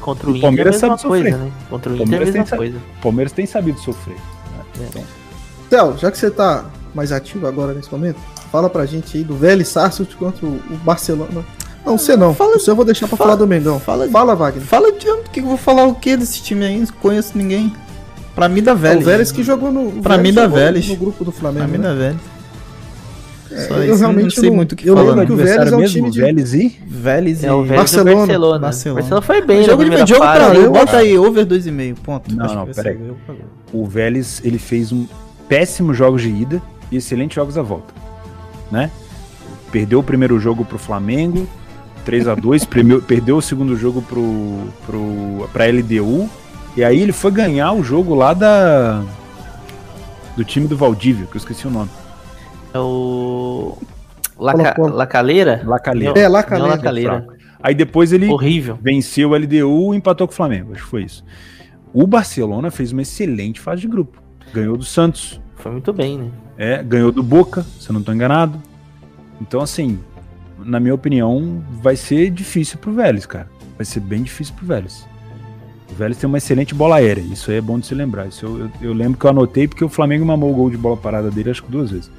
[SPEAKER 3] Contra o, o Palmeiras Inter é a mesma coisa, né? Contra o Inter é a mesma coisa.
[SPEAKER 6] O Palmeiras tem sabido sofrer. Né?
[SPEAKER 4] É. Então. Theo, já que você tá mais ativo agora nesse momento, fala pra gente aí do Vélez Sarsfield contra o Barcelona. Não, você não. Fala, você eu vou deixar pra fala, falar do Mengão.
[SPEAKER 5] Fala, fala Wagner. Fala de que eu vou falar o que desse time aí? Não conheço ninguém. Pra mim da Vélez.
[SPEAKER 4] É o Vélez que jogou no.
[SPEAKER 5] Pra mim da Vélez.
[SPEAKER 4] No grupo do Flamengo.
[SPEAKER 5] Pra mim
[SPEAKER 4] né?
[SPEAKER 5] da Vélez.
[SPEAKER 4] É, eu realmente não sei
[SPEAKER 5] não, muito o que
[SPEAKER 4] eu
[SPEAKER 5] falar.
[SPEAKER 4] lembro que o Vélez é um time de
[SPEAKER 6] Vélez e
[SPEAKER 5] Vélez e
[SPEAKER 3] É o Vélez
[SPEAKER 4] Barcelona.
[SPEAKER 3] Barcelona.
[SPEAKER 5] Barcelona.
[SPEAKER 3] Barcelona foi bem,
[SPEAKER 5] jogo de jogo
[SPEAKER 3] hein?
[SPEAKER 5] eu, bota aí over 2,5, ponto.
[SPEAKER 6] Não,
[SPEAKER 5] Acho
[SPEAKER 6] não, peraí.
[SPEAKER 5] eu.
[SPEAKER 6] o Vélez ele fez um péssimos jogos de ida e excelentes jogos à volta, né? Perdeu o primeiro jogo pro Flamengo, 3 a 2 premeu- perdeu o segundo jogo pro, pro pra LDU e aí ele foi ganhar o jogo lá da do time do Valdívia, que eu esqueci o nome.
[SPEAKER 3] É o. Laca... Lacaleira?
[SPEAKER 6] Lacaleira.
[SPEAKER 4] É, Lacaleira.
[SPEAKER 6] Aí depois ele
[SPEAKER 3] Horrível.
[SPEAKER 6] venceu o LDU e empatou com o Flamengo, acho que foi isso. O Barcelona fez uma excelente fase de grupo. Ganhou do Santos,
[SPEAKER 3] Foi muito bem, né?
[SPEAKER 6] É, ganhou do Boca, se eu não tô enganado. Então, assim, na minha opinião, vai ser difícil pro Vélez, cara. Vai ser bem difícil pro Vélez. O Vélez tem uma excelente bola aérea, isso aí é bom de se lembrar. Isso eu, eu- eu lembro que eu anotei porque o Flamengo mamou o gol de bola parada dele, acho que duas vezes.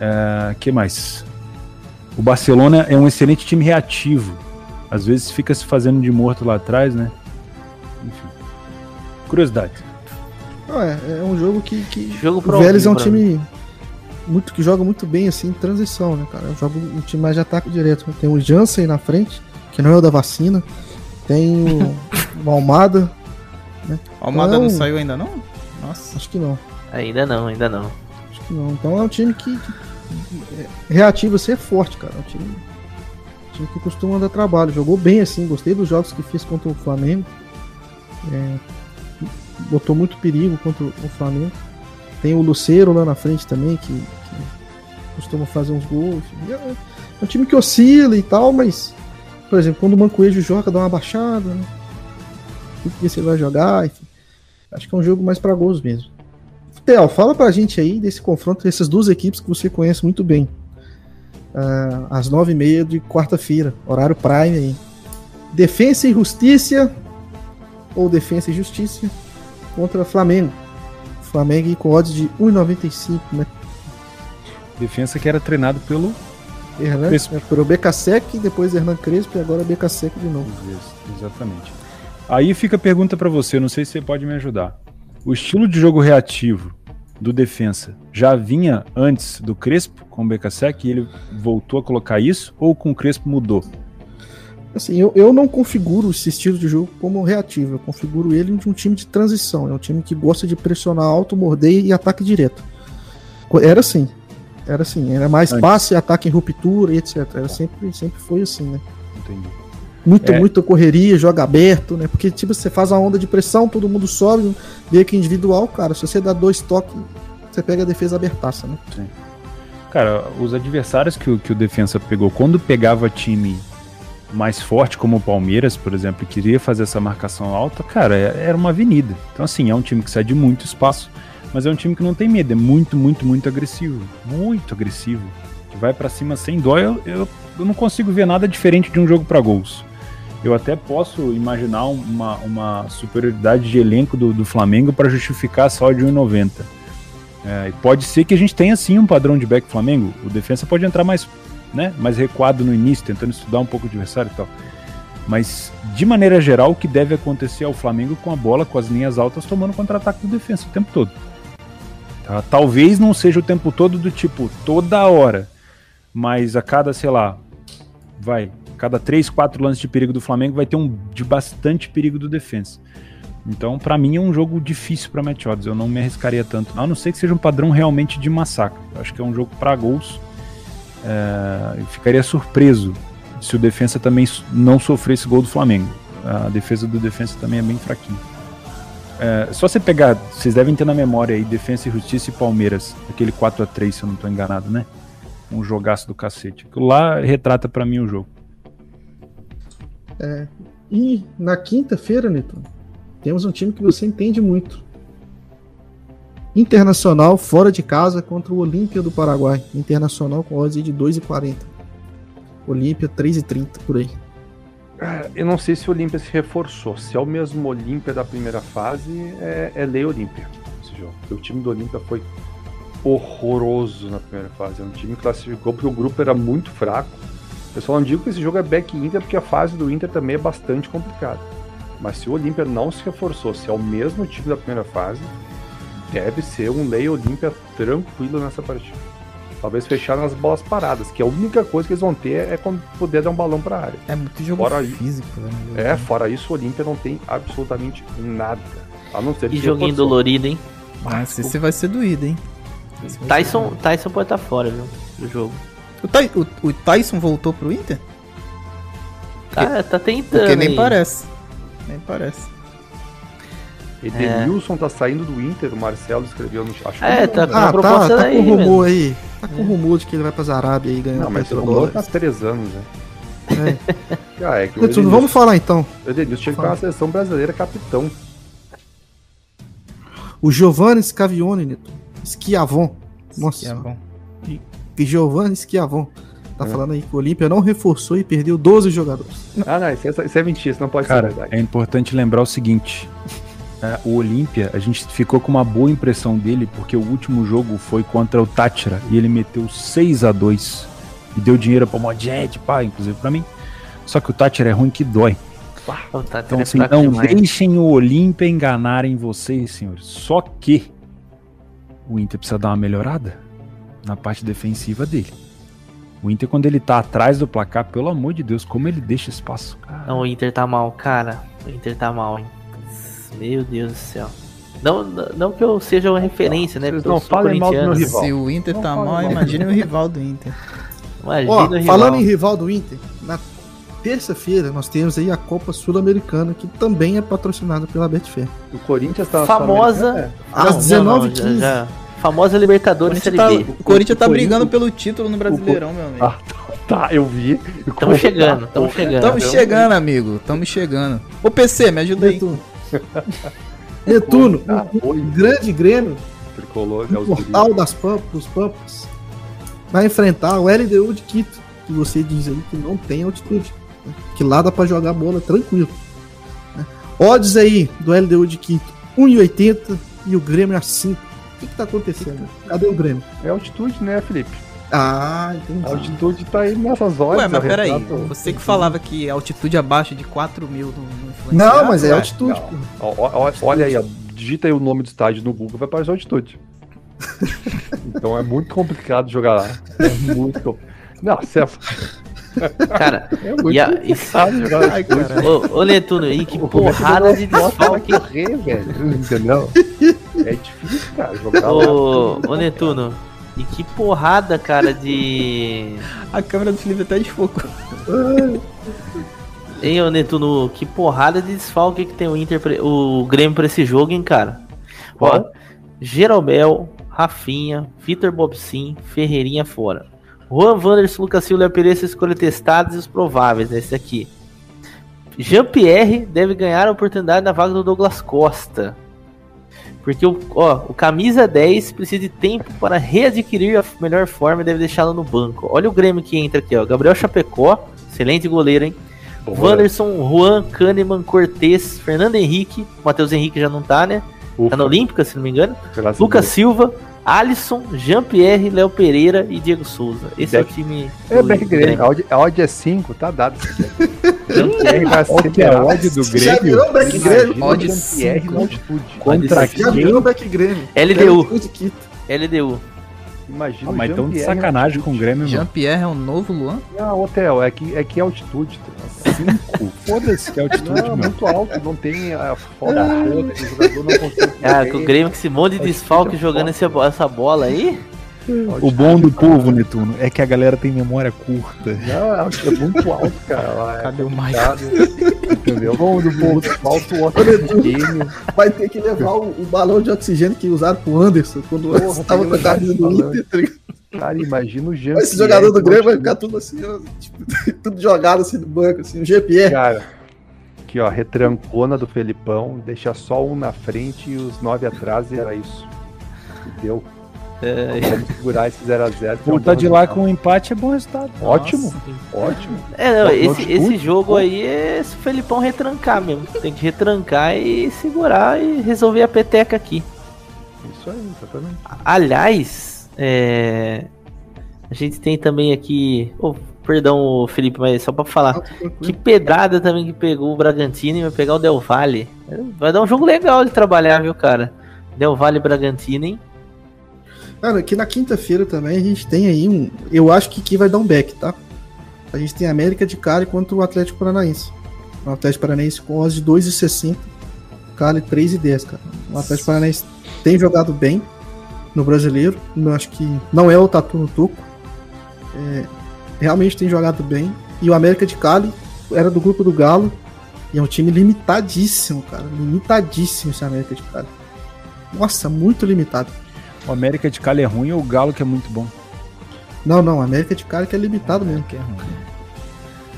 [SPEAKER 6] É, que mais? O Barcelona é um excelente time reativo. Às vezes fica se fazendo de morto lá atrás, né? Enfim. Curiosidade.
[SPEAKER 4] Não, é, é um jogo que, que
[SPEAKER 3] Jogo
[SPEAKER 4] o Vélez é um time muito que joga muito bem assim em transição, né, cara? Joga um time mais de ataque direto. né? Tem o Jansen na frente, que não é o da vacina. Tem o, o Almada,
[SPEAKER 5] Almada não
[SPEAKER 4] Não.
[SPEAKER 5] saiu ainda não? Nossa.
[SPEAKER 4] acho que não.
[SPEAKER 3] Ainda não, ainda não.
[SPEAKER 4] Acho que não. Então é um time que, que é, reativo assim é forte, cara. Um time, time que costuma dar trabalho. Jogou bem assim, gostei dos jogos que fez contra o Flamengo. É, botou muito perigo contra o Flamengo. Tem o Luceiro lá na frente também, que, que costuma fazer uns gols. É, é um time que oscila e tal, mas, por exemplo, quando o Mancoejo joga, dá uma baixada. Né? Você vai jogar? Enfim. Acho que é um jogo mais pra gols mesmo. Theo, fala pra gente aí desse confronto dessas duas equipes que você conhece muito bem. Ah, às nove e meia de quarta-feira, horário prime aí. Defensa e Justiça ou Defensa e Justiça contra Flamengo. Flamengo com odds de 1,95, né?
[SPEAKER 6] Defensa que era treinado pelo
[SPEAKER 4] Hernan,
[SPEAKER 6] Crespo.
[SPEAKER 4] é, por o BKSEC, depois Hernan Crespo e agora BKSEC de novo.
[SPEAKER 6] Exatamente. Aí fica a pergunta pra você, não sei se você pode me ajudar. O estilo de jogo reativo do defensa já vinha antes do Crespo com o BKSEC e ele voltou a colocar isso ou com o Crespo mudou?
[SPEAKER 4] Assim, eu, eu não configuro esse estilo de jogo como reativo, eu configuro ele de um time de transição. É um time que gosta de pressionar alto, morder e ataque direto. Era assim. Era assim. Era mais
[SPEAKER 6] Antes.
[SPEAKER 4] passe, ataque em ruptura e etc. Era sempre, sempre foi assim, né?
[SPEAKER 6] Entendi.
[SPEAKER 4] Muita,
[SPEAKER 6] É.
[SPEAKER 4] muita correria, joga aberto, né? Porque, tipo, você faz a onda de pressão, todo mundo sobe, meio que individual, cara. Se você dá dois toques, você pega a defesa abertaça, né?
[SPEAKER 6] Cara, os adversários que, o- que o defensa pegou, quando pegava time mais forte, como o Palmeiras, por exemplo, e queria fazer essa marcação alta, cara, é- era uma avenida. Então, assim, é um time que cede muito espaço, mas é um time que não tem medo, é muito, muito, muito agressivo. Muito agressivo. Que vai pra cima sem dó. Eu, eu, eu não consigo ver nada diferente de um jogo pra gols. Eu até posso imaginar uma, uma superioridade de elenco do, do Flamengo para justificar só de 1,90. É, pode ser que a gente tenha sim um padrão de back Flamengo. O defensa pode entrar mais, né, mais recuado no início, tentando estudar um pouco o adversário e tal. Mas, de maneira geral, o que deve acontecer é o Flamengo com a bola, com as linhas altas, tomando contra-ataque do defensa o tempo todo. Tá? Talvez não seja o tempo todo do tipo, toda hora. Mas a cada, sei lá, vai, cada 3, 4 lances de perigo do Flamengo vai ter um de bastante perigo do defensa. Então, pra mim é um jogo difícil pra match odds. Eu não me arriscaria tanto. A não ser que seja um padrão realmente de massacre. Eu acho que é um jogo pra gols. É, eu ficaria surpreso se o defensa também não sofresse gol do Flamengo. A defesa do Defensa também é bem fraquinha. É, só você pegar, vocês devem ter na memória aí, Defensa e Justiça e Palmeiras, aquele 4 a 3 se eu não tô enganado, né? Um jogaço do cacete. Aquilo lá retrata para mim o jogo.
[SPEAKER 4] É, e na quinta-feira, Neto, temos um time que você entende muito. Internacional fora de casa contra o Olímpia do Paraguai. Internacional com odds de 2,40. Olímpia 3,30 por aí.
[SPEAKER 2] Eu não sei se o Olímpia se reforçou. Se é o mesmo Olímpia da primeira fase, é, é lei Olímpia o time do Olímpia foi horroroso na primeira fase. É um time que classificou porque o grupo era muito fraco. Eu só não digo que esse jogo é back Inter porque a fase do Inter também é bastante complicada. Mas se o Olímpia não se reforçou, se é o mesmo time da primeira fase, deve ser um lei Olímpia tranquilo nessa partida. Talvez fechar nas bolas paradas, que a única coisa que eles vão ter é quando puder dar um balão pra área.
[SPEAKER 5] É muito jogo
[SPEAKER 2] Fora
[SPEAKER 5] físico, né?
[SPEAKER 2] É, fora isso, o Olímpia não tem absolutamente nada. A não ser
[SPEAKER 3] Que
[SPEAKER 2] que
[SPEAKER 3] joguinho
[SPEAKER 2] reforçou.
[SPEAKER 3] dolorido, hein?
[SPEAKER 5] Mas esse vai ser doído, hein?
[SPEAKER 3] Tyson. Tyson pode estar fora, viu? Do jogo.
[SPEAKER 5] O, Ty- o- o Tyson voltou pro Inter?
[SPEAKER 3] Tá, tá tentando.
[SPEAKER 5] Porque nem
[SPEAKER 3] aí.
[SPEAKER 5] parece. Nem parece.
[SPEAKER 2] Edenilson tá saindo do Inter, o Marcelo escreveu no chat.
[SPEAKER 3] É, tá com
[SPEAKER 4] Ah, tá, tá com rumor aí. Tá com rumor de que ele vai pra Arábia aí ganhando
[SPEAKER 2] não, mas o rumor tá há três anos, né?
[SPEAKER 4] É.
[SPEAKER 2] Ah, é que o
[SPEAKER 4] Neto,
[SPEAKER 2] Edenilson,
[SPEAKER 4] vamos falar então.
[SPEAKER 2] o Edenilson tinha que estar na seleção brasileira capitão.
[SPEAKER 4] O Giovanni Scavione, Neto. Schiavon. Nossa.
[SPEAKER 5] É.
[SPEAKER 4] E Giovanni Schiavon. Tá
[SPEAKER 2] É.
[SPEAKER 4] falando aí que o Olímpia não reforçou e perdeu 12 jogadores.
[SPEAKER 2] Ah, não, isso é, isso é mentira, isso não pode
[SPEAKER 6] Cara,
[SPEAKER 2] ser verdade.
[SPEAKER 6] é importante lembrar o seguinte: é, o Olímpia, a gente ficou com uma boa impressão dele porque o último jogo foi contra o Tátira e ele meteu 6 a 2 e deu dinheiro pra Modjet, pá, inclusive pra mim. Só que o Tátira é ruim que dói. Então,
[SPEAKER 3] é
[SPEAKER 6] assim, não
[SPEAKER 3] demais.
[SPEAKER 6] deixem o Olímpia enganarem vocês, senhores. Só que o Inter precisa dar uma melhorada na parte defensiva dele. O Inter, quando ele tá atrás do placar, pelo amor de Deus, como ele deixa espaço, cara.
[SPEAKER 3] Não, o Inter tá mal, cara. O Inter tá mal, hein? Meu Deus do céu. Não, não que eu seja uma referência, né?
[SPEAKER 2] Vocês não falem mal do meu rival.
[SPEAKER 5] Se o Inter
[SPEAKER 2] Não
[SPEAKER 5] tá
[SPEAKER 2] fala
[SPEAKER 5] mal,
[SPEAKER 2] mal.
[SPEAKER 5] imagine o rival do Inter.
[SPEAKER 3] Imagina
[SPEAKER 4] Ó,
[SPEAKER 3] o rival.
[SPEAKER 4] falando em rival do Inter, na terça-feira nós temos aí a Copa Sul-Americana, que também é patrocinada pela Betfair.
[SPEAKER 2] O Corinthians tá
[SPEAKER 3] Famosa.
[SPEAKER 4] Às
[SPEAKER 3] Não, não, não,
[SPEAKER 4] 19h15.
[SPEAKER 3] Famosa Libertadores
[SPEAKER 5] Corinthians
[SPEAKER 3] Série
[SPEAKER 5] tá,
[SPEAKER 3] B.
[SPEAKER 5] o Corinthians tá
[SPEAKER 2] o
[SPEAKER 5] brigando pelo título no Brasileirão, meu amigo.
[SPEAKER 2] Ah, Tá, eu vi.
[SPEAKER 3] Tamo chegando, tamo chegando.
[SPEAKER 5] Tamo chegando, amigo. Tamo chegando. Ô, PC, me ajuda aí.
[SPEAKER 4] Netuno. Netuno, o
[SPEAKER 2] oi.
[SPEAKER 4] grande Grêmio,
[SPEAKER 2] Tricolor,
[SPEAKER 4] o portal das Pampas, dos Pampas, vai enfrentar o LDU de Quito, que você diz aí que não tem altitude. né? Que lá dá pra jogar bola tranquilo. né? Odds aí do LDU de Quito, 1,80 e o Grêmio a 5. O que, que tá acontecendo? Cadê o Grêmio?
[SPEAKER 2] É altitude, né, Felipe?
[SPEAKER 4] Ah,
[SPEAKER 2] A
[SPEAKER 4] entendi.
[SPEAKER 2] altitude tá aí nessas horas.
[SPEAKER 5] Ué, mas
[SPEAKER 2] é
[SPEAKER 5] peraí.
[SPEAKER 2] retrato-
[SPEAKER 5] Você que falava que altitude abaixo de 4 mil não, não
[SPEAKER 4] mas é altitude. pô.
[SPEAKER 2] Ó, ó, ó, olha aí, ó, digita aí o nome do estádio no Google, vai aparecer altitude. então é muito complicado jogar lá. É muito complicado. Não, você é,
[SPEAKER 3] Cara,
[SPEAKER 2] é muito
[SPEAKER 3] e, a, e
[SPEAKER 2] jogar.
[SPEAKER 5] Ai, cara.
[SPEAKER 3] Ô, ô Netuno, e que porrada de
[SPEAKER 2] Vai
[SPEAKER 3] desfalque.
[SPEAKER 2] correr, velho. Entendeu? É difícil, cara, jogar lá.
[SPEAKER 3] Ô, ô Netuno, e que porrada, cara, de.
[SPEAKER 5] A câmera do Felipe até desfocou.
[SPEAKER 3] Hein, ô Netuno, que porrada de desfalque que tem o Inter, pra- o Grêmio pra esse jogo, hein, cara? Ó? Jeromel, Rafinha, Vitor Bobsin, Ferreirinha fora. Juan Wanderson, Lucas Silva, Léo Pereira, escolha testados e os prováveis, esse aqui. Jean-Pierre deve ganhar a oportunidade na vaga do Douglas Costa. Porque o, ó, o camisa 10 precisa de tempo para readquirir a melhor forma e deve deixá-lo no banco. Olha o Grêmio que entra aqui, ó. Gabriel Chapecó, excelente goleiro, hein? Wanderson, Juan, Kahneman, Cortez, Fernando Henrique, Matheus Henrique já não tá, né?
[SPEAKER 2] Ufa,
[SPEAKER 3] Tá na Olímpica, se não me engano.
[SPEAKER 2] graças
[SPEAKER 3] Lucas Silva, Alisson, Jean-Pierre, Léo Pereira e Diego Souza. Esse é o time.
[SPEAKER 2] É
[SPEAKER 3] do
[SPEAKER 2] back Grêmio. A odd- é 5, tá dado. Jean-Pierre vai
[SPEAKER 6] que é a odd do
[SPEAKER 4] Já
[SPEAKER 6] Grêmio?
[SPEAKER 4] virou back Grêmio?
[SPEAKER 5] Odd
[SPEAKER 2] Jean-Pierre
[SPEAKER 5] cinco.
[SPEAKER 2] na altitude.
[SPEAKER 6] Contra
[SPEAKER 4] Já
[SPEAKER 6] quem?
[SPEAKER 4] virou back Grêmio.
[SPEAKER 3] LDU.
[SPEAKER 4] LDU.
[SPEAKER 2] Imagina
[SPEAKER 6] Ah,
[SPEAKER 2] o
[SPEAKER 6] mas tão de sacanagem com o Grêmio, mano.
[SPEAKER 5] Jean-Pierre é o novo Luan?
[SPEAKER 2] Não, hotel, é que é, que é altitude.
[SPEAKER 6] Cinco. Foda-se que é altitude,
[SPEAKER 2] Não, muito alto, não tem a foto toda, o jogador não consegue.
[SPEAKER 3] Ah, com o. Grêmio com esse monte de desfalque jogando essa bola aí.
[SPEAKER 6] O bom do povo, Netuno, é que a galera tem memória curta.
[SPEAKER 2] Não, acho que é muito alto, cara.
[SPEAKER 5] Cadê o Mike?
[SPEAKER 2] Entendeu? O bom do povo alto, o
[SPEAKER 4] oxigênio. Vai ter que levar o, o, balão de oxigênio que usaram pro Anderson quando Porra, tava com a camisa do Inter, tá ligado?
[SPEAKER 2] Cara, imagina o Jean
[SPEAKER 4] Esse jogador do Grêmio vai ficar tudo assim, ó, tipo, tudo jogado assim no banco, assim, o GPR. Cara,
[SPEAKER 2] aqui ó, retrancona do Felipão, deixa só um na frente e os nove atrás e era isso. Deu. É, segurar esse 0x0.
[SPEAKER 6] Voltar de lá com um empate é bom resultado.
[SPEAKER 2] Ótimo, Nossa, ótimo.
[SPEAKER 3] É, não, esse, esse jogo aí é se o Felipão retrancar mesmo. Tem que retrancar e segurar e resolver a peteca aqui.
[SPEAKER 2] Isso aí, exatamente.
[SPEAKER 3] Aliás, é... a gente tem também aqui. Oh, perdão, Felipe, mas só pra falar. Que pedrada também que pegou o Bragantino e vai pegar o Del Valle. Vai dar um jogo legal de trabalhar, viu, cara? Del Valle Bragantino, hein?
[SPEAKER 4] Cara, aqui na quinta-feira também a gente tem aí um. Eu acho que aqui vai dar um back, tá? A gente tem América de Cali contra o Atlético Paranaense. O Atlético Paranaense com odds de 2,60. Cali 3,10, cara. O Atlético Paranaense tem jogado bem no brasileiro. Eu acho que não é o Tatu no Tuco. É, realmente tem jogado bem. E o América de Cali era do grupo do Galo. E é um time limitadíssimo, cara. Limitadíssimo esse América de Cali. Nossa, muito limitado.
[SPEAKER 6] O América de Cali é ruim ou o Galo que é muito bom?
[SPEAKER 4] Não, não, América de Cali que é limitado mesmo.
[SPEAKER 5] Que é ruim.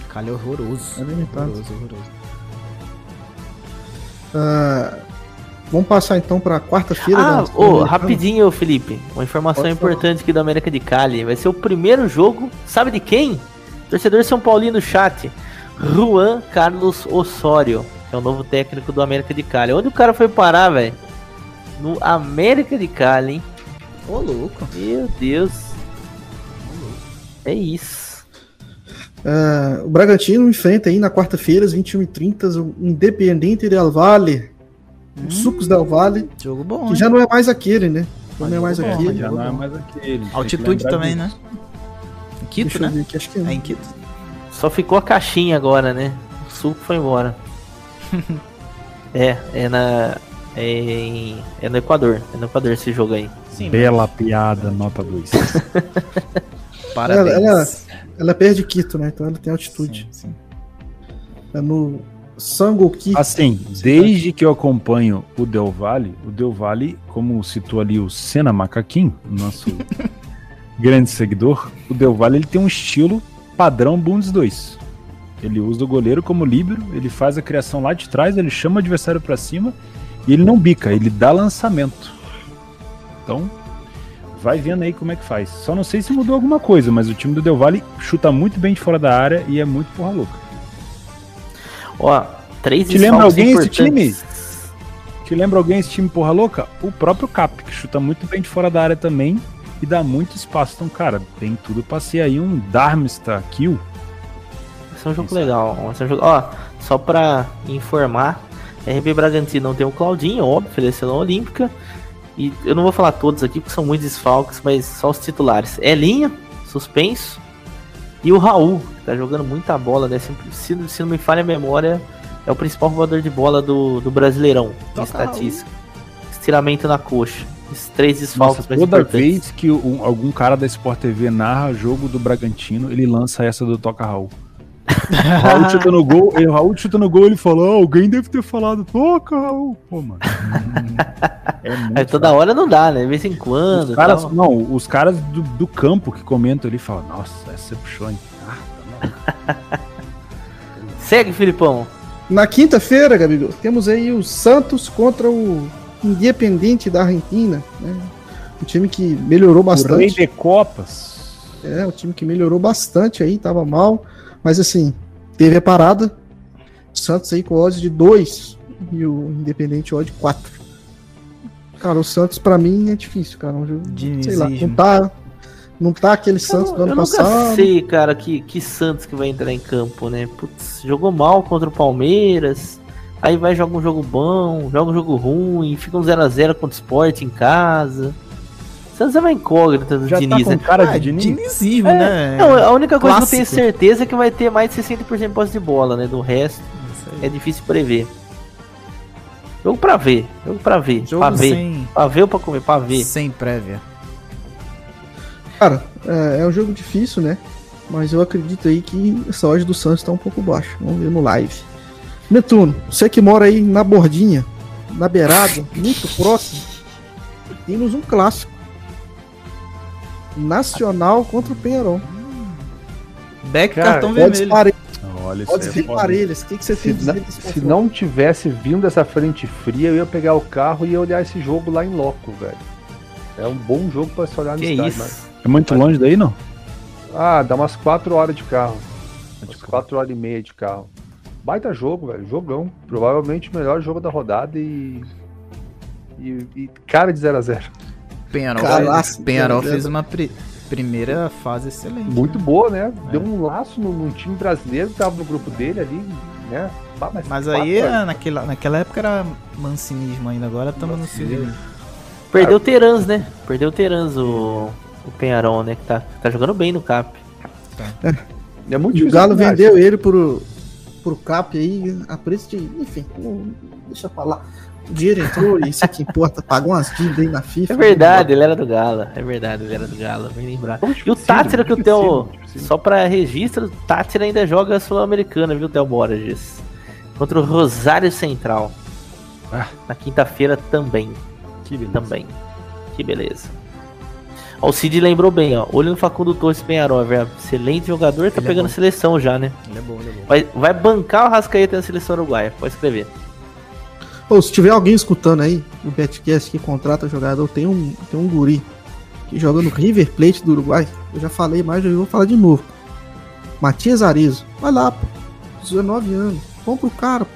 [SPEAKER 5] Cali é horroroso.
[SPEAKER 4] É limitado. Horroroso, horroroso. Uh, vamos passar então para quarta-feira.
[SPEAKER 3] Ah, oh, rapidinho, Felipe. Uma informação Pode importante falar. aqui do América de Cali. Vai ser o primeiro jogo, sabe de quem? Torcedor São Paulino no chat. Juan Carlos Osório, que é o novo técnico do América de Cali. Onde o cara foi parar, velho? No América de Cali, hein?
[SPEAKER 5] Ô, louco.
[SPEAKER 3] Meu Deus. É isso.
[SPEAKER 4] Uh, o Bragantino enfrenta aí na quarta-feira, às 21h30, o Independente Del Valle. Hum, Sucos Del Valle.
[SPEAKER 5] Jogo bom.
[SPEAKER 4] Que já não é mais aquele, né?
[SPEAKER 6] Já não é mais bom, aquele. Já não é mais aquele.
[SPEAKER 5] Altitude também, disso. né? Em Quito, Deixa né?
[SPEAKER 4] Aqui, acho que é.
[SPEAKER 5] é em Quito.
[SPEAKER 3] Só ficou a caixinha agora, né? O suco foi embora. é, é na. É, em, é no Equador. É no Equador esse jogo aí.
[SPEAKER 6] Sim, Bela mas... piada, nota 2.
[SPEAKER 4] Parabéns. Ela, ela, ela, perde Quito, né? Então ela tem altitude. Sim, sim. É no Sangoki.
[SPEAKER 6] Assim, desde que eu acompanho o Del Valle, o Del Valle, como citou ali o Senna Macaquinho, nosso grande seguidor, o Del Valle ele tem um estilo padrão Bundes 2. Ele usa o goleiro como líbero, ele faz a criação lá de trás, ele chama o adversário para cima e ele não bica, ele dá lançamento. Então, vai vendo aí como é que faz. Só não sei se mudou alguma coisa, mas o time do Del Valle chuta muito bem de fora da área e é muito porra louca.
[SPEAKER 3] Ó, três
[SPEAKER 6] Te lembra alguém esse time? Te lembra alguém esse time porra louca? O próprio Cap, que chuta muito bem de fora da área também e dá muito espaço. Então, cara, tem tudo pra ser aí um Darmstadt kill.
[SPEAKER 3] Vai ser um jogo Isso. legal. Ser um jogo... Ó, só pra informar, RB Bragantino não tem o Claudinho, óbvio, seleção olímpica. E eu não vou falar todos aqui porque são muitos desfalques, mas só os titulares. Elinha, suspenso. E o Raul, que tá jogando muita bola, né? Se, se, se não me falha a memória, é o principal jogador de bola do, do Brasileirão, em estatística. Raul. Estiramento na coxa. Esses três desfalques
[SPEAKER 6] Nossa, Toda vez que um, algum cara da Sport TV narra jogo do Bragantino, ele lança essa do Toca Raul. O Raul chuta no gol, o Raul chuta no gol, ele fala, oh, alguém deve ter falado, toca, Raul. Pô, mano.
[SPEAKER 3] É, é toda hora não dá, né? De vez em quando.
[SPEAKER 6] Os caras, não, os caras do, do, campo que comentam ali falam, nossa, essa você puxou, hein? Ah,
[SPEAKER 3] tá Segue, Filipão.
[SPEAKER 4] Na quinta-feira, Gabigol, temos aí o Santos contra o Independente da Argentina, né? Um time que melhorou bastante. O rei
[SPEAKER 6] de Copas.
[SPEAKER 4] É, um time que melhorou bastante aí, tava mal. Mas assim, teve a parada. Santos aí com odds de 2 e o Independente odd de 4. Cara, o Santos para mim é difícil, cara. Um sei lá, não tá, não tá aquele Santos do ano eu passado. Eu nunca
[SPEAKER 3] sei, cara, que, que Santos que vai entrar em campo, né? Putz, jogou mal contra o Palmeiras. Aí vai jogar um jogo bom, joga um jogo ruim, fica um 0x0 contra o Sport em casa. Santos é uma incógnita do
[SPEAKER 6] Já tá
[SPEAKER 3] Diniz,
[SPEAKER 6] tá
[SPEAKER 3] né?
[SPEAKER 6] cara de ah, Diniz?
[SPEAKER 5] Dinizismo, é, né?
[SPEAKER 3] Não, a única coisa Clássico. que eu tenho certeza é que vai ter mais de 60% de posse de bola, né? Do resto é difícil prever. Jogo pra ver, jogo pra ver. Jogo pra ver. Sem... Pra ver ou pra comer? Pra ver.
[SPEAKER 5] Sem prévia.
[SPEAKER 4] Cara, é, é um jogo difícil, né? Mas eu acredito aí que essa odd do Santos tá um pouco baixa. Vamos ver no live. Netuno, você que mora aí na bordinha, na beirada, muito próximo, temos um clássico. Nacional contra o Penharol.
[SPEAKER 5] Beck cartão vermelho.
[SPEAKER 4] Olha, Pode ser parelhas. O que, que você
[SPEAKER 2] se,
[SPEAKER 4] tem
[SPEAKER 2] Se não tivesse vindo essa frente fria, eu ia pegar o carro e ia olhar esse jogo lá em loco, velho. É um bom jogo pra se olhar no
[SPEAKER 5] que
[SPEAKER 2] estádio.
[SPEAKER 5] Isso? Mas...
[SPEAKER 6] É muito longe daí, não?
[SPEAKER 2] Ah, dá umas 4 horas de carro. Umas 4 horas e meia de carro. Baita jogo, velho. Jogão. Provavelmente o melhor jogo da rodada e. E, e cara de 0x0.
[SPEAKER 5] Penharol, Penharol fez uma pri primeira fase excelente.
[SPEAKER 2] Muito né? boa, né? É. Deu um laço no, no, time brasileiro que tava no grupo dele ali, né?
[SPEAKER 5] mas, mas aí é, naquela, naquela época era mancinismo ainda, agora estamos no civil. Perdeu o Terans, né? Perdeu o Terans, o, o Penharol, né? Que tá, tá jogando bem no Cap.
[SPEAKER 4] Tá. É. é muito o Galo vendeu ele pro, pro Cap aí a preço de. Enfim, deixa eu falar. O dinheiro entrou e isso é que importa. Pagou umas dívidas aí na FIFA.
[SPEAKER 5] É verdade, ele era do Galo. É verdade, ele era do Galo. Vem lembrar. E o Tátira que o Theo. Só pra registro, o Tátira ainda joga Sul-Americana, viu, Theo Borges? Contra o Rosário Central. Ah. Na quinta-feira também. Que beleza. Também. Que beleza. Ó, o Cid lembrou bem, ó. Olho no Facundo Torres Penharol, velho. Excelente jogador, tá ele é pegando é seleção já, né? Ele é bom, ele é bom. Vai, vai bancar o Rascaeta na seleção uruguaia, pode escrever.
[SPEAKER 4] Pô, se tiver alguém escutando aí, o Betcast que contrata jogador, tem um, tem um guri que joga no River Plate do Uruguai. Eu já falei mais, eu vou falar de novo. Matias Arizo, vai lá, pô. 19 anos. Compra o cara, pô.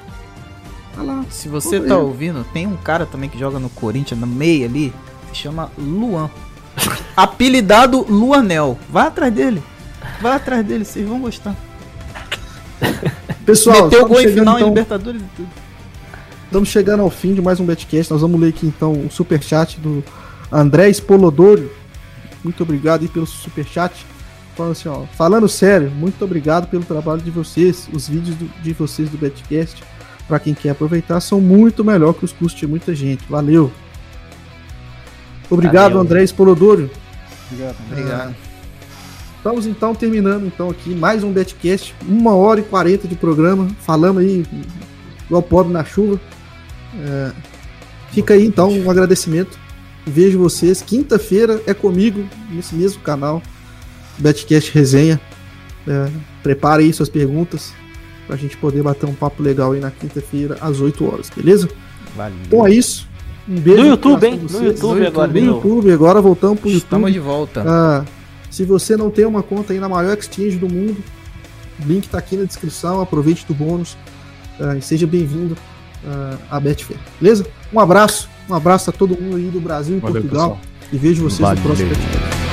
[SPEAKER 5] Vai lá. Se você tá ouvindo, tem um cara também que joga no Corinthians, no meio ali, se chama Luan. Apelidado Luanel. Vai atrás dele. Vai atrás dele, vocês vão gostar.
[SPEAKER 4] Pessoal,
[SPEAKER 5] meteu gol em final então... em Libertadores e tudo.
[SPEAKER 4] Estamos chegando ao fim de mais um Betcast. Nós vamos ler aqui então o superchat do André Espolodoro. Muito obrigado aí pelo superchat. Falando assim, ó, falando sério, muito obrigado pelo trabalho de vocês. Os vídeos do, de vocês do Betcast, para quem quer aproveitar, são muito melhor que os custos de muita gente. Valeu. Obrigado, Valeu. André Espolodoro.
[SPEAKER 5] Obrigado. Obrigado.
[SPEAKER 4] Estamos então terminando então aqui mais um Betcast, uma hora e quarenta de programa, falando aí igual pobre na chuva. É, fica aí então um agradecimento. Vejo vocês quinta-feira é comigo nesse mesmo canal, Betcast Resenha. É, prepare aí suas perguntas para a gente poder bater um papo legal aí na quinta-feira às 8 horas, beleza? Valeu. Então é isso.
[SPEAKER 5] Um beijo. No YouTube, hein? No YouTube, no agora.
[SPEAKER 4] No YouTube, agora voltamos pro YouTube.
[SPEAKER 5] Estamos de volta.
[SPEAKER 4] Ah, se você não tem uma conta aí na maior exchange do mundo, o link tá aqui na descrição. Aproveite do bônus ah, e seja bem-vindo ah, à Betfair. Beleza? Um abraço. Um abraço a todo mundo aí do Brasil e Valeu, Portugal. Pessoal. E vejo vocês Valeu. no próximo.